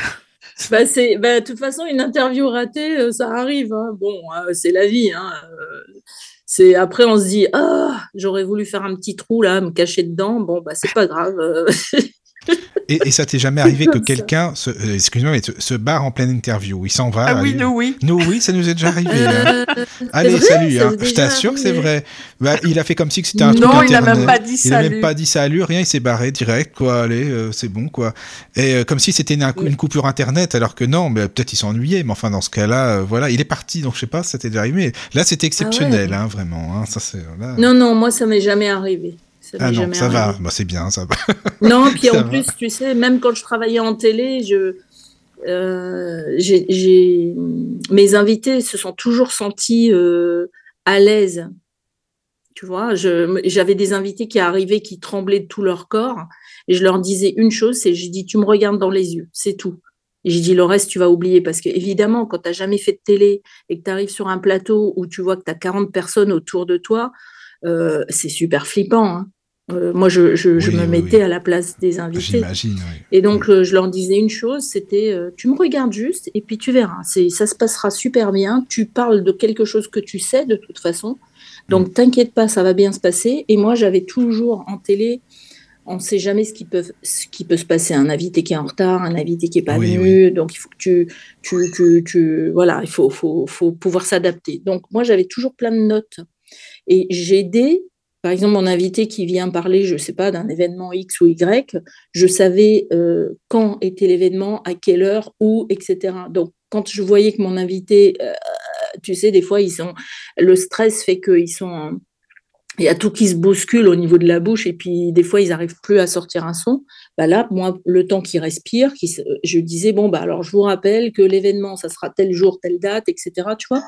Bah, c'est, bah, de toute façon, une interview ratée, euh, ça arrive. Hein. Bon, c'est la vie. C'est après on se dit ah j'aurais voulu faire un petit trou là, me cacher dedans. Bon bah c'est pas grave. Et, et ça t'est jamais arrivé que ça. quelqu'un, se, euh, excuse-moi, mais se, se barre en pleine interview Il s'en va. Ah oui, nous, oui. Nous, oui, ça nous est déjà arrivé. Euh, Allez, vrai, salut. ça hein. Je t'assure que c'est vrai. Bah, il a fait comme si que c'était un truc Non, il n'a même pas dit Il a même salut. pas dit salut, rien, il s'est barré direct, quoi, allez, euh, c'est bon, quoi. Et euh, comme si c'était une, une coupure internet, alors que non, mais peut-être il s'ennuyait, mais enfin, dans ce cas-là, euh, voilà, il est parti, donc je sais pas, si c'était déjà arrivé. Là, c'était exceptionnel, hein, vraiment, hein, ça c'est, là. Non, non, moi, ça m'est jamais arrivé. Ça Ah non, ça va, bah, c'est bien, ça va. Non, puis en va. plus, tu sais, même quand je travaillais en télé, je, euh, mes invités se sont toujours sentis euh, à l'aise. Tu vois, je, j'avais des invités qui arrivaient, qui tremblaient de tout leur corps, et je leur disais une chose, c'est, j'ai dit, tu me regardes dans les yeux, c'est tout. Et j'ai dit, le reste, tu vas oublier, parce que évidemment, quand tu n'as jamais fait de télé et que tu arrives sur un plateau où tu vois que tu as 40 personnes autour de toi, euh, c'est super flippant. hein. Euh, moi, je, je, je Oui, me oui, mettais oui. à la place des invités. J'imagine. Et donc, euh, je leur disais une chose, c'était, euh, tu me regardes juste et puis tu verras. C'est, ça se passera super bien. Tu parles de quelque chose que tu sais de toute façon. Donc, t'inquiète pas, ça va bien se passer. Et moi, j'avais toujours en télé, on ne sait jamais ce qui, peut, ce qui peut se passer. Un invité qui est en retard, un invité qui est pas venu. Donc, il faut que tu, tu, tu, tu- voilà, il faut, faut, faut pouvoir s'adapter. Donc, moi, j'avais toujours plein de notes. Et j'ai aidé, par exemple, mon invité qui vient parler, je ne sais pas, d'un événement X ou Y, je savais euh, quand était l'événement, à quelle heure, où, etc. Donc, quand je voyais que mon invité, euh, tu sais, des fois, ils sont, le stress fait qu'ils sont, il y a tout qui se bouscule au niveau de la bouche, et puis des fois, ils n'arrivent plus à sortir un son. Bah là, moi, le temps qu'ils respirent, je disais, bon, bah alors, je vous rappelle que l'événement, ça sera tel jour, telle date, etc. Tu vois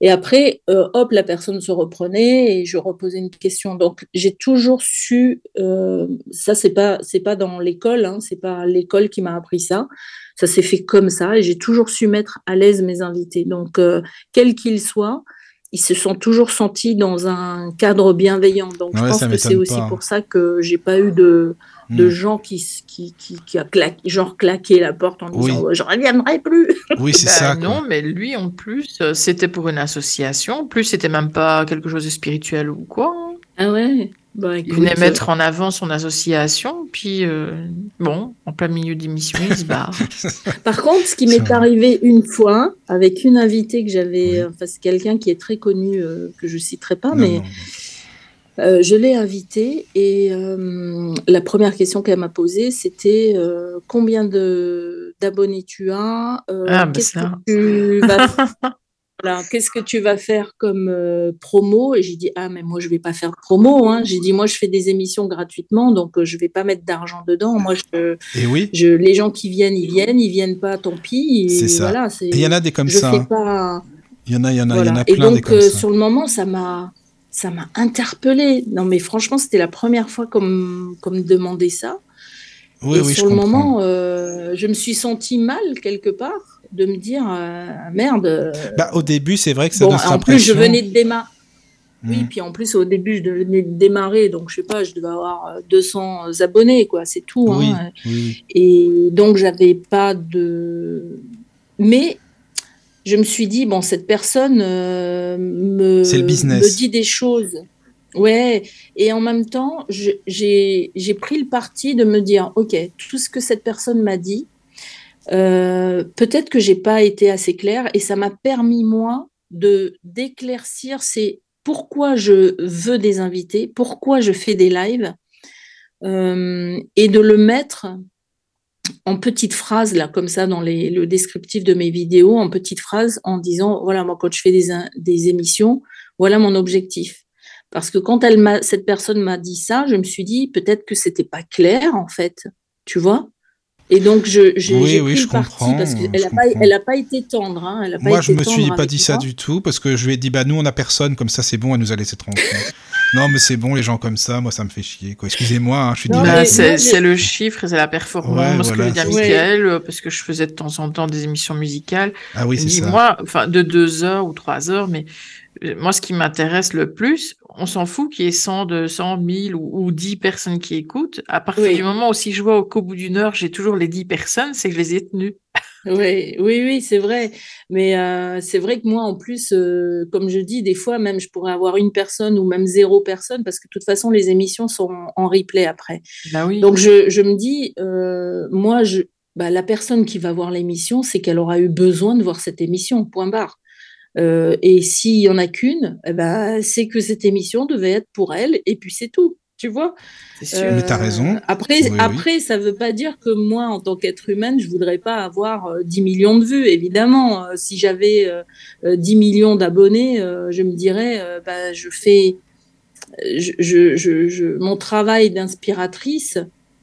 et après, euh, hop, la personne se reprenait et je reposais une question. Donc, j'ai toujours su, euh, ça, c'est pas, c'est pas dans l'école, hein, c'est pas l'école qui m'a appris ça. Ça s'est fait comme ça et j'ai toujours su mettre à l'aise mes invités. Donc, euh, quels qu'ils soient, ils se sont toujours sentis dans un cadre bienveillant. Donc, je pense que c'est aussi pour ça que j'ai pas eu de, de Hmm. gens qui, qui, qui, qui a claqué, genre claqué la porte en Oui. disant je reviendrai plus. Oui, c'est Bah, ça. non, mais lui, en plus, euh, c'était pour une association. En plus, c'était même pas quelque chose de spirituel ou quoi. hein. Ah ouais? Bah, Il venait écoute, mettre en avant son association, puis euh, bon, en plein milieu d'émission, il se barre. Par contre, ce qui m'est arrivé une fois avec une invitée que j'avais, Oui. enfin c'est quelqu'un qui est très connu, euh, que je citerai pas, Non, mais non. Euh, je l'ai invitée et euh, la première question qu'elle m'a posée, c'était euh, combien de d'abonnés tu as, euh, Ah, bah qu'est-ce que tu vas Voilà, qu'est-ce que tu vas faire comme euh, promo? Et j'ai dit, ah, mais moi, je vais pas faire de promo. Hein. J'ai dit, moi, je fais des émissions gratuitement, donc euh, je vais pas mettre d'argent dedans. Moi, je, Et oui, je, les gens qui viennent, ils viennent, ils viennent pas, tant pis. et C'est ça. Voilà, Et il y en a des comme je ça. fais hein. pas. Il y en a, il y en a, il y en a Et plein des donc, comme euh, ça. sur le moment, ça m'a, ça m'a interpellée. Non, mais franchement, c'était la première fois qu'on me demandait ça. Oui, et oui, sur je le comprends. moment, euh, je me suis sentie mal quelque part de me dire, euh, merde. euh, Bah, au début, c'est vrai que ça bon, donne en plus, je venais de démarrer. Oui, Mm. puis en plus, au début, je venais de démarrer, donc je sais pas, je devais avoir euh, 200 abonnés, quoi, c'est tout. Oui, hein. oui, Et donc, j'avais pas de. Mais je me suis dit, bon, cette personne euh, me, dit des choses. Ouais, et en même temps, j'ai pris le parti de me dire, OK, tout ce que cette personne m'a dit, euh, peut-être que j'ai pas été assez claire et ça m'a permis, moi, de d'éclaircir c'est pourquoi je veux des invités, pourquoi je fais des lives euh, et de le mettre en petites phrases, là, comme ça, dans les, le descriptif de mes vidéos, en petites phrases, en disant, voilà, moi, quand je fais des, des émissions, voilà mon objectif. Parce que quand elle m'a, cette personne m'a dit ça, je me suis dit, peut-être que c'était pas clair, en fait, tu vois et donc, je, Oui, j'ai oui, pris je comprends, parce qu'elle n'a pas, comprends. elle a pas été tendre. Hein, elle a pas Moi, je été me suis pas dit ça du tout parce que je lui ai dit, bah, nous, on a personne, comme ça, c'est bon, elle nous a laissé tranquille. Non, mais c'est bon, les gens comme ça, moi, ça me fait chier, quoi. Excusez-moi, hein, je suis Bah, c'est le chiffre, c'est la performance. Ouais, que voilà. Mickaël, euh, parce que je faisais de temps en temps des émissions musicales. ah oui, c'est moi, enfin, de deux heures ou trois heures, mais euh, moi, ce qui m'intéresse le plus, on s'en fout qu'il y ait 100, 200, 1000 ou, ou 10 personnes qui écoutent. À partir Oui. du moment où si je vois qu'au bout d'une heure, j'ai toujours les 10 personnes, c'est que je les ai tenues. Oui, oui, oui, c'est vrai. Mais euh, c'est vrai que moi, en plus, euh, comme je dis, des fois, même, je pourrais avoir une personne ou même zéro personne, parce que de toute façon, les émissions sont en replay après. Bah oui. Donc, je, je me dis, euh, moi, je, bah, la personne qui va voir l'émission, c'est qu'elle aura eu besoin de voir cette émission, point barre. Et s'il y en a qu'une, eh ben, c'est que cette émission devait être pour elle, et puis c'est tout tu vois. Euh, mais tu as raison. Après, après ça ne veut pas dire que moi, en tant qu'être humaine, je ne voudrais pas avoir 10 euh, millions de vues. Évidemment, euh, si j'avais 10 millions d'abonnés, je me dirais, bah, je fais je, je, je, mon travail d'inspiratrice.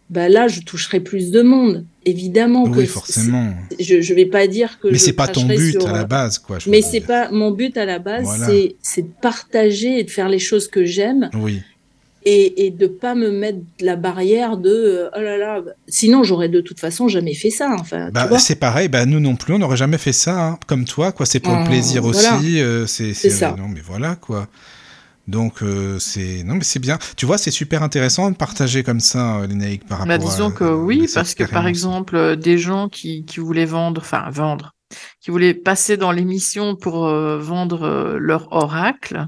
Bah là, je toucherai plus de monde, évidemment. Oui, forcément. Je ne vais pas dire que. Mais c'est pas ton but à la base, quoi. Mais c'est pas mon but à la base, c'est de partager et de faire les choses que j'aime. Oui et, et de pas me mettre la barrière de euh, oh là là sinon j'aurais de toute façon jamais fait ça enfin bah, c'est pareil bah nous non plus on n'aurait jamais fait ça hein, comme toi quoi. C'est pour le mmh, plaisir aussi euh, c'est ça. non mais voilà quoi. Donc euh, c'est non mais c'est bien. Tu vois c'est super intéressant de partager comme ça les par bah, rapport bah, disons que oui parce que par exemple des gens qui, qui voulaient vendre enfin vendre qui voulaient passer dans l'émission pour vendre leur oracle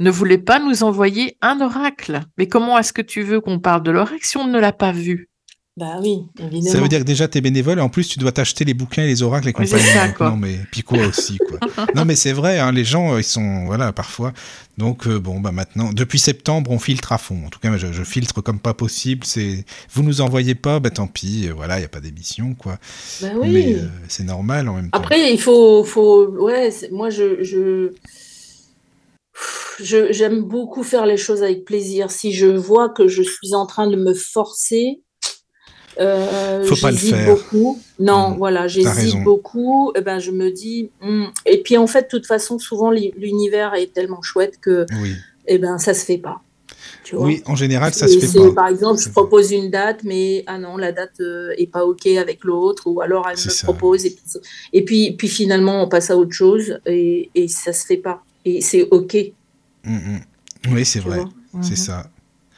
ne voulait pas nous envoyer un oracle. Mais comment est-ce que tu veux qu'on parle de l'oracle si on ne l'a pas vu? Bah oui, évidemment. Ça veut dire que déjà tu es bénévole et en plus tu dois t'acheter les bouquins et les oracles et compagnie. Ça, quoi. Non mais puis quoi aussi quoi. non mais c'est vrai, hein, les gens ils sont voilà parfois. Donc euh, bon bah maintenant depuis septembre on filtre à fond. En tout cas je, je filtre comme pas possible. C'est vous nous envoyez pas, bah tant pis. Euh, voilà il y a pas d'émission quoi. Bah oui. Mais euh, c'est normal en même temps. Après il faut faut ouais moi je, je j'aime beaucoup faire les choses avec plaisir. Si je vois que je suis en train de me forcer, euh, j'hésite beaucoup. Non, mmh. voilà, j'hésite beaucoup. Eh ben, je me dis. Hmm. Et puis en fait, de toute façon, souvent l'univers est tellement chouette que, oui. eh ben, ça se fait pas. Tu vois? Oui, en général, ça se fait pas. Par exemple, je propose une date, mais ah non, la date euh, est pas ok avec l'autre, ou alors elle me propose et puis, et puis, puis finalement on passe à autre chose et, et ça se fait pas. Et c'est ok. Mm, mm. Oui, c'est vrai. C'est mhm. ça.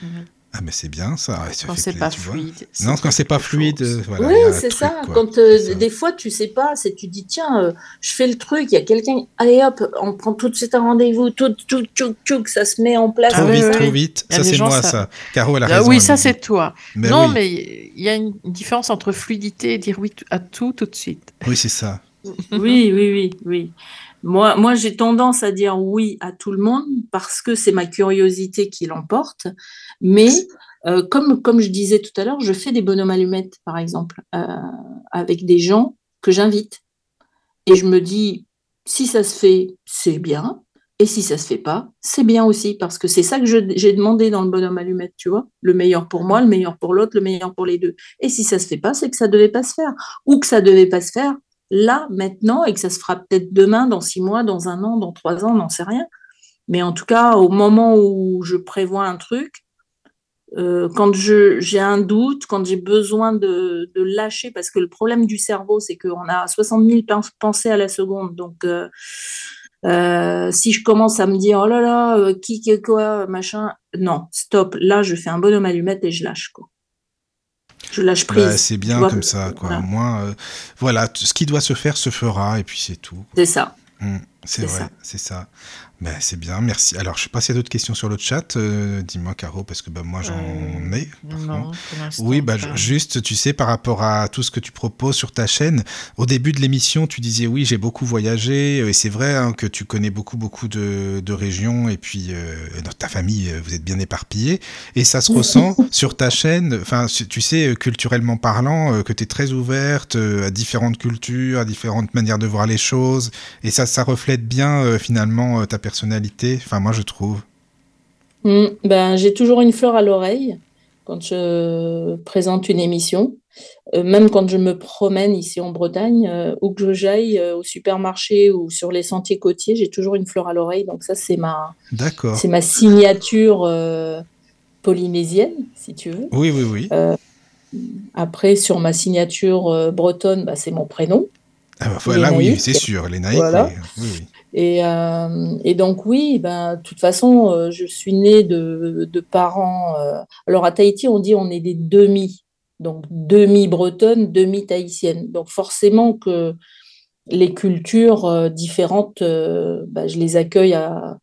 Mhm. Ah, mais c'est bien ça. quand c'est pas fluide. Non, quand c'est pas fluide, euh, voilà. Oui, c'est ça. Quand euh, des fois, tu sais pas, c'est tu dis, tiens, euh, je fais le truc, il y a quelqu'un, allez hop, on prend tout de suite un rendez-vous, tout, tout, tout, tout, ça se met en place. Trop vite, trop vite. Ça, c'est moi, ça. Caro, elle a ah raison. Oui, ça, c'est toi. non, mais il y a une différence entre fluidité et dire oui à tout, tout de suite. Oui, c'est ça. oui, oui, oui, oui. Moi, moi j'ai tendance à dire oui à tout le monde parce que c'est ma curiosité qui l'emporte. Mais euh, comme, comme je disais tout à l'heure, je fais des bonhommes allumettes, par exemple, euh, avec des gens que j'invite. Et je me dis, si ça se fait, c'est bien. Et si ça se fait pas, c'est bien aussi, parce que c'est ça que j'ai demandé dans le bonhomme allumette, tu vois. Le meilleur pour moi, le meilleur pour l'autre, le meilleur pour les deux. Et si ça se fait pas, c'est que ça devait pas se faire. Ou que ça devait pas se faire, là, maintenant, et que ça se fera peut-être demain, dans six mois, dans un an, dans trois ans, on n'en sait rien. Mais en tout cas, au moment où je prévois un truc, euh, quand j'ai un doute, quand j'ai besoin de, lâcher, parce que le problème du cerveau, c'est qu'on a 60 000 pensées à la seconde. Donc, euh, euh, si je commence à me dire, oh là là, qui, qui, quoi, machin, non, stop. Là, je fais un bonhomme allumette et je lâche. Quoi je lâche bah, prise. c'est bien comme ça, quoi. Voilà. Moi, euh, voilà, ce qui doit se faire se fera, et puis c'est tout. C'est ça. Mmh, c'est vrai, c'est ça. Ben, c'est bien, merci. Alors, je sais pas s'il y a d'autres questions sur le chat. Euh, dis-moi, Caro, parce que ben, moi, j'en euh, ai. Non, oui, bah, juste, tu sais, par rapport à tout ce que tu proposes sur ta chaîne, au début de l'émission, tu disais, oui, j'ai beaucoup voyagé, et c'est vrai hein, que tu connais beaucoup, beaucoup de, de régions, et puis euh, dans ta famille, euh, vous êtes bien éparpillés, et ça se ressent sur ta chaîne, enfin, tu sais, culturellement parlant, que tu es très ouverte à différentes cultures, à différentes manières de voir les choses, et ça, ça reflète bien, finalement, ta personnalité personnalité, enfin moi je trouve. Hmm, ben, j'ai toujours une fleur à l'oreille quand je présente une émission. Euh, même quand je me promène ici en Bretagne, euh, où que j'aille euh, au supermarché ou sur les sentiers côtiers, j'ai toujours une fleur à l'oreille. Donc ça, c'est ma, c'est ma signature polynésienne, si tu veux. Oui, oui, oui. après, sur ma signature bretonne, bah, c'est mon prénom. Ah bah, voilà, oui, c'est sûr, les Voilà. Oui, oui. Et, euh, et, donc oui, ben, de toute façon, euh, je suis née de, de parents. Euh, alors à Tahiti, on dit on est des demi, donc demi-bretonne, demi-tahitienne. Donc forcément que les cultures euh, différentes, euh, bah, je les accueille à,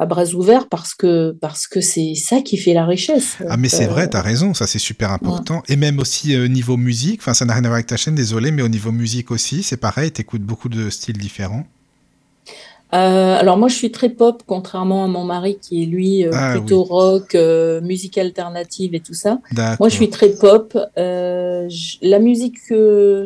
bras ouverts parce que parce que c'est ça qui fait la richesse. Ah mais c'est vrai, tu as raison, ça c'est super important. Et même aussi au niveau musique, enfin ça n'a rien à voir avec ta chaîne, désolé, mais au niveau musique aussi, c'est pareil, tu écoutes beaucoup de styles différents. Euh, alors moi, je suis très pop, contrairement à mon mari qui est lui euh, ah plutôt rock, euh, musique alternative et tout ça. Moi, je suis très pop. la musique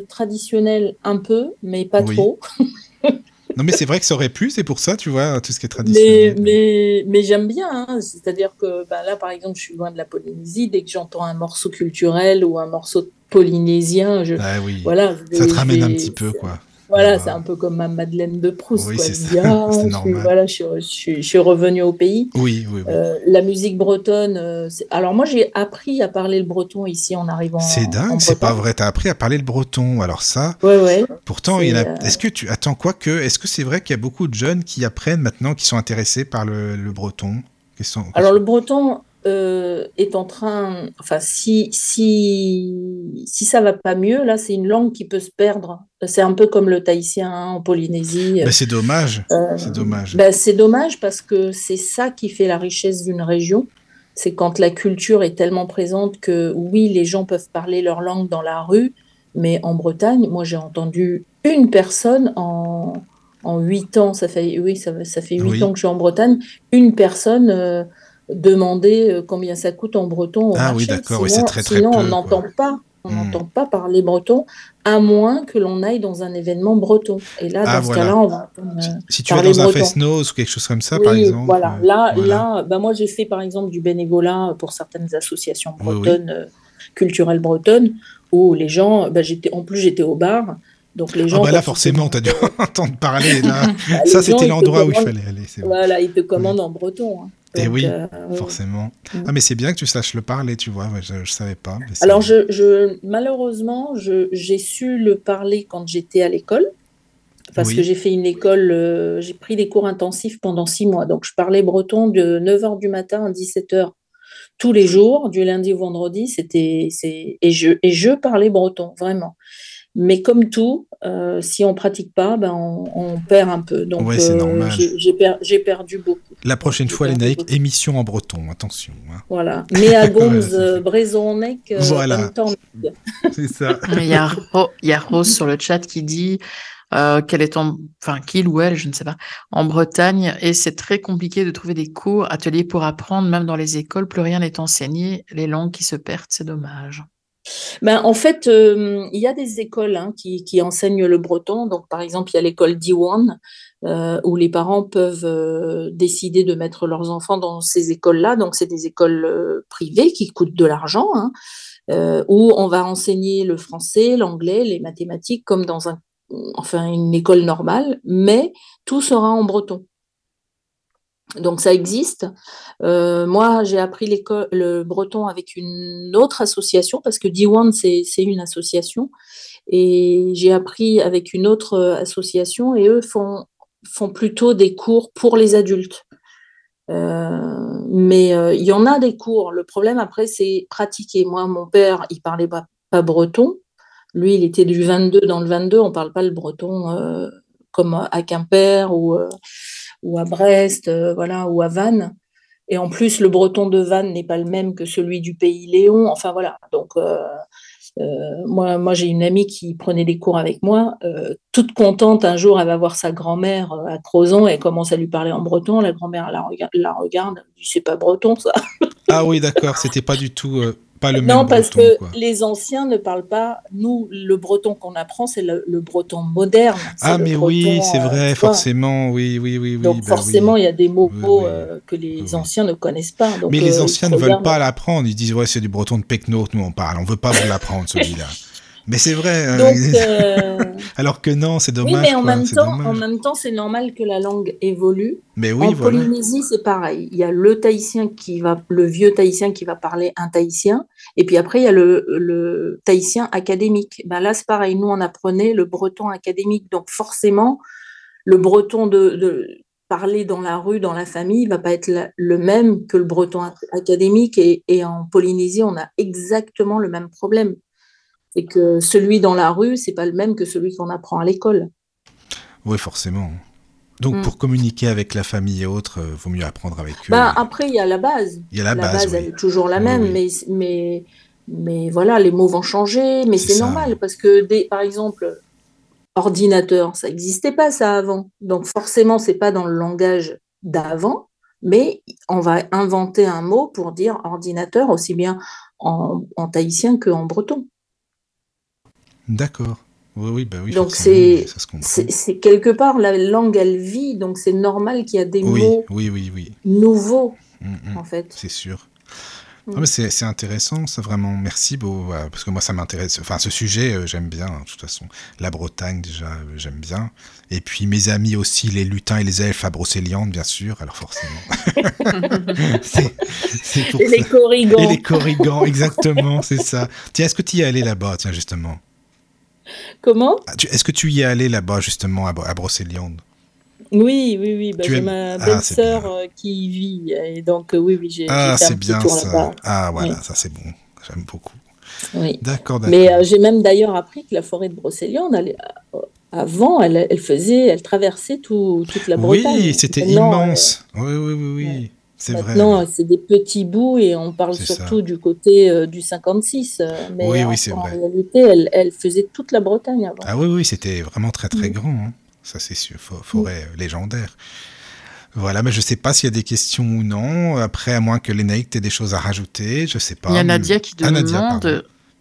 traditionnelle un peu, mais pas trop. non, mais c'est vrai que ça aurait pu, c'est pour ça, tu vois, tout ce qui est traditionnel. Mais, mais, j'aime bien. Hein. C'est-à-dire que bah, là, par exemple, je suis loin de la Polynésie. Dès que j'entends un morceau culturel ou un morceau polynésien, je, ah oui. voilà, ça te ramène un petit peu, quoi. Voilà, c'est un peu comme ma Madeleine de Proust. Oui, ça. Ah, je, voilà, je, je, suis revenue au pays. Oui, oui, oui. Euh, la musique bretonne. Euh, alors moi, j'ai appris à parler le breton ici en arrivant. C'est dingue, c'est pas vrai. Tu as appris à parler le breton. Alors ça. Oui, oui. Pourtant, il a... Euh, est-ce que tu attends quoi que Est-ce que c'est vrai qu'il y a beaucoup de jeunes qui apprennent maintenant, qui sont intéressés par le, le breton sont... Alors le breton, euh, est en train, enfin, si, si, si ça va pas mieux, là, c'est une langue qui peut se perdre. C'est un peu comme le tahitien en Polynésie. Ben, c'est dommage. Euh, c'est dommage. Ben, c'est dommage parce que c'est ça qui fait la richesse d'une région. C'est quand la culture est tellement présente que oui, les gens peuvent parler leur langue dans la rue, mais en Bretagne, moi, j'ai entendu une personne en, en 8 ans, ça fait, oui, ça, ça fait 8 ans que je suis en Bretagne, une personne. Euh, demander euh, combien ça coûte en breton. Au ah oui, d'accord, oui, c'est très très Sinon, on n'entend pas. On hmm. n'entend pas parler breton, à moins que l'on aille dans un événement breton. Et là, ah, dans ce cas-là, on va euh, Si tu vas dans un fest-noz ou quelque chose comme ça, par exemple. Voilà, euh, là, là bah, moi, j'ai fait par exemple du bénévolat pour certaines associations bretonnes, culturelles bretonnes, où les gens, bah, j'étais, en plus, j'étais au bar. Donc les ah gens. bah là, forcément, tu as dû entendre parler. Là. Bah, ça, c'était l'endroit où il fallait aller. Voilà, ils te commandent en breton. Hein. Et eh oui, euh, forcément. Ah, mais c'est bien que tu saches le parler, tu vois. je ne savais pas. Alors, je, je, malheureusement, j'ai su le parler quand j'étais à l'école. Parce que j'ai fait une école, euh, j'ai pris des cours intensifs pendant six mois. Donc, je parlais breton de 9h du matin à 17h tous les jours, du lundi au vendredi. C'était, et, je, et je parlais breton, vraiment. Mais comme tout, euh, si on pratique pas, ben on, perd un peu. Donc, ouais, c'est euh, normal. J'ai perdu beaucoup. La prochaine fois, les émission en breton, attention. Hein. Voilà. Mais à Gonz, Brezonec, euh, voilà. c'est ça. Il y, a, il y a Rose sur le chat qui dit qu'elle est en, enfin qu'il ou elle, je ne sais pas, en Bretagne et c'est très compliqué de trouver des cours, ateliers pour apprendre, même dans les écoles, plus rien n'est enseigné, les langues qui se perdent, c'est dommage. Ben, en fait, euh, il y a des écoles hein, qui, enseignent le breton. Donc, par exemple, il y a l'école Diwan, euh, où les parents peuvent euh, décider de mettre leurs enfants dans ces écoles-là. Donc, c'est des écoles privées qui coûtent de l'argent, hein, où on va enseigner le français, l'anglais, les mathématiques, comme dans un, enfin, une école normale, mais tout sera en breton. Donc ça existe. Euh, moi, j'ai appris le breton avec une autre association parce que D1, c'est une association. Et j'ai appris avec une autre euh, association et eux font, plutôt des cours pour les adultes. Euh, mais il y en a des cours. Le problème après, c'est pratiquer. Moi, mon père, il parlait pas, breton. Lui, il était du 22 dans le 22. On parle pas le breton comme à Quimper ou ou à Brest, euh, voilà, ou à Vannes. Et en plus, le breton de Vannes n'est pas le même que celui du pays Léon. Enfin voilà. Donc euh, euh, moi, moi j'ai une amie qui prenait des cours avec moi. toute contente, un jour, elle va voir sa grand-mère à Crozon et elle commence à lui parler en breton. La grand-mère la, regarde, elle dit c'est pas breton ça. Ah oui, d'accord. C'était pas du tout non, parce que les anciens ne parlent pas. Nous, le breton qu'on apprend, c'est le, breton moderne. Ah, mais oui, c'est vrai, euh, forcément, oui, oui, oui. Donc, bah forcément, il y a des mots euh, que les anciens ne connaissent pas. mais les euh, anciens ne veulent pas l'apprendre. Ils disent, ouais, c'est du breton de Pecno nous on parle. On veut pas vous l'apprendre, celui-là. Mais c'est vrai. Euh, euh, Alors que non, c'est dommage. Oui, mais en, même, temps, en même temps, c'est normal que la langue évolue. Mais oui, en Polynésie, c'est pareil. Il y a le tahitien qui va, le vieux tahitien qui va parler un tahitien, et puis après il y a le, le tahitien académique. Ben là, c'est pareil. Nous, on apprenait le breton académique, donc forcément, le breton de, de parler dans la rue, dans la famille, va pas être le même que le breton académique. Et, et, en Polynésie, on a exactement le même problème. C'est que celui dans la rue, c'est pas le même que celui qu'on apprend à l'école. Oui, forcément. Donc, Mm. pour communiquer avec la famille et autres, euh, vaut mieux apprendre avec eux. Bah, après, il y a la base. Il y a la, base, oui. elle est toujours la même, oui. mais, mais, mais voilà, les mots vont changer, mais C'est normal parce que, des, par exemple, ordinateur, ça n'existait pas ça avant. Donc forcément, c'est pas dans le langage d'avant, mais on va inventer un mot pour dire ordinateur aussi bien en, en tahitien qu'en breton. D'accord. Oui, oui, bah oui. Donc, c'est- quelque part, la langue, elle vit, donc c'est normal qu'il y a des Oui, mots oui, oui, oui. nouveaux, Mm, mm. en fait. C'est sûr. Mm. Ah, mais c'est intéressant, ça vraiment. Merci, Beau, voilà, parce que moi ça m'intéresse. Enfin, ce sujet, euh, j'aime bien, hein, de toute façon. La Bretagne, déjà, euh, j'aime bien. Et puis mes amis aussi, les lutins et les elfes à Brocéliande, bien sûr. Alors forcément. c'est c'est pour Et les corrigans. Et les corrigans, exactement, c'est ça. Tiens, est-ce que tu y es allé là-bas, tiens, justement? Comment Ah, Est-ce que tu y es allé là-bas, justement, à, à Brocéliande? Oui, oui, oui. bah, j'ai ma Ah, belle-sœur bien. euh, qui y vit. Et donc, euh, oui, oui, j'ai Ah, fait c'est un petit bien tour là-bas. Ah, voilà, Oui. ça c'est bon. J'aime beaucoup. Oui. D'accord, d'accord. Mais euh, j'ai même d'ailleurs appris que la forêt de Brocéliande, elle- euh, avant, elle, elle faisait, elle traversait tout- toute la Bretagne. oui, c'était immense. Oui, oui, oui, oui. Ouais. C'est euh, vrai. Maintenant, c'est des petits bouts et on parle ça. surtout du côté euh, du 56. euh, mais Oui, en, oui, c'est en vrai. réalité, elle, elle faisait toute la Bretagne avant. Ah oui, oui, c'était vraiment très très Mm. grand. hein. Ça c'est sûr, fo- forêt euh, légendaire. Voilà, mais je sais pas s'il y a des questions ou non. Après, à moins que Lénaïque t'ait des choses à rajouter, je sais pas. Il y a Nadia qui Ah, demande,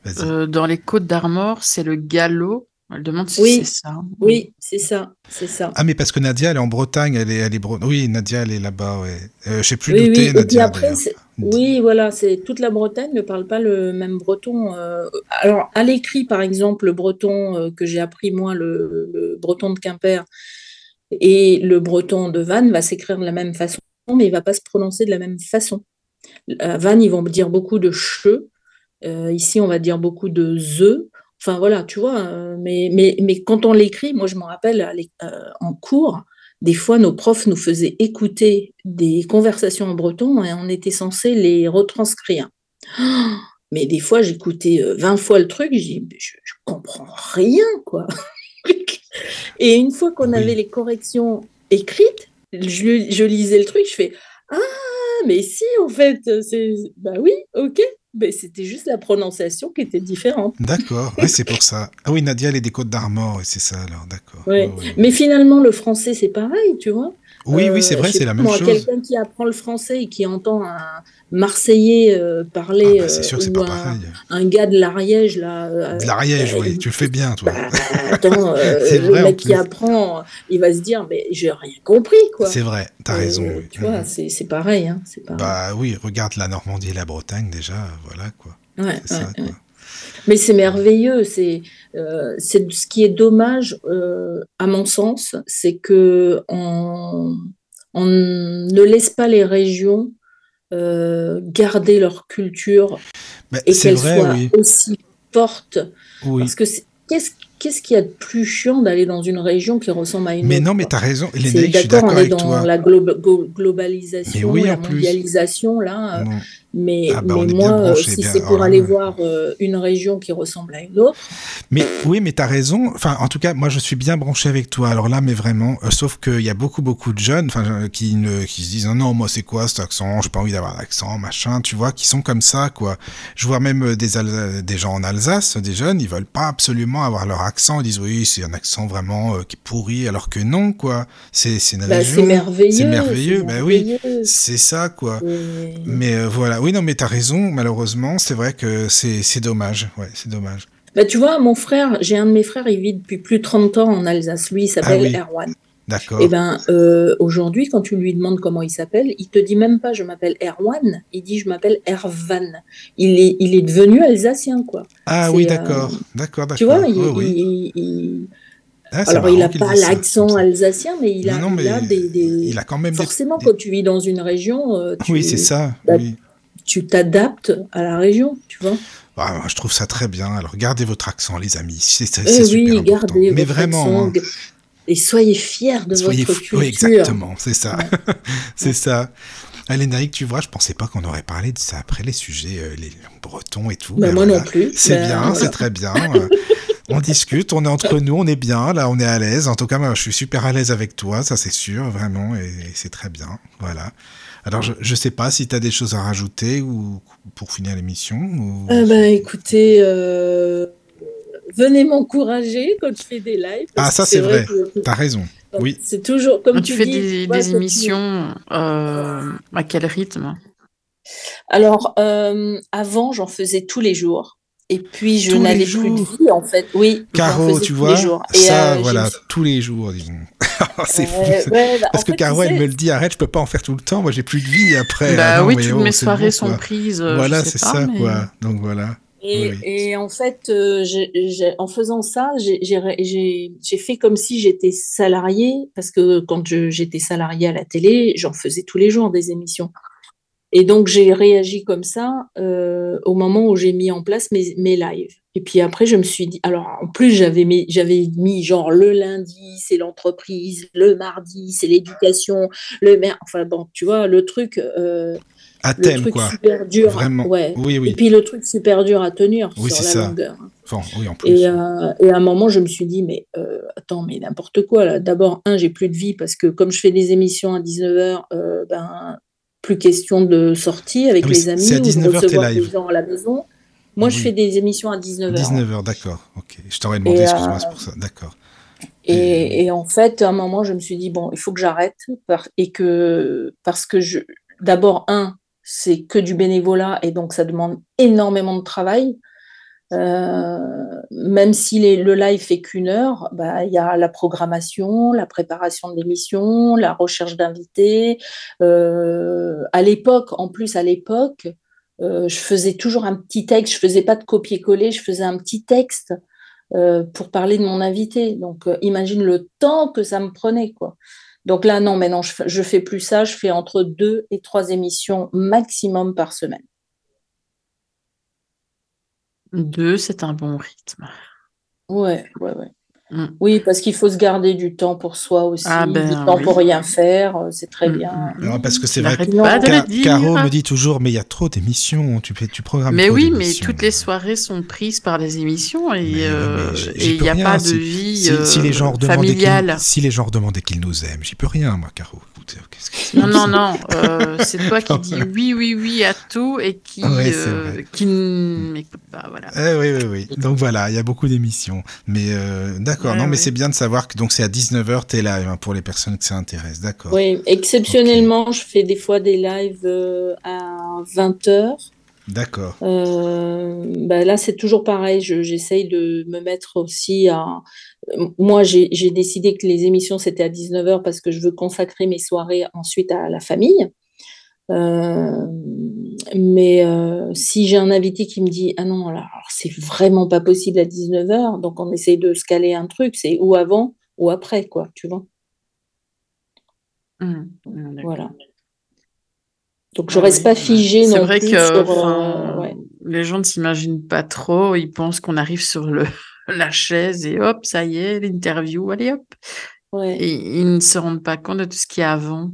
Nadia, euh, dans les Côtes d'Armor, c'est le galop. Elle demande si Oui. c'est ça. Oui, c'est ça, c'est ça. Ah, mais parce que Nadia, elle est en Bretagne, elle est, elle est Bre- Oui, Nadia, elle est là-bas, ouais. Euh, je sais plus Oui, oui. Et Nadia. après, oui, voilà, c'est toute la Bretagne ne parle pas le même breton. euh, alors, à l'écrit, par exemple, le breton euh, que j'ai appris moi, le, le breton de Quimper et le breton de Vannes va s'écrire de la même façon, mais il va pas se prononcer de la même façon. À Vannes, ils vont dire beaucoup de che. euh, ici, on va dire beaucoup de ze. Enfin voilà, tu vois. euh, mais, mais, mais quand on l'écrit, moi, je me rappelle euh, en cours, des fois, nos profs nous faisaient écouter des conversations en breton et on était censé les retranscrire. Mais des fois, j'écoutais euh, 20 fois le truc, je dis, je, je comprends rien, quoi. Et une fois qu'on Oui. avait les corrections écrites, je, je lisais le truc, je fais, ah, mais si, en fait, c'est, bah oui, ok. Mais c'était juste la prononciation qui était différente. D'accord, ouais, c'est pour ça. Ah oui, Nadia, elle est des Côtes d'Armor, c'est ça alors, d'accord. Ouais. Ouais. Mais finalement, le français, c'est pareil, tu vois. Oui, oui, Euh, c'est vrai, je sais c'est la même chose. Quelqu'un qui apprend le français et qui entend un Marseillais euh, Ah, parler bah, c'est sûr, euh, c'est ou pas un, pareil. un gars de l'Ariège, là. euh, De l'Ariège, euh, oui, tu le fais bien, toi. bah, attends, euh, C'est le vrai, mec qui apprend, il va se dire, mais j'ai rien compris, quoi. C'est vrai, t'as Euh, raison. oui. Tu vois, Mhm. c'est pareil, hein, pareil. Bah oui, regarde la Normandie et la Bretagne déjà, voilà quoi. Ouais, ça ouais, quoi. Mais c'est merveilleux. C'est euh, c'est ce qui est dommage, euh, à mon sens, c'est que on, on ne laisse pas les régions euh, garder leur culture Bah, et c'est qu'elle vrai, soit oui. aussi forte. Oui. Parce que qu'est-ce qu'est-ce qu'il y a de plus chiant d'aller dans une région qui ressemble à une Mais autre? non, mais quoi t'as raison. Lénaïque, je suis D'accord, d'accord on est avec dans toi. la globa- go- globalisation, Mais oui, la plus. mondialisation, là. euh. Mais, Ah bah, mais moi, branché, si c'est pour ah, aller voir euh, une région qui ressemble à une autre, Mais oui, mais t'as raison. Enfin, en tout cas, moi, je suis bien branché avec toi. Alors là, mais vraiment, euh, sauf qu'il y a beaucoup, beaucoup de jeunes, euh, qui ne, qui se disent non, non, moi, c'est quoi cet accent? J'ai pas envie d'avoir d'accent, machin. Tu vois, qui sont comme ça, quoi. Je vois même euh, des des gens en Alsace, des jeunes, ils veulent pas absolument avoir leur accent. Ils disent oui, c'est un accent vraiment euh, qui est pourri, alors que non, quoi. C'est c'est une bah, c'est merveilleux. C'est merveilleux. Bah oui, c'est ça, quoi. Mais voilà, oui, non, mais t'as raison, malheureusement, c'est vrai que c'est c'est dommage. Ouais, c'est dommage. Bah, tu vois, mon frère, j'ai un de mes frères, il vit depuis plus de 30 ans en Alsace. Lui, il s'appelle Ah oui. Erwan. D'accord. Et ben, euh, aujourd'hui, quand tu lui demandes comment il s'appelle, il te dit même pas je m'appelle Erwan, il dit je m'appelle Ervan. Il est, il est devenu alsacien, quoi. Ah oui, euh, d'accord, d'accord, d'accord. Tu vois, il, oui. il- il- Ah, alors il n'a pas l'accent alsacien, mais il a, Non, non, il a des, des- il a quand même Forcément, des- quand tu vis dans une région, euh, tu, Oui, c'est ça. bah, oui. Tu t'adaptes à la région, tu vois. Ah, je trouve ça très bien. Alors, gardez votre accent, les amis. C'est Eh super oui, important. gardez Mais votre vraiment, accent, hein, et soyez fiers de soyez votre culture. Oui, exactement, c'est ça. c'est ça. Allez, Naïk, tu vois, je pensais pas qu'on aurait parlé de ça après les sujets, euh, les bretons et tout. Bah, Ben moi voilà. non plus. C'est Ben, bien, voilà. c'est très bien. On discute, on est entre nous, on est bien, là, on est à l'aise. En tout cas, moi, je suis super à l'aise avec toi, ça c'est sûr, vraiment, et, et c'est très bien. Voilà. Alors, je, je sais pas si tu as des choses à rajouter ou pour finir l'émission. Ou... Ah bah écoutez, euh, venez m'encourager quand je fais des lives. Ah, ça, c'est vrai. que- T'as raison. Oui. C'est toujours comme Quand tu fais dis, des, tu vois, des tu- émissions, euh, à quel rythme? Alors, euh, avant, j'en faisais tous les jours. Et puis, je n'avais plus de vie, en fait. Oui, Caro, tu tous vois, les jours. Et, ça, euh, voilà, tous les jours, disons. c'est fou. Ouais, bah, Parce que fait, Caro, elle sais, me le dit, arrête, je peux pas en faire tout le temps, moi j'ai plus de vie après. Bah Ah non, oui, mais toutes oh, mes soirées bon, sont quoi. prises. euh, Voilà, c'est ça, mais- quoi. Donc voilà. Et, Oui. et en fait, euh, en faisant ça, j'ai- fait comme si j'étais salariée, parce que quand j'étais salariée à la télé, j'en faisais tous les jours des émissions. Et donc, j'ai réagi comme ça euh, au moment où j'ai mis en place mes, mes lives. Et puis après, je me suis dit, alors en plus, j'avais mis, j'avais mis genre le lundi, c'est l'entreprise, le mardi, c'est l'éducation, le mer, enfin bon, tu vois, le truc, euh, À le thème, truc quoi. super dur. Vraiment. Ouais. Oui, Et oui. puis le truc super dur à tenir Oui, sur c'est la ça. longueur. Enfin, oui, en plus. Et, euh, et à un moment, je me suis dit, mais euh, attends, mais n'importe quoi là. D'abord, un, j'ai plus de vie parce que comme je fais des émissions à 19h, ben, plus question de sortie avec Ah les amis à ou 19 de heures, t'es recevoir des gens à la maison. Moi, je fais des émissions à 19h. 19h, d'accord. Ok. Je t'aurais demandé, Et, excuse-moi, euh, c'est pour ça. D'accord. Et, et en fait, à un moment, je me suis dit, bon, il faut que j'arrête. par- Et que, parce que je, d'abord, un, c'est que du bénévolat et donc ça demande énormément de travail. Euh, même si le live fait qu'une heure, bah, il y a la programmation, la préparation de l'émission, la recherche d'invités. Euh, à l'époque, en plus, à l'époque, euh, je faisais toujours un petit texte, je faisais pas de copier-coller, je faisais un petit texte euh, pour parler de mon invité. Donc, imagine le temps que ça me prenait, quoi. Donc là, non, maintenant, je, je fais plus ça. Je fais entre deux et trois émissions maximum par semaine. Deux, c'est un bon rythme. Ouais, ouais, ouais. Mm. Oui, parce qu'il faut se garder du temps pour soi aussi, Ah ben, du temps oui. pour rien faire, euh, c'est très Mm, bien. mm. Non, parce que c'est Il vrai que pas de Ca- le dire. Caro me dit toujours, mais il y a trop d'émissions, tu, tu programmes Mais trop oui, mais toutes les soirées sont prises par les émissions et euh, il n'y a rien, pas de si- vie Si, si les gens euh, familiale. si les gens redemandaient qu'ils nous aiment, j'y peux rien, moi, Caro. Que Non, non, non, euh, c'est toi qui dis oui, oui, oui à tout et qui, Ouais, euh, qui n'écoute pas, voilà. Eh oui, oui, oui. Donc voilà, il y a beaucoup d'émissions. Mais euh, d'accord, Ouais, non, mais ouais. c'est bien de savoir que donc c'est à 19h, t'es live hein, pour les personnes que ça intéresse. D'accord. Oui, exceptionnellement, je fais des fois des lives euh, à 20h. D'accord. Euh, bah là, c'est toujours pareil. Je- J'essaye de me mettre aussi à. Moi, j'ai j'ai décidé que les émissions, c'était à 19h parce que je veux consacrer mes soirées ensuite à la famille. Euh, mais euh, si j'ai un invité qui me dit Ah non, alors c'est vraiment pas possible à 19h, donc on essaye de se caler un truc, c'est ou avant ou après, quoi, tu vois. Hum, d'accord. Voilà. Donc je Ah reste oui, pas figée C'est vrai plus que sur. euh, ouais. les gens ne s'imaginent pas trop, ils pensent qu'on arrive sur le, la chaise et hop, ça y est, l'interview, allez hop. Ouais. Et ils ne se rendent pas compte de tout ce qu'il y a avant.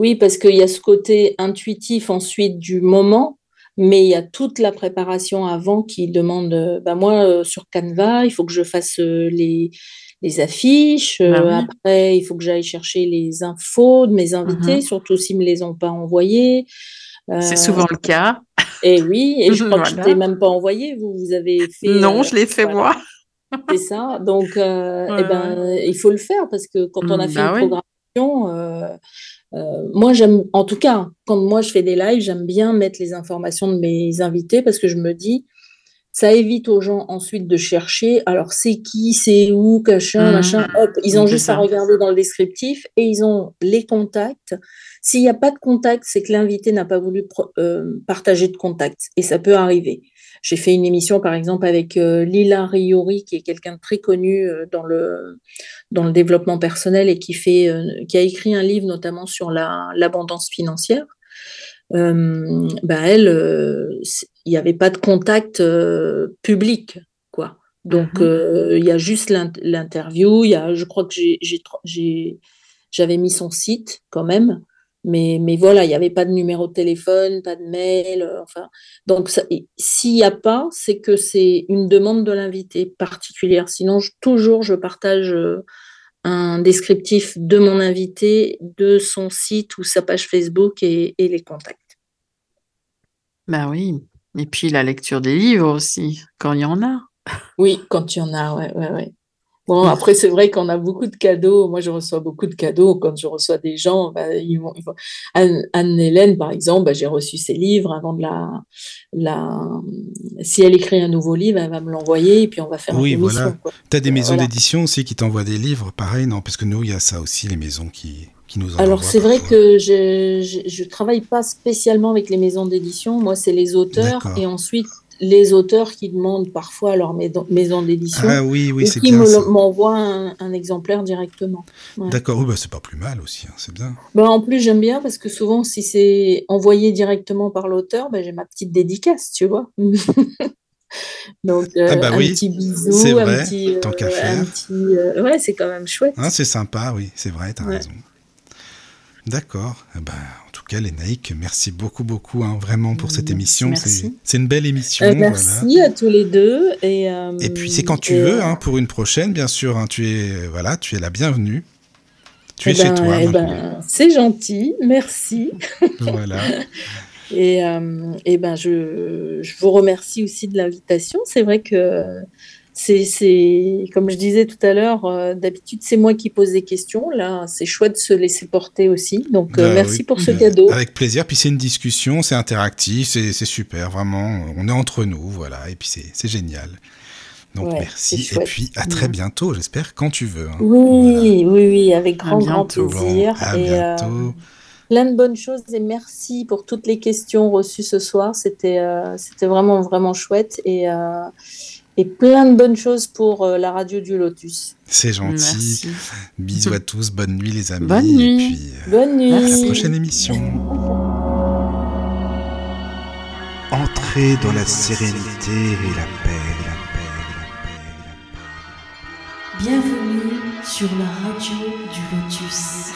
Oui, parce qu'il y a ce côté intuitif ensuite du moment, mais il y a toute la préparation avant qui demande, euh, bah moi, euh, sur Canva, il faut que je fasse euh, les, les affiches, Bah oui. après, il faut que j'aille chercher les infos de mes invités, Mhm. surtout s'ils ne me les ont pas envoyés. C'est Euh, souvent le cas. et oui, et je crois que je Voilà. t'ai même pas envoyé, vous, vous avez fait. Non, euh, je l'ai fait voilà. moi. C'est ça. Donc, euh, eh ben, il faut le faire parce que quand on a Mm, fait bah une oui. programmation, euh, moi, j'aime, en tout cas, quand moi je fais des lives, j'aime bien mettre les informations de mes invités parce que je me dis, ça évite aux gens ensuite de chercher. Alors, c'est qui, c'est où, machin, Mm. machin. Hop, ils ont juste à regarder dans le descriptif et ils ont les contacts. S'il n'y a pas de contact, c'est que l'invité n'a pas voulu euh, partager de contact et ça peut arriver. J'ai fait une émission, par exemple, avec euh, Lila Riori, qui est quelqu'un de très connu euh, dans le, dans le développement personnel et qui, fait, euh, qui a écrit un livre notamment sur la- l'abondance financière. Euh, ben elle, euh, il n'y avait pas de contact euh, public, quoi. Donc, Mhm. euh, il y a juste l'in- l'interview. Il y a, je crois que j'ai- j'avais mis son site quand même. Mais, mais voilà, il n'y avait pas de numéro de téléphone, pas de mail. euh, enfin, donc, s'il n'y a pas, c'est que c'est une demande de l'invité particulière. Sinon, je- toujours, je partage euh, un descriptif de mon invité, de son site ou sa page Facebook et, et les contacts. Ben oui. Et puis la lecture des livres aussi, quand il y en a. Oui, quand il y en a, ouais, ouais, ouais. Bon, après, c'est vrai qu'on a beaucoup de cadeaux. Moi, je reçois beaucoup de cadeaux. Quand je reçois des gens, ils vont, ils vont- Anne, Anne-Hélène, par exemple, bah, j'ai reçu ses livres avant de la, la... Si elle écrit un nouveau livre, elle va me l'envoyer et puis on va faire Oui, une émission, voilà. quoi. T'as des maisons Voilà. d'édition aussi qui t'envoient des livres, pareil, non? Parce que nous, il y a ça aussi, les maisons qui, qui nous Alors, c'est vrai que je, je, je travaille pas spécialement avec les maisons d'édition. Moi, c'est les auteurs et ensuite les auteurs qui demandent parfois leur maison, d'édition Ah oui, oui, ou qui m'envoient un, un exemplaire directement. Ouais. D'accord, oui, bah, c'est pas plus mal aussi, hein, c'est bien. Ben, en plus, j'aime bien parce que souvent, si c'est envoyé directement par l'auteur, ben, j'ai ma petite dédicace, tu vois. Donc, euh, Ah bah un oui, petit bisou, un petit, tant qu'à un faire. petit, euh, ouais, c'est quand même chouette. Hein, c'est sympa, oui, c'est vrai, t'as Ouais. raison. D'accord. Eh ben, en tout cas, Lénaïque, merci beaucoup, beaucoup, hein, vraiment pour cette Merci, émission. merci. C'est- une belle émission. Euh, voilà. merci à tous les deux. Et, euh, Et puis c'est quand tu et, veux, euh, hein, pour une prochaine, bien sûr. hein, tu es, voilà, tu es la bienvenue. Tu es eh chez ben, toi eh ben, c'est gentil, merci. Voilà. Et, euh, eh ben, je, je vous remercie aussi de l'invitation. C'est vrai que c'est, comme je disais tout à l'heure, euh, d'habitude, c'est moi qui pose des questions. Là, c'est chouette de se laisser porter aussi. Donc, euh, Bah merci oui, pour ce cadeau. Avec plaisir. Puis c'est une discussion, c'est interactif, c'est super, vraiment. On est entre nous, voilà. Et puis c'est génial. Donc Ouais, merci. Et puis à très Ouais. bientôt, j'espère, quand tu veux. hein. Oui, oui, oui, avec grand, grand. Bon, plaisir. à Et, euh, bientôt. plein de bonnes choses et merci pour toutes les questions reçues ce soir. C'était euh, c'était vraiment, vraiment chouette. Et, euh, et plein de bonnes choses pour euh, la radio du Lotus. C'est gentil. Merci. Bisous à tous. Bonne nuit, les amis. Bonne Et nuit. puis euh, Bonne nuit. à la prochaine émission. Entrez dans la sérénité et la paix, la paix, la paix, la paix. Bienvenue sur la radio du Lotus.